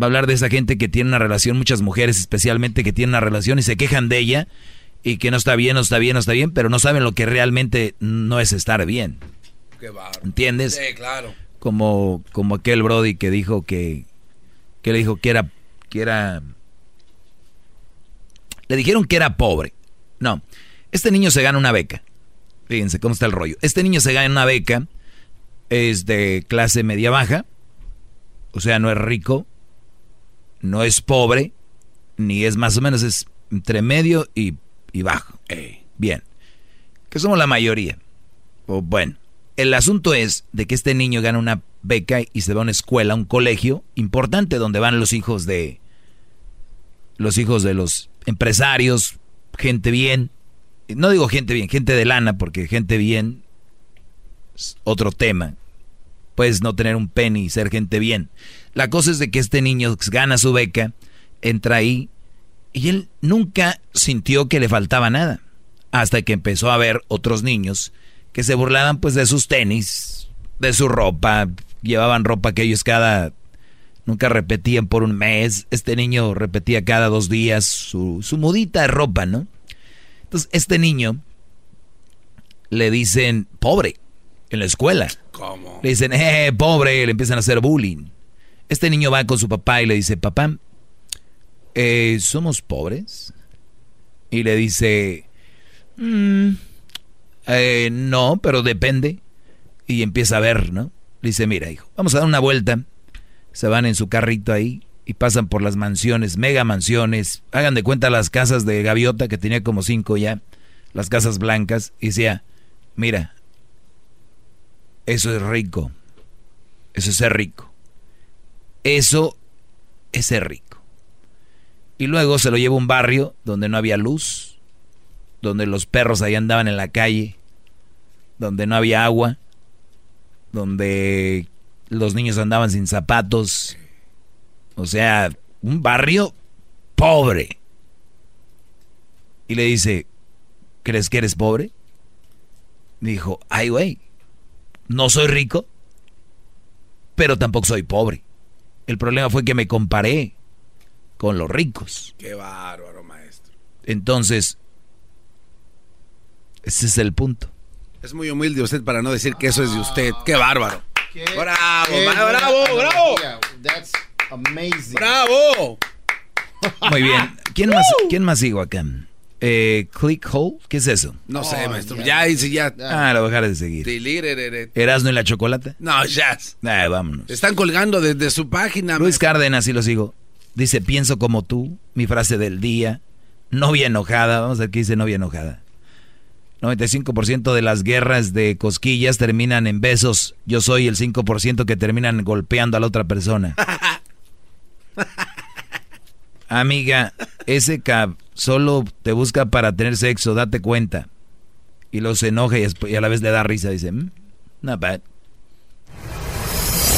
Va a hablar de esa gente que tiene una relación, muchas mujeres especialmente que tienen una relación y se quejan de ella y que no está bien, no está bien, no está bien, pero no saben lo que realmente no es estar bien. Qué bárbaro. ¿Entiendes? Sí, claro. Como, como aquel Brody que dijo que, que le dijo que era, que era, le dijeron que era pobre. No, este niño se gana una beca. Fíjense cómo está el rollo. Este niño se gana una beca, es de clase media baja, o sea, no es rico, no es pobre, ni es más o menos, es entre medio y, y bajo. Bien, que somos la mayoría. O bueno, el asunto es de que este niño gana una beca y se va a una escuela, un colegio importante donde van los hijos de los hijos de los empresarios, gente bien. No digo gente bien, gente de lana, porque gente bien es otro tema. Puedes no tener un penny y ser gente bien. La cosa es de que este niño gana su beca, entra ahí y él nunca sintió que le faltaba nada. Hasta que empezó a ver otros niños que se burlaban pues de sus tenis, de su ropa, llevaban ropa que ellos cada nunca repetían por un mes, este niño repetía cada dos días su, su mudita de ropa, ¿no? Entonces este niño le dicen pobre en la escuela. ¿Cómo? Le dicen, eh, pobre, le empiezan a hacer bullying. Este niño va con su papá y le dice, papá, eh, ¿somos pobres? Y le dice, "Mm, eh, no, pero depende. Y empieza a ver, ¿no? Le dice, mira, hijo, vamos a dar una vuelta. Se van en su carrito ahí y pasan por las mansiones, mega mansiones. Hagan de cuenta las casas de Gaviota, que tenía como cinco ya, las casas blancas. Y decía, mira, eso es rico. Eso es ser rico. Eso es ser rico. Y luego se lo lleva a un barrio donde no había luz, donde los perros ahí andaban en la calle, donde no había agua, donde los niños andaban sin zapatos. O sea, un barrio pobre. Y le dice, ¿crees que eres pobre? Dijo, ay, güey, no soy rico, pero tampoco soy pobre. El problema fue que me comparé con los ricos. Qué bárbaro, maestro. Entonces, ese es el punto. Es muy humilde usted para no decir que eso es de usted. Qué bárbaro. Bravo, Qué bravo, bravo. analogía. That's amazing. Bravo. Muy bien. ¿Quién más, ¿quién más sigo acá? Eh, click hole, ¿qué es eso? No sé, maestro. Ya, ya, ya. Ah, lo dejaré de seguir. ¿Erasno y la chocolate? No, ya. Ah, vámonos. Están colgando desde su página. Luis Cárdenas, sí lo sigo. Dice, pienso como tú, mi frase del día. Novia enojada, vamos a ver qué dice novia enojada. 95% de las guerras de cosquillas terminan en besos. Yo soy el 5% que terminan golpeando a la otra persona. Amiga, ese cab solo te busca para tener sexo, date cuenta. Y luego se enoja y, a la vez le da risa. Dice, mm, not bad.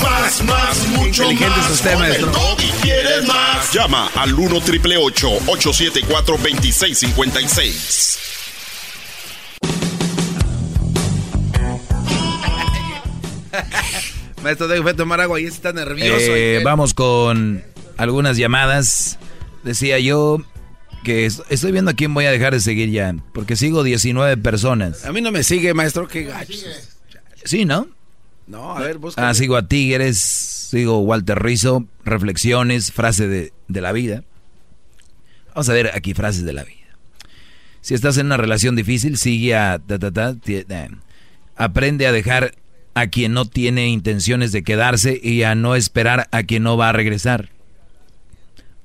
Más, más, mucho Inteligente más. usted, maestro. Y quieres más. Llama al 1 triple 874 2656. Maestro, déjame tomar agua y está nervioso. Eh, vamos con algunas llamadas. Decía yo que es- estoy viendo a quién voy a dejar de seguir ya, porque sigo 19 personas. A mí no me sigue, maestro, qué gacho. Sí, ¿no? No, a ver, busca. Ah, sigo a Tigres, sigo Walter Rizzo, reflexiones, frase de, de la vida. Vamos a ver aquí frases de la vida. Si estás en una relación difícil, sigue a... ta, ta, ta, ti- eh, aprende a dejar a quien no tiene intenciones de quedarse y a no esperar a quien no va a regresar.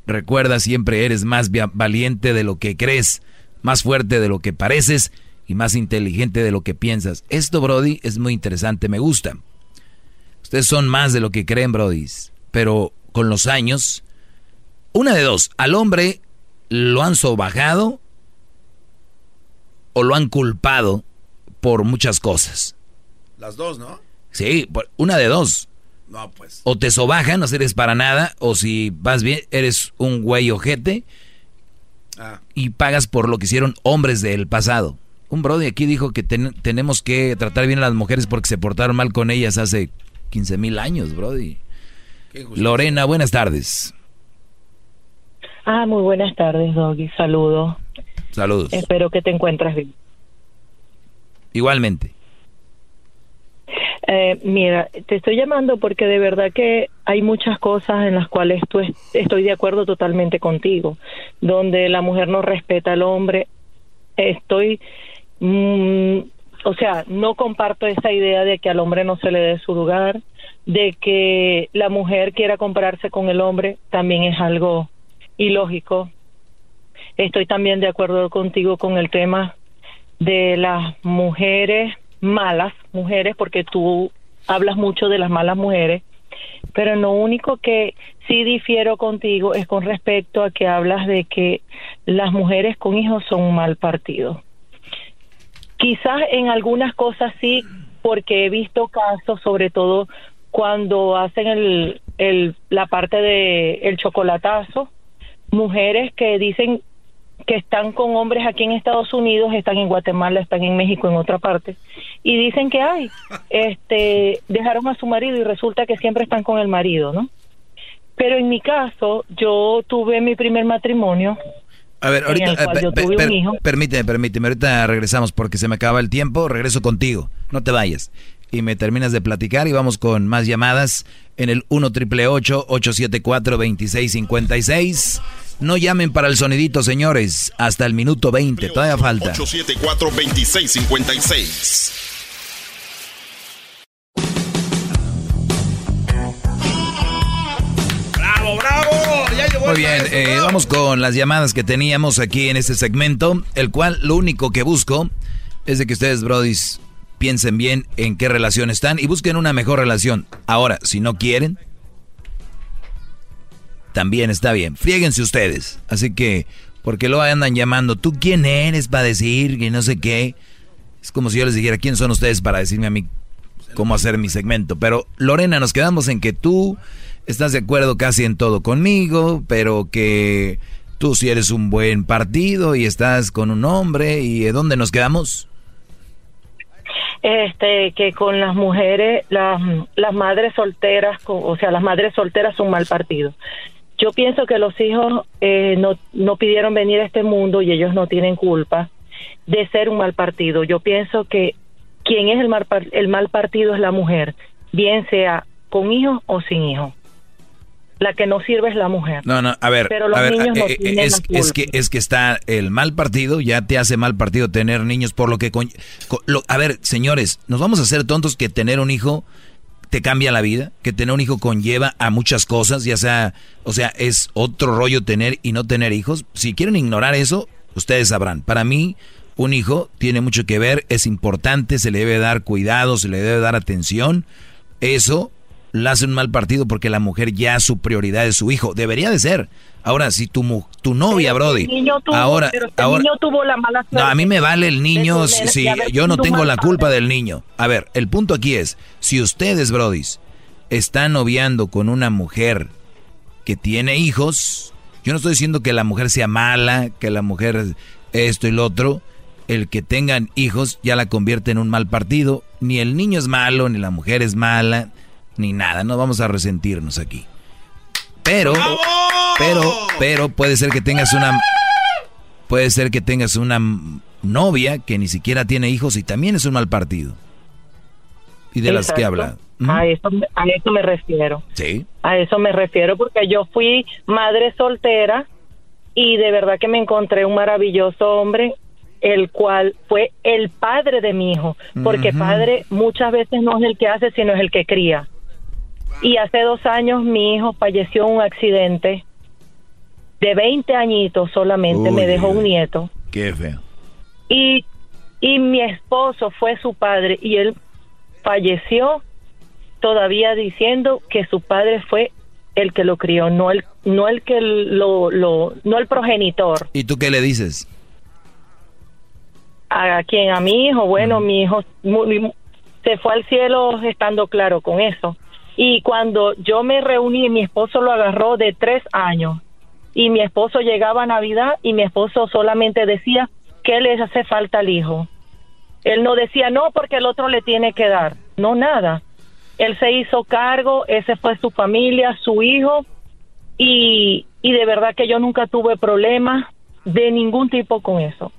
Recuerda siempre eres más valiente de lo que crees, más fuerte de lo que pareces y más inteligente de lo que piensas. Esto, Brody, es muy interesante, me gusta. Ustedes son más de lo que creen, Brody. Pero con los años, una de dos, al hombre lo han sobajado o lo han culpado por muchas cosas. Las dos, ¿no? Sí, por- una de dos. No, pues. O te sobajan, no sirves para nada, o si vas bien, eres un güey ojete Ah. y pagas por lo que hicieron hombres del pasado. Un brody aquí dijo que ten- tenemos que tratar bien a las mujeres porque se portaron mal con ellas hace 15 mil años, brody. Lorena, buenas tardes. Ah, muy buenas tardes, Doggy. Saludos. Saludos. Espero que te encuentres bien. Igualmente. Eh, mira, te estoy llamando porque de verdad que hay muchas cosas en las cuales estoy de acuerdo totalmente contigo, donde la mujer no respeta al hombre. Estoy, mm, o sea, no comparto esa idea de que al hombre no se le dé su lugar, de que la mujer quiera compararse con el hombre, también es algo ilógico. Estoy también de acuerdo contigo con el tema de las mujeres malas mujeres porque tú hablas mucho de las malas mujeres pero lo único que sí difiero contigo es con respecto a que hablas de que las mujeres con hijos son un mal partido quizás en algunas cosas sí porque he visto casos sobre todo cuando hacen el, el la parte de el chocolatazo mujeres que dicen que están con hombres aquí en Estados Unidos, están en Guatemala, están en México, en otra parte, y dicen que hay, este, dejaron a su marido y resulta que siempre están con el marido, ¿no? Pero en mi caso, yo tuve mi primer matrimonio, A ver, en ahorita, el cual yo per- tuve per- un hijo. permíteme, permíteme, ahorita regresamos porque se me acaba el tiempo, regreso contigo, no te vayas. Y me terminas de platicar y vamos con más llamadas en el 1 triple 874 2656 No llamen para el sonidito, señores, hasta el minuto 20, todavía falta. 874-2656. ¡Bravo, bravo! Ya llegó Muy bien, eh, vamos con las llamadas que teníamos aquí en este segmento, el cual lo único que busco es de que ustedes, brodis, piensen bien en qué relación están y busquen una mejor relación. Ahora, si no quieren, también está bien. Friéguense ustedes. Así que, porque lo andan llamando, ¿tú quién eres para decir que no sé qué? Es como si yo les dijera, ¿quién son ustedes para decirme a mí cómo hacer mi segmento? Pero, Lorena, nos quedamos en que tú estás de acuerdo casi en todo conmigo, pero que tú sí eres un buen partido y estás con un hombre. ¿Y de dónde nos quedamos? este, que con las mujeres, las, las madres solteras, o sea, las madres solteras son mal partido. Yo pienso que los hijos eh, no, no pidieron venir a este mundo y ellos no tienen culpa de ser un mal partido. Yo pienso que quien es el mal, el mal partido es la mujer, bien sea con hijos o sin hijos. La que no sirve es la mujer. No, no, a ver, Pero los a ver, niños no eh, eh, tienen es, es que es que está el mal partido, ya te hace mal partido tener niños por lo que con- co- lo- a ver, señores, nos vamos a hacer tontos que tener un hijo te cambia la vida, que tener un hijo conlleva a muchas cosas, ya sea, o sea, es otro rollo tener y no tener hijos. Si quieren ignorar eso, ustedes sabrán. Para mí, un hijo tiene mucho que ver, es importante, se le debe dar cuidado, se le debe dar atención. Eso la hace un mal partido porque la mujer ya su prioridad es su hijo. Debería de ser. Ahora, si tu, mu- tu novia, Brody, El niño tuvo, ahora, pero este ahora, niño tuvo la mala no, suerte a mí me vale el niño si, yo no tengo la padre. culpa del niño. A ver, el punto aquí es, si ustedes, brodis, están noviando con una mujer que tiene hijos, yo no estoy diciendo que la mujer sea mala, que la mujer esto y lo otro, el que tengan hijos ya la convierte en un mal partido, ni el niño es malo, ni la mujer es mala, ni nada, no vamos a resentirnos aquí. Pero, pero, pero puede ser que tengas una, puede ser que tengas una novia que ni siquiera tiene hijos y también es un mal partido. Y de las que habla. A eso, a eso me refiero. Sí. A eso me refiero porque yo fui madre soltera y de verdad que me encontré un maravilloso hombre el cual fue el padre de mi hijo, porque padre muchas veces no es el que hace, sino es el que cría. Y hace dos años mi hijo falleció en un accidente de 20 añitos solamente, me dejó un nieto. Qué feo. Y, y mi esposo fue su padre y él falleció todavía diciendo que su padre fue el que lo crió, no el, no el que lo, lo, no el progenitor. ¿Y tú qué le dices? A quien a mi hijo, bueno, mi hijo mu- mu- se fue al cielo estando claro con eso. Y cuando yo me reuní, mi esposo lo agarró de tres años. Y mi esposo llegaba a Navidad y mi esposo solamente decía que le hace falta al hijo. Él no decía no porque el otro le tiene que dar. No, nada. Él se hizo cargo, ese fue su familia, su hijo. Y, y de verdad que yo nunca tuve problemas de ningún tipo con eso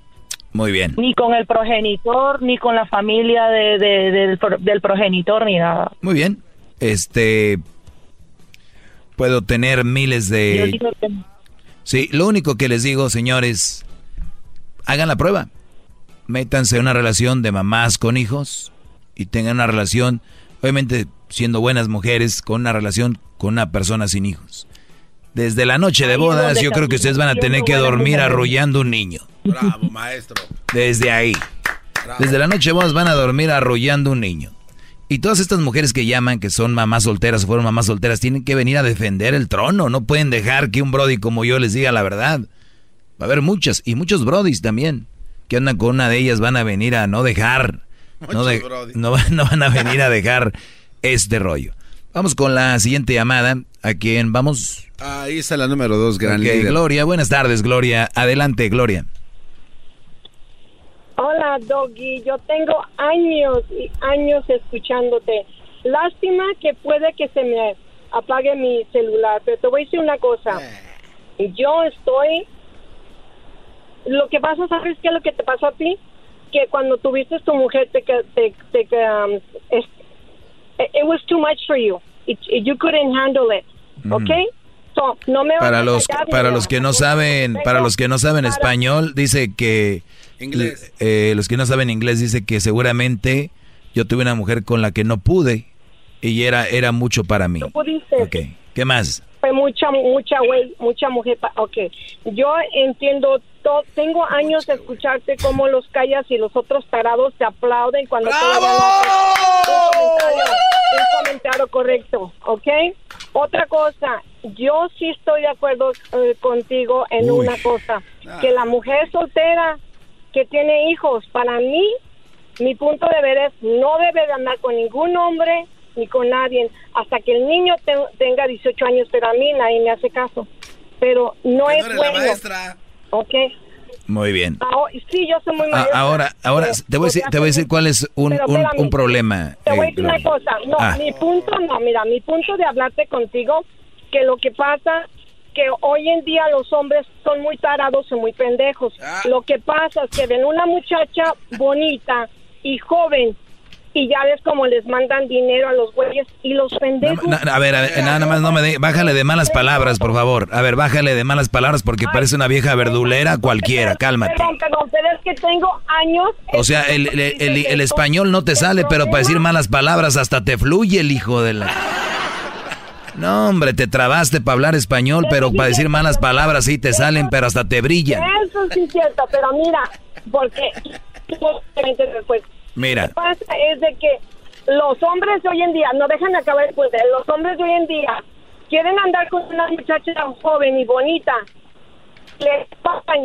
Muy bien. ni con el progenitor, ni con la familia de, de- del, pro- del progenitor, ni nada. Muy bien. Este puedo tener miles de Sí, lo único que les digo, señores, hagan la prueba. Métanse en una relación de mamás con hijos y tengan una relación, obviamente siendo buenas mujeres, con una relación con una persona sin hijos. Desde la noche de bodas, yo creo que ustedes van a tener que dormir arrullando un niño. Bravo, maestro. Desde ahí. Desde la noche de bodas van a dormir arrullando un niño. Y todas estas mujeres que llaman, que son mamás solteras o fueron mamás solteras, tienen que venir a defender el trono. No pueden dejar que un brody como yo les diga la verdad. Va a haber muchas, y muchos brodis también, que andan con una de ellas, van a venir a no dejar. No, de- no, van- no van a venir a dejar este rollo. Vamos con la siguiente llamada. ¿A quién vamos? Ahí está la número dos, gran líder. Gloria, buenas tardes, Gloria. Adelante, Gloria. Hola, Doggy. Yo tengo años y años escuchándote. Lástima que puede que se me apague mi celular, pero te voy a decir una cosa. Yo estoy... Lo que pasa, ¿sabes qué es lo que te pasó a ti? Que cuando tuviste tu mujer, te... te, te um, es- it was too much for you. It- you couldn't handle it. ¿Ok? So, no me Para los para los que no saben para los que no saben español dice que Inglés. eh, los que no saben inglés dice que seguramente yo tuve una mujer con la que no pude y era era mucho para mí. Tú pudiste. ¿Qué más? fue mucha mucha güey, mucha mujer pa- ok yo entiendo to- tengo años de escucharte cómo los callas y los otros tarados te aplauden cuando todavía no haces un comentario, un comentario correcto ok otra cosa yo sí estoy de acuerdo eh, contigo en Uy. una cosa que la mujer soltera que tiene hijos para mí mi punto de ver es no debe de andar con ningún hombre ni con nadie hasta que el niño te- tenga 18 años, pero a mí nadie me hace caso. Pero no es bueno. ¿Ok? Muy bien. Ahora- sí, yo soy muy A- maestra. ahora ahora pero te voy a decir te voy a decir cuál es un, Pero un, un problema. Te voy a eh, decir una cosa. No, Ah. mi punto no, mira, mi punto de hablarte contigo, que lo que pasa que hoy en día los hombres son muy tarados y muy pendejos. Lo que pasa es que ven una muchacha bonita y joven y ya ves cómo les mandan dinero a los güeyes y los pendejos. Na- a ver, a ver, nada más no me de, bájale de malas palabras, por favor. A ver, bájale de malas palabras porque parece una vieja verdulera cualquiera, cálmate. Perdón, perdón, pero es que tengo años. O sea, el, el- el- el español no te sale, pero para decir malas palabras hasta te fluye el hijo de la... No, hombre, te trabaste para hablar español, pero para decir malas palabras sí te salen, pero hasta te brillan. Eso sí es cierto, pero mira, porque después. Mira. Lo que pasa es de que los hombres de hoy en día, no dejan acabar el punto, los hombres de hoy en día quieren andar con una muchacha tan joven y bonita. Les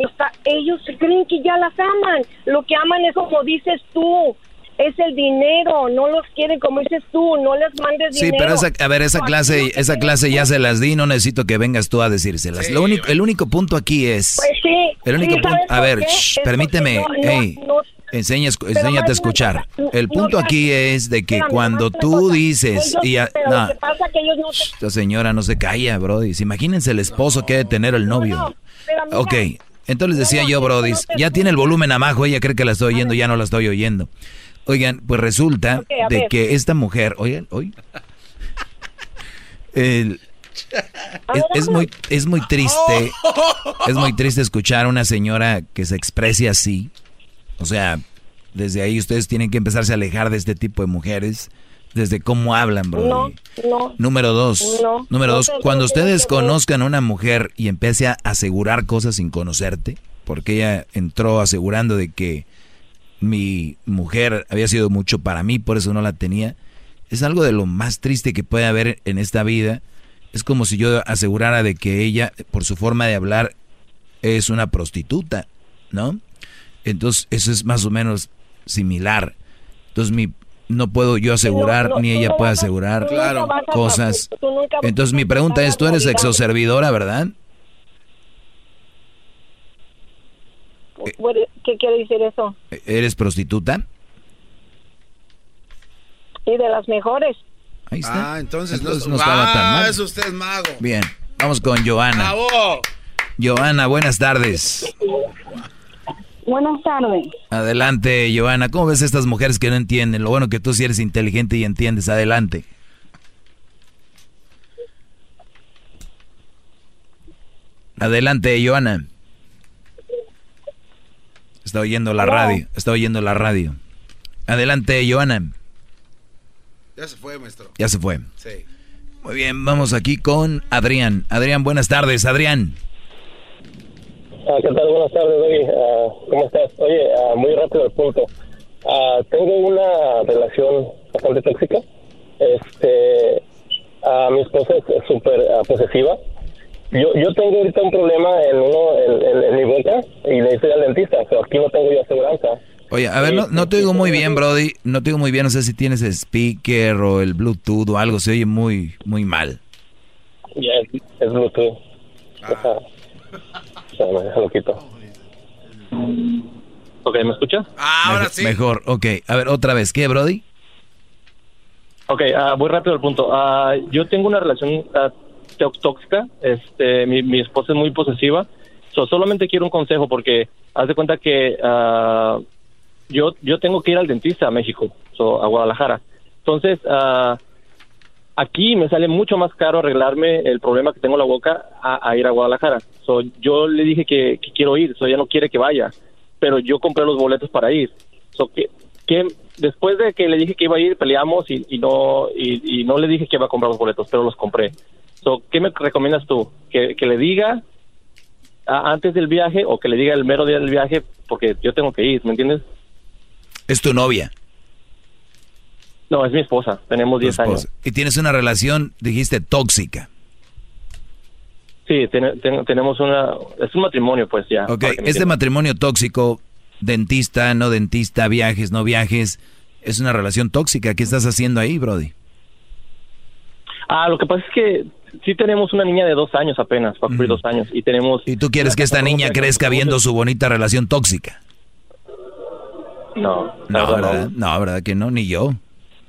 está- ellos creen que ya las aman. Lo que aman es como dices tú, es el dinero, no los quieren como dices tú, no les mandes Sí, dinero. pero esa, a ver, esa clase, esa clase ya se las di, no necesito que vengas tú a decírselas. Lo único, el único punto aquí es, Pues sí, el único sí, punto, ¿sabes a ver, shh, Es permíteme, no- hey, no- enseña, enséñate a escuchar. El punto aquí es de que cuando tú cosa. dices, Ellos- y ya, pero no, lo que pasa es que ellos no te- esta señora no se calla, Brody. Imagínense el esposo que debe tener el novio. Ok, entonces decía yo, Brody, ya tiene el volumen abajo, ella cree que la estoy oyendo, ya no la estoy oyendo. Oigan, pues resulta de ver. que esta mujer, oigan, hoy, el- es, es muy, es muy triste, es muy triste escuchar a una señora que se exprese así. O sea, desde ahí ustedes tienen que empezarse a alejar de este tipo de mujeres, desde cómo hablan, Brody. No, no. Número dos. No, número no dos. Cuando no, ustedes no, no. conozcan a una mujer y empiece a asegurar cosas sin conocerte, porque ella entró asegurando de que mi mujer había sido mucho para mí, por eso no la tenía. Es algo de lo más triste que puede haber en esta vida. Es como si yo asegurara de que ella, por su forma de hablar, es una prostituta, ¿no? Entonces, eso es más o menos similar. Entonces, mi, no puedo yo asegurar, No, no, ni ella no puede asegurar a- cosas. Entonces, mi pregunta es, tú eres exoservidora, ¿verdad? ¿Qué quiere decir eso? ¿Eres prostituta? Y de las mejores. Ahí está. Ah, entonces, Entonces no, no estaba tan Ah, mal. es usted es mago. Bien, vamos con Joana. Bravo. Joana, buenas tardes. Buenas tardes. Adelante, Joana. ¿Cómo ves a estas mujeres que no entienden? Lo bueno que tú sí eres inteligente y entiendes. Adelante. Adelante, Joana. Está oyendo la Hello. radio. Está oyendo la radio. Adelante, Joana. Ya se fue, maestro. Ya se fue. Sí. Muy bien, vamos aquí con Adrián. Adrián, buenas tardes, Adrián. Ah, ¿Qué tal? Buenas tardes, oye, ah, ¿cómo estás? Oye, ah, muy rápido al punto. Ah, tengo una relación bastante tóxica. Este, ah, mi esposa es súper posesiva. Yo, yo tengo ahorita un problema en uno, en, en- en mi boca y necesito ir al dentista, pero aquí no tengo yo aseguranza. Oye, a ver, no, no te oigo muy bien, Brody. No te oigo muy bien. No sé si tienes el speaker o el Bluetooth o algo. Se oye muy, muy mal. Ya es, es Bluetooth. Deja- espérame, déjalo quito. Ok, ¿me escuchas? ahora Mejor- Mejor, ok. A ver, otra vez. ¿Qué, Brody? Ok, ah, muy rápido al punto. Ah, yo tengo una relación ah, tó- tóxica. Este, mi, mi esposa es muy posesiva. So, solamente quiero un consejo porque haz de cuenta que ah, yo yo tengo que ir al dentista a México, so, a Guadalajara. Entonces, ah, aquí me sale mucho más caro arreglarme el problema que tengo en la boca a, ir a Guadalajara. So, yo le dije que, quiero ir, so ella no quiere que vaya, pero yo compré los boletos para ir. So, que, que después de que le dije que iba a ir, peleamos y, no y no le dije que iba a comprar los boletos, pero los compré. So, ¿Qué me recomiendas tú? ¿Que, que le diga a- antes del viaje o que le diga el mero día del viaje? Porque yo tengo que ir, ¿me entiendes? Es tu novia. No, es mi esposa. Tenemos 10 años. Y tienes una relación, dijiste, tóxica. Sí, ten- ten- tenemos una... Es un matrimonio, pues ya. Ok, este matrimonio tóxico, dentista, no dentista, viajes, no viajes, es una relación tóxica. ¿Qué estás haciendo ahí, Brody? Ah, lo que pasa es que sí tenemos una niña de dos años apenas, va a cumplir dos años, y tenemos... ¿Y tú quieres que esta niña crezca viendo su bonita relación tóxica? No, No, ¿verdad? No, ¿verdad que no? Ni yo.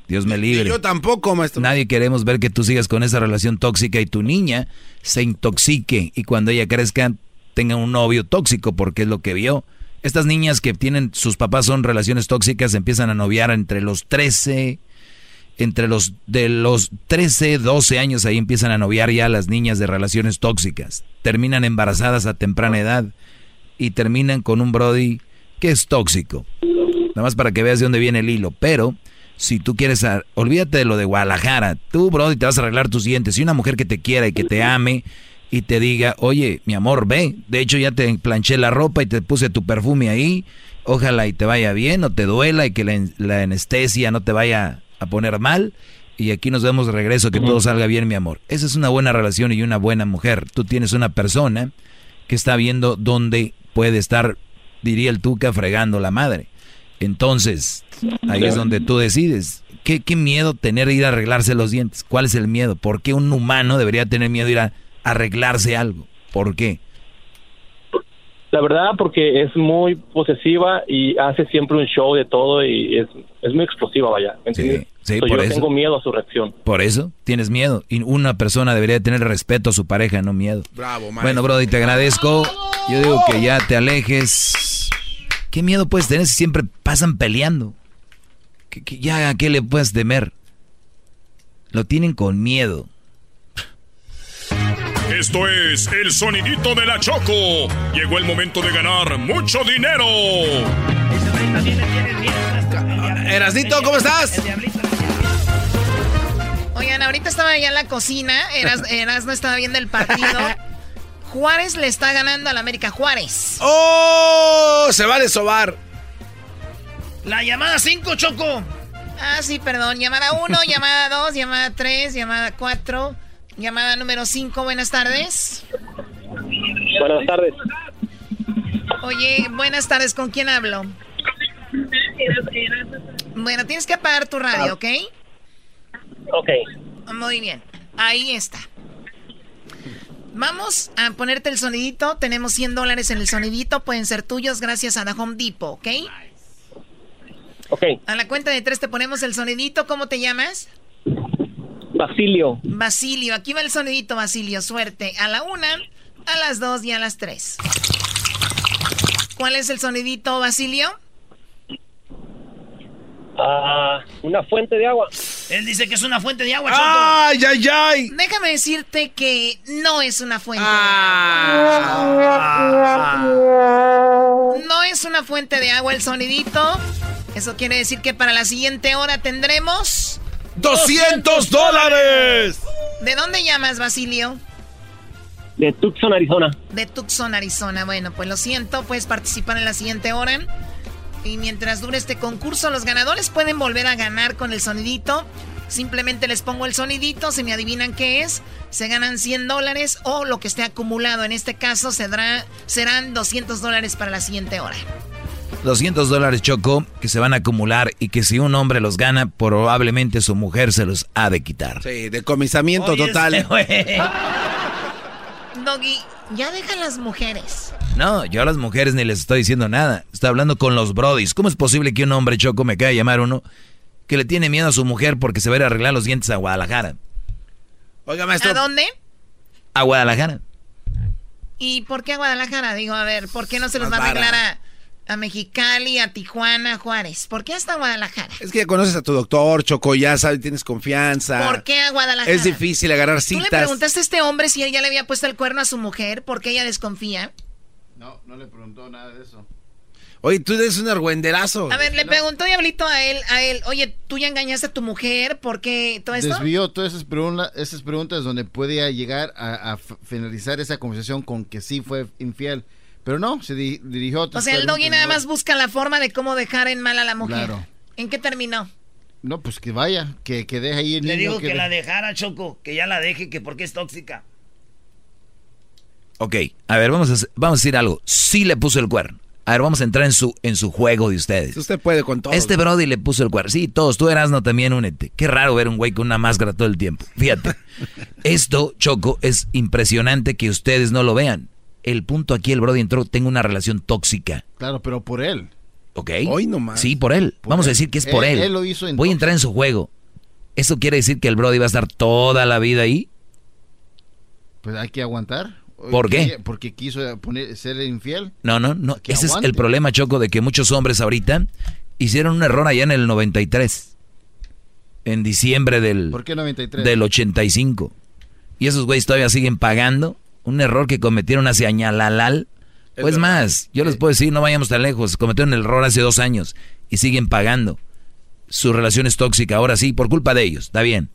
Dios me libre. Yo tampoco, maestro. Nadie queremos ver que tú sigas con esa relación tóxica y tu niña se intoxique y cuando ella crezca tenga un novio tóxico porque es lo que vio Estas niñas que tienen, sus papás son relaciones tóxicas, empiezan a noviar entre los 13, entre los de los 13, 12 años ahí empiezan a noviar ya las niñas de relaciones tóxicas. Terminan embarazadas a temprana edad y terminan con un Brody que es tóxico. Nada más para que veas de dónde viene el hilo. Pero si tú quieres, olvídate de lo de Guadalajara. Tú, Brody, te vas a arreglar tus dientes. Y una mujer que te quiera y que te ame y te diga, oye, mi amor, ve. De hecho, ya te planché la ropa y te puse tu perfume ahí. Ojalá y te vaya bien, no te duela y que la, la anestesia no te vaya a poner mal. Y aquí nos vemos de regreso, que todo salga bien, mi amor. Esa es una buena relación y una buena mujer. Tú tienes una persona que está viendo dónde puede estar, diría el Tuca, fregando la madre. Entonces, ahí es donde tú decides. ¿Qué, qué miedo tener ir a arreglarse los dientes? ¿Cuál es el miedo? ¿Por qué un humano debería tener miedo ir a arreglarse algo? ¿Por qué? La verdad, porque es muy posesiva y hace siempre un show de todo y es, es muy explosiva, vaya. ¿entiendes? Sí, So, por yo eso. tengo miedo a su reacción. Por eso tienes miedo. Y una persona debería tener respeto a su pareja, no miedo. Bravo, maestro. Bueno, Brody, te agradezco. Yo digo que ya te alejes. ¿Qué miedo puedes tener si siempre pasan peleando? ¿Qué- qué- ya a qué le puedes temer? Lo tienen con miedo. Esto es el sonidito de la Choco. Llegó el momento de ganar mucho dinero. Erasnito, ¿cómo estás? Oigan, ahorita estaba allá en la cocina. Eras, Eras no estaba viendo el partido. Juárez le está ganando al América Juárez. ¡Oh! Se vale sobar. La llamada 5, Choco. Ah, sí, perdón. Llamada 1, llamada 2, llamada 3, llamada 4, llamada número 5. Buenas tardes. Buenas tardes. Oye, buenas tardes. ¿Con quién hablo? Bueno, tienes que apagar tu radio, ¿ok? Ok. Muy bien. Ahí está. Vamos a ponerte el sonidito. Tenemos 100 dólares en el sonidito. Pueden ser tuyos gracias a The Home Depot, ¿ok? Ok. A la cuenta de tres te ponemos el sonidito. ¿Cómo te llamas? Basilio. Basilio. Aquí va el sonidito, Basilio. Suerte. A la una, a las dos y a las tres. ¿Cuál es el sonidito, Basilio? Ah, una fuente de agua. Él dice que es una fuente de agua, Choco. ¡Ay, ay, ay! Déjame decirte que no es una fuente Ah. de agua. No es una fuente de agua el sonidito. Eso quiere decir que para la siguiente hora tendremos... ¡200 dólares! ¿De dónde llamas, Basilio? De Tucson, Arizona. De Tucson, Arizona. Bueno, pues lo siento, puedes participar en la siguiente hora. Y mientras dure este concurso, los ganadores pueden volver a ganar con el sonidito. Simplemente les pongo el sonidito, si me adivinan qué es, se ganan 100 dólares o lo que esté acumulado. En este caso será, serán 200 dólares para la siguiente hora. 200 dólares Choco que se van a acumular y que si un hombre los gana, probablemente su mujer se los ha de quitar. Sí, decomisamiento Oye, total. este güey. Doggy, ya dejan las mujeres. No, yo a las mujeres ni les estoy diciendo nada. Estoy hablando con los brodis. ¿Cómo es posible que un hombre Choco me caiga a llamar uno que le tiene miedo a su mujer porque se va a ir a arreglar los dientes a Guadalajara? Oiga, ¿A maestro. dónde? A Guadalajara. ¿Y por qué a Guadalajara? Digo, a ver, ¿por qué no se los va a arreglar a, a Mexicali, a Tijuana, a Juárez? ¿Por qué hasta Guadalajara? Es que ya conoces a tu doctor, Choco, ya sabes, tienes confianza. ¿Por qué a Guadalajara? Es difícil agarrar ¿Tú le citas. preguntaste a este hombre si él ya le había puesto el cuerno a su mujer? ¿Por qué ella desconfía? No, no le preguntó nada de eso. Oye, tú eres un argüenderazo. A ver, le preguntó Diablito a él, a él, oye, ¿tú ya engañaste a tu mujer? ¿Por qué todo esto? Desvió todas esas, preguntas esas preguntas donde podía llegar a, finalizar esa conversación con que sí fue infiel. Pero no, se di- dirigió a O sea, el doggy nada ¿no? más busca la forma de cómo dejar en mal a la mujer. Claro. ¿En qué terminó? No, pues que vaya, que, que deje ahí el Le niño. digo que, la dejara, Choco. Que ya la deje, que porque es tóxica. Ok, a ver, vamos a, hacer- vamos a decir algo. Sí le puso el cuerno. A ver, vamos a entrar en su, en su juego de ustedes. Usted puede con todo. Este Brody le puso el cuerno. Sí, todos, tú Erasno también únete. Qué raro ver un güey con una máscara todo el tiempo. Fíjate. Esto, Choco, es impresionante que ustedes no lo vean. El punto aquí, el Brody entró, tengo una relación tóxica. Claro, pero por él. ¿Ok? Hoy nomás. Sí, por él. Por Vamos a decir que es por Él- él. él lo hizo en Voy a entrar en su juego. ¿Eso quiere decir que el Brody va a estar toda la vida ahí? Pues hay que aguantar. ¿Por qué? Porque quiso poner, ser infiel. No, no, no. Que Ese es el problema, Choco, de que muchos hombres ahorita hicieron un error allá en el 93. En diciembre del, ¿Por qué 93? del 85. Y esos güeyes todavía siguen pagando un error que cometieron hacia Añalalal. Pues más, yo les puedo decir, no vayamos tan lejos, cometieron el error hace dos años y siguen pagando. Su relación es tóxica, ahora sí, por culpa de ellos, está bien.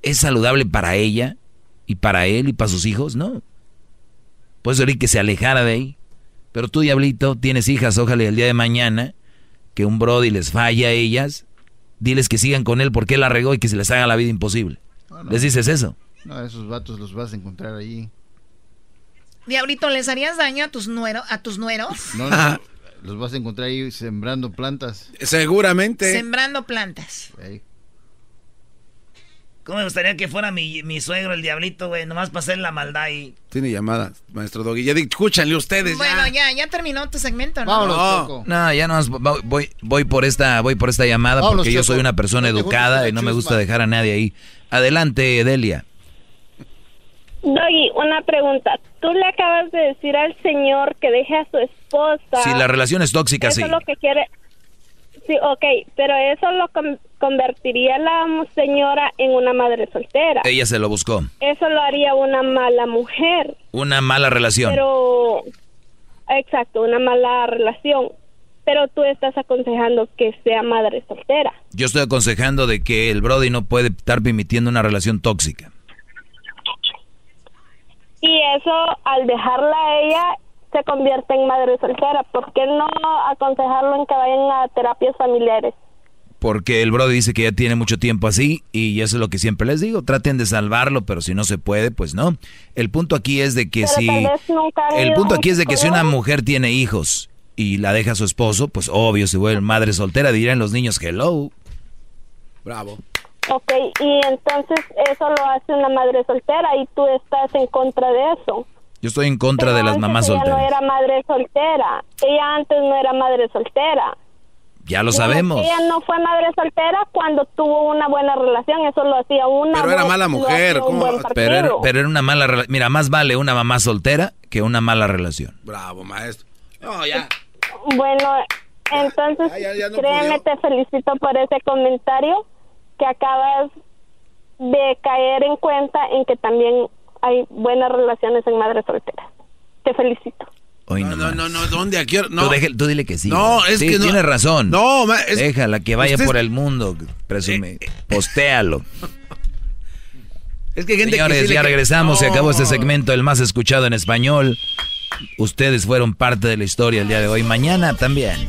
¿Es saludable para ella y para él y para sus hijos? No. Puedes decir que se alejara de ahí. Pero tú, diablito, tienes hijas, ojalá el día de mañana que un brody les falla a ellas, diles que sigan con él porque él la regó y que se les haga la vida imposible. No. ¿Les dices eso? No, esos vatos los vas a encontrar ahí. Diablito, ¿les harías daño a tus, nuero, a tus nueros? No, no, los vas a encontrar ahí sembrando plantas. Seguramente. Sembrando plantas. ¿Cómo me gustaría que fuera mi, mi suegro, el diablito, güey? Nomás para hacer la maldad y... Tiene llamada, maestro Doggy. Ya escúchanle ustedes. Bueno, ya. ya, ya terminó tu segmento, ¿no? no, no, ya no voy, voy por esta, voy por esta llamada Vámonos, porque yo Choco. soy una persona educada y no me gusta dejar a nadie ahí. Adelante, Delia. Doggy, una pregunta. Tú le acabas de decir al señor que deje a su esposa. Si la relación es tóxica, eso sí. es lo que quiere. Sí, ok, pero eso lo con- convertiría a la señora en una madre soltera. Ella se lo buscó. Eso lo haría una mala mujer. Una mala relación. Pero, exacto, una mala relación. Pero tú estás aconsejando que sea madre soltera. Yo estoy aconsejando de que el Brody no puede estar permitiendo una relación tóxica. Y eso, al dejarla a ella, se convierte en madre soltera. ¿Por qué no aconsejarlo en que vayan a terapias familiares? Porque el Brody dice que ya tiene mucho tiempo así y eso es lo que siempre les digo. Traten de salvarlo, pero si no se puede, pues no. El punto aquí es de que Pero si... El punto aquí es de que si una mujer tiene hijos y la deja a su esposo, pues obvio se vuelve madre soltera, dirían los niños hello. Bravo. Ok, y entonces eso lo hace una madre soltera y tú estás en contra de eso. Yo estoy en contra de las Antes mamás ella solteras. no era madre soltera. Ella antes no era madre soltera. Ya lo sabemos. Ella no fue madre soltera cuando tuvo una buena relación. Eso lo hacía una. Pero era mala mujer, buen Pero era, pero era una mala relación. Mira, más vale una mamá soltera que una mala relación. Bravo, maestro. No, ya. Bueno, entonces, ya no créeme, te felicito por ese comentario que acabas de caer en cuenta en que también hay buenas relaciones en madre soltera. Te felicito. Hoy no, No, no, no, ¿dónde? Aquí, no. Tú, deje- tú dile que sí. No, es Sí, que no. Tienes razón. No, ma- es- Déjala que vaya Usted- por el mundo. Presume. Postéalo. Es que gente que Señores, sí le ya ca- regresamos. Se No. acabó este segmento, el más escuchado en español. Ustedes fueron parte de la historia el día de hoy. Mañana también.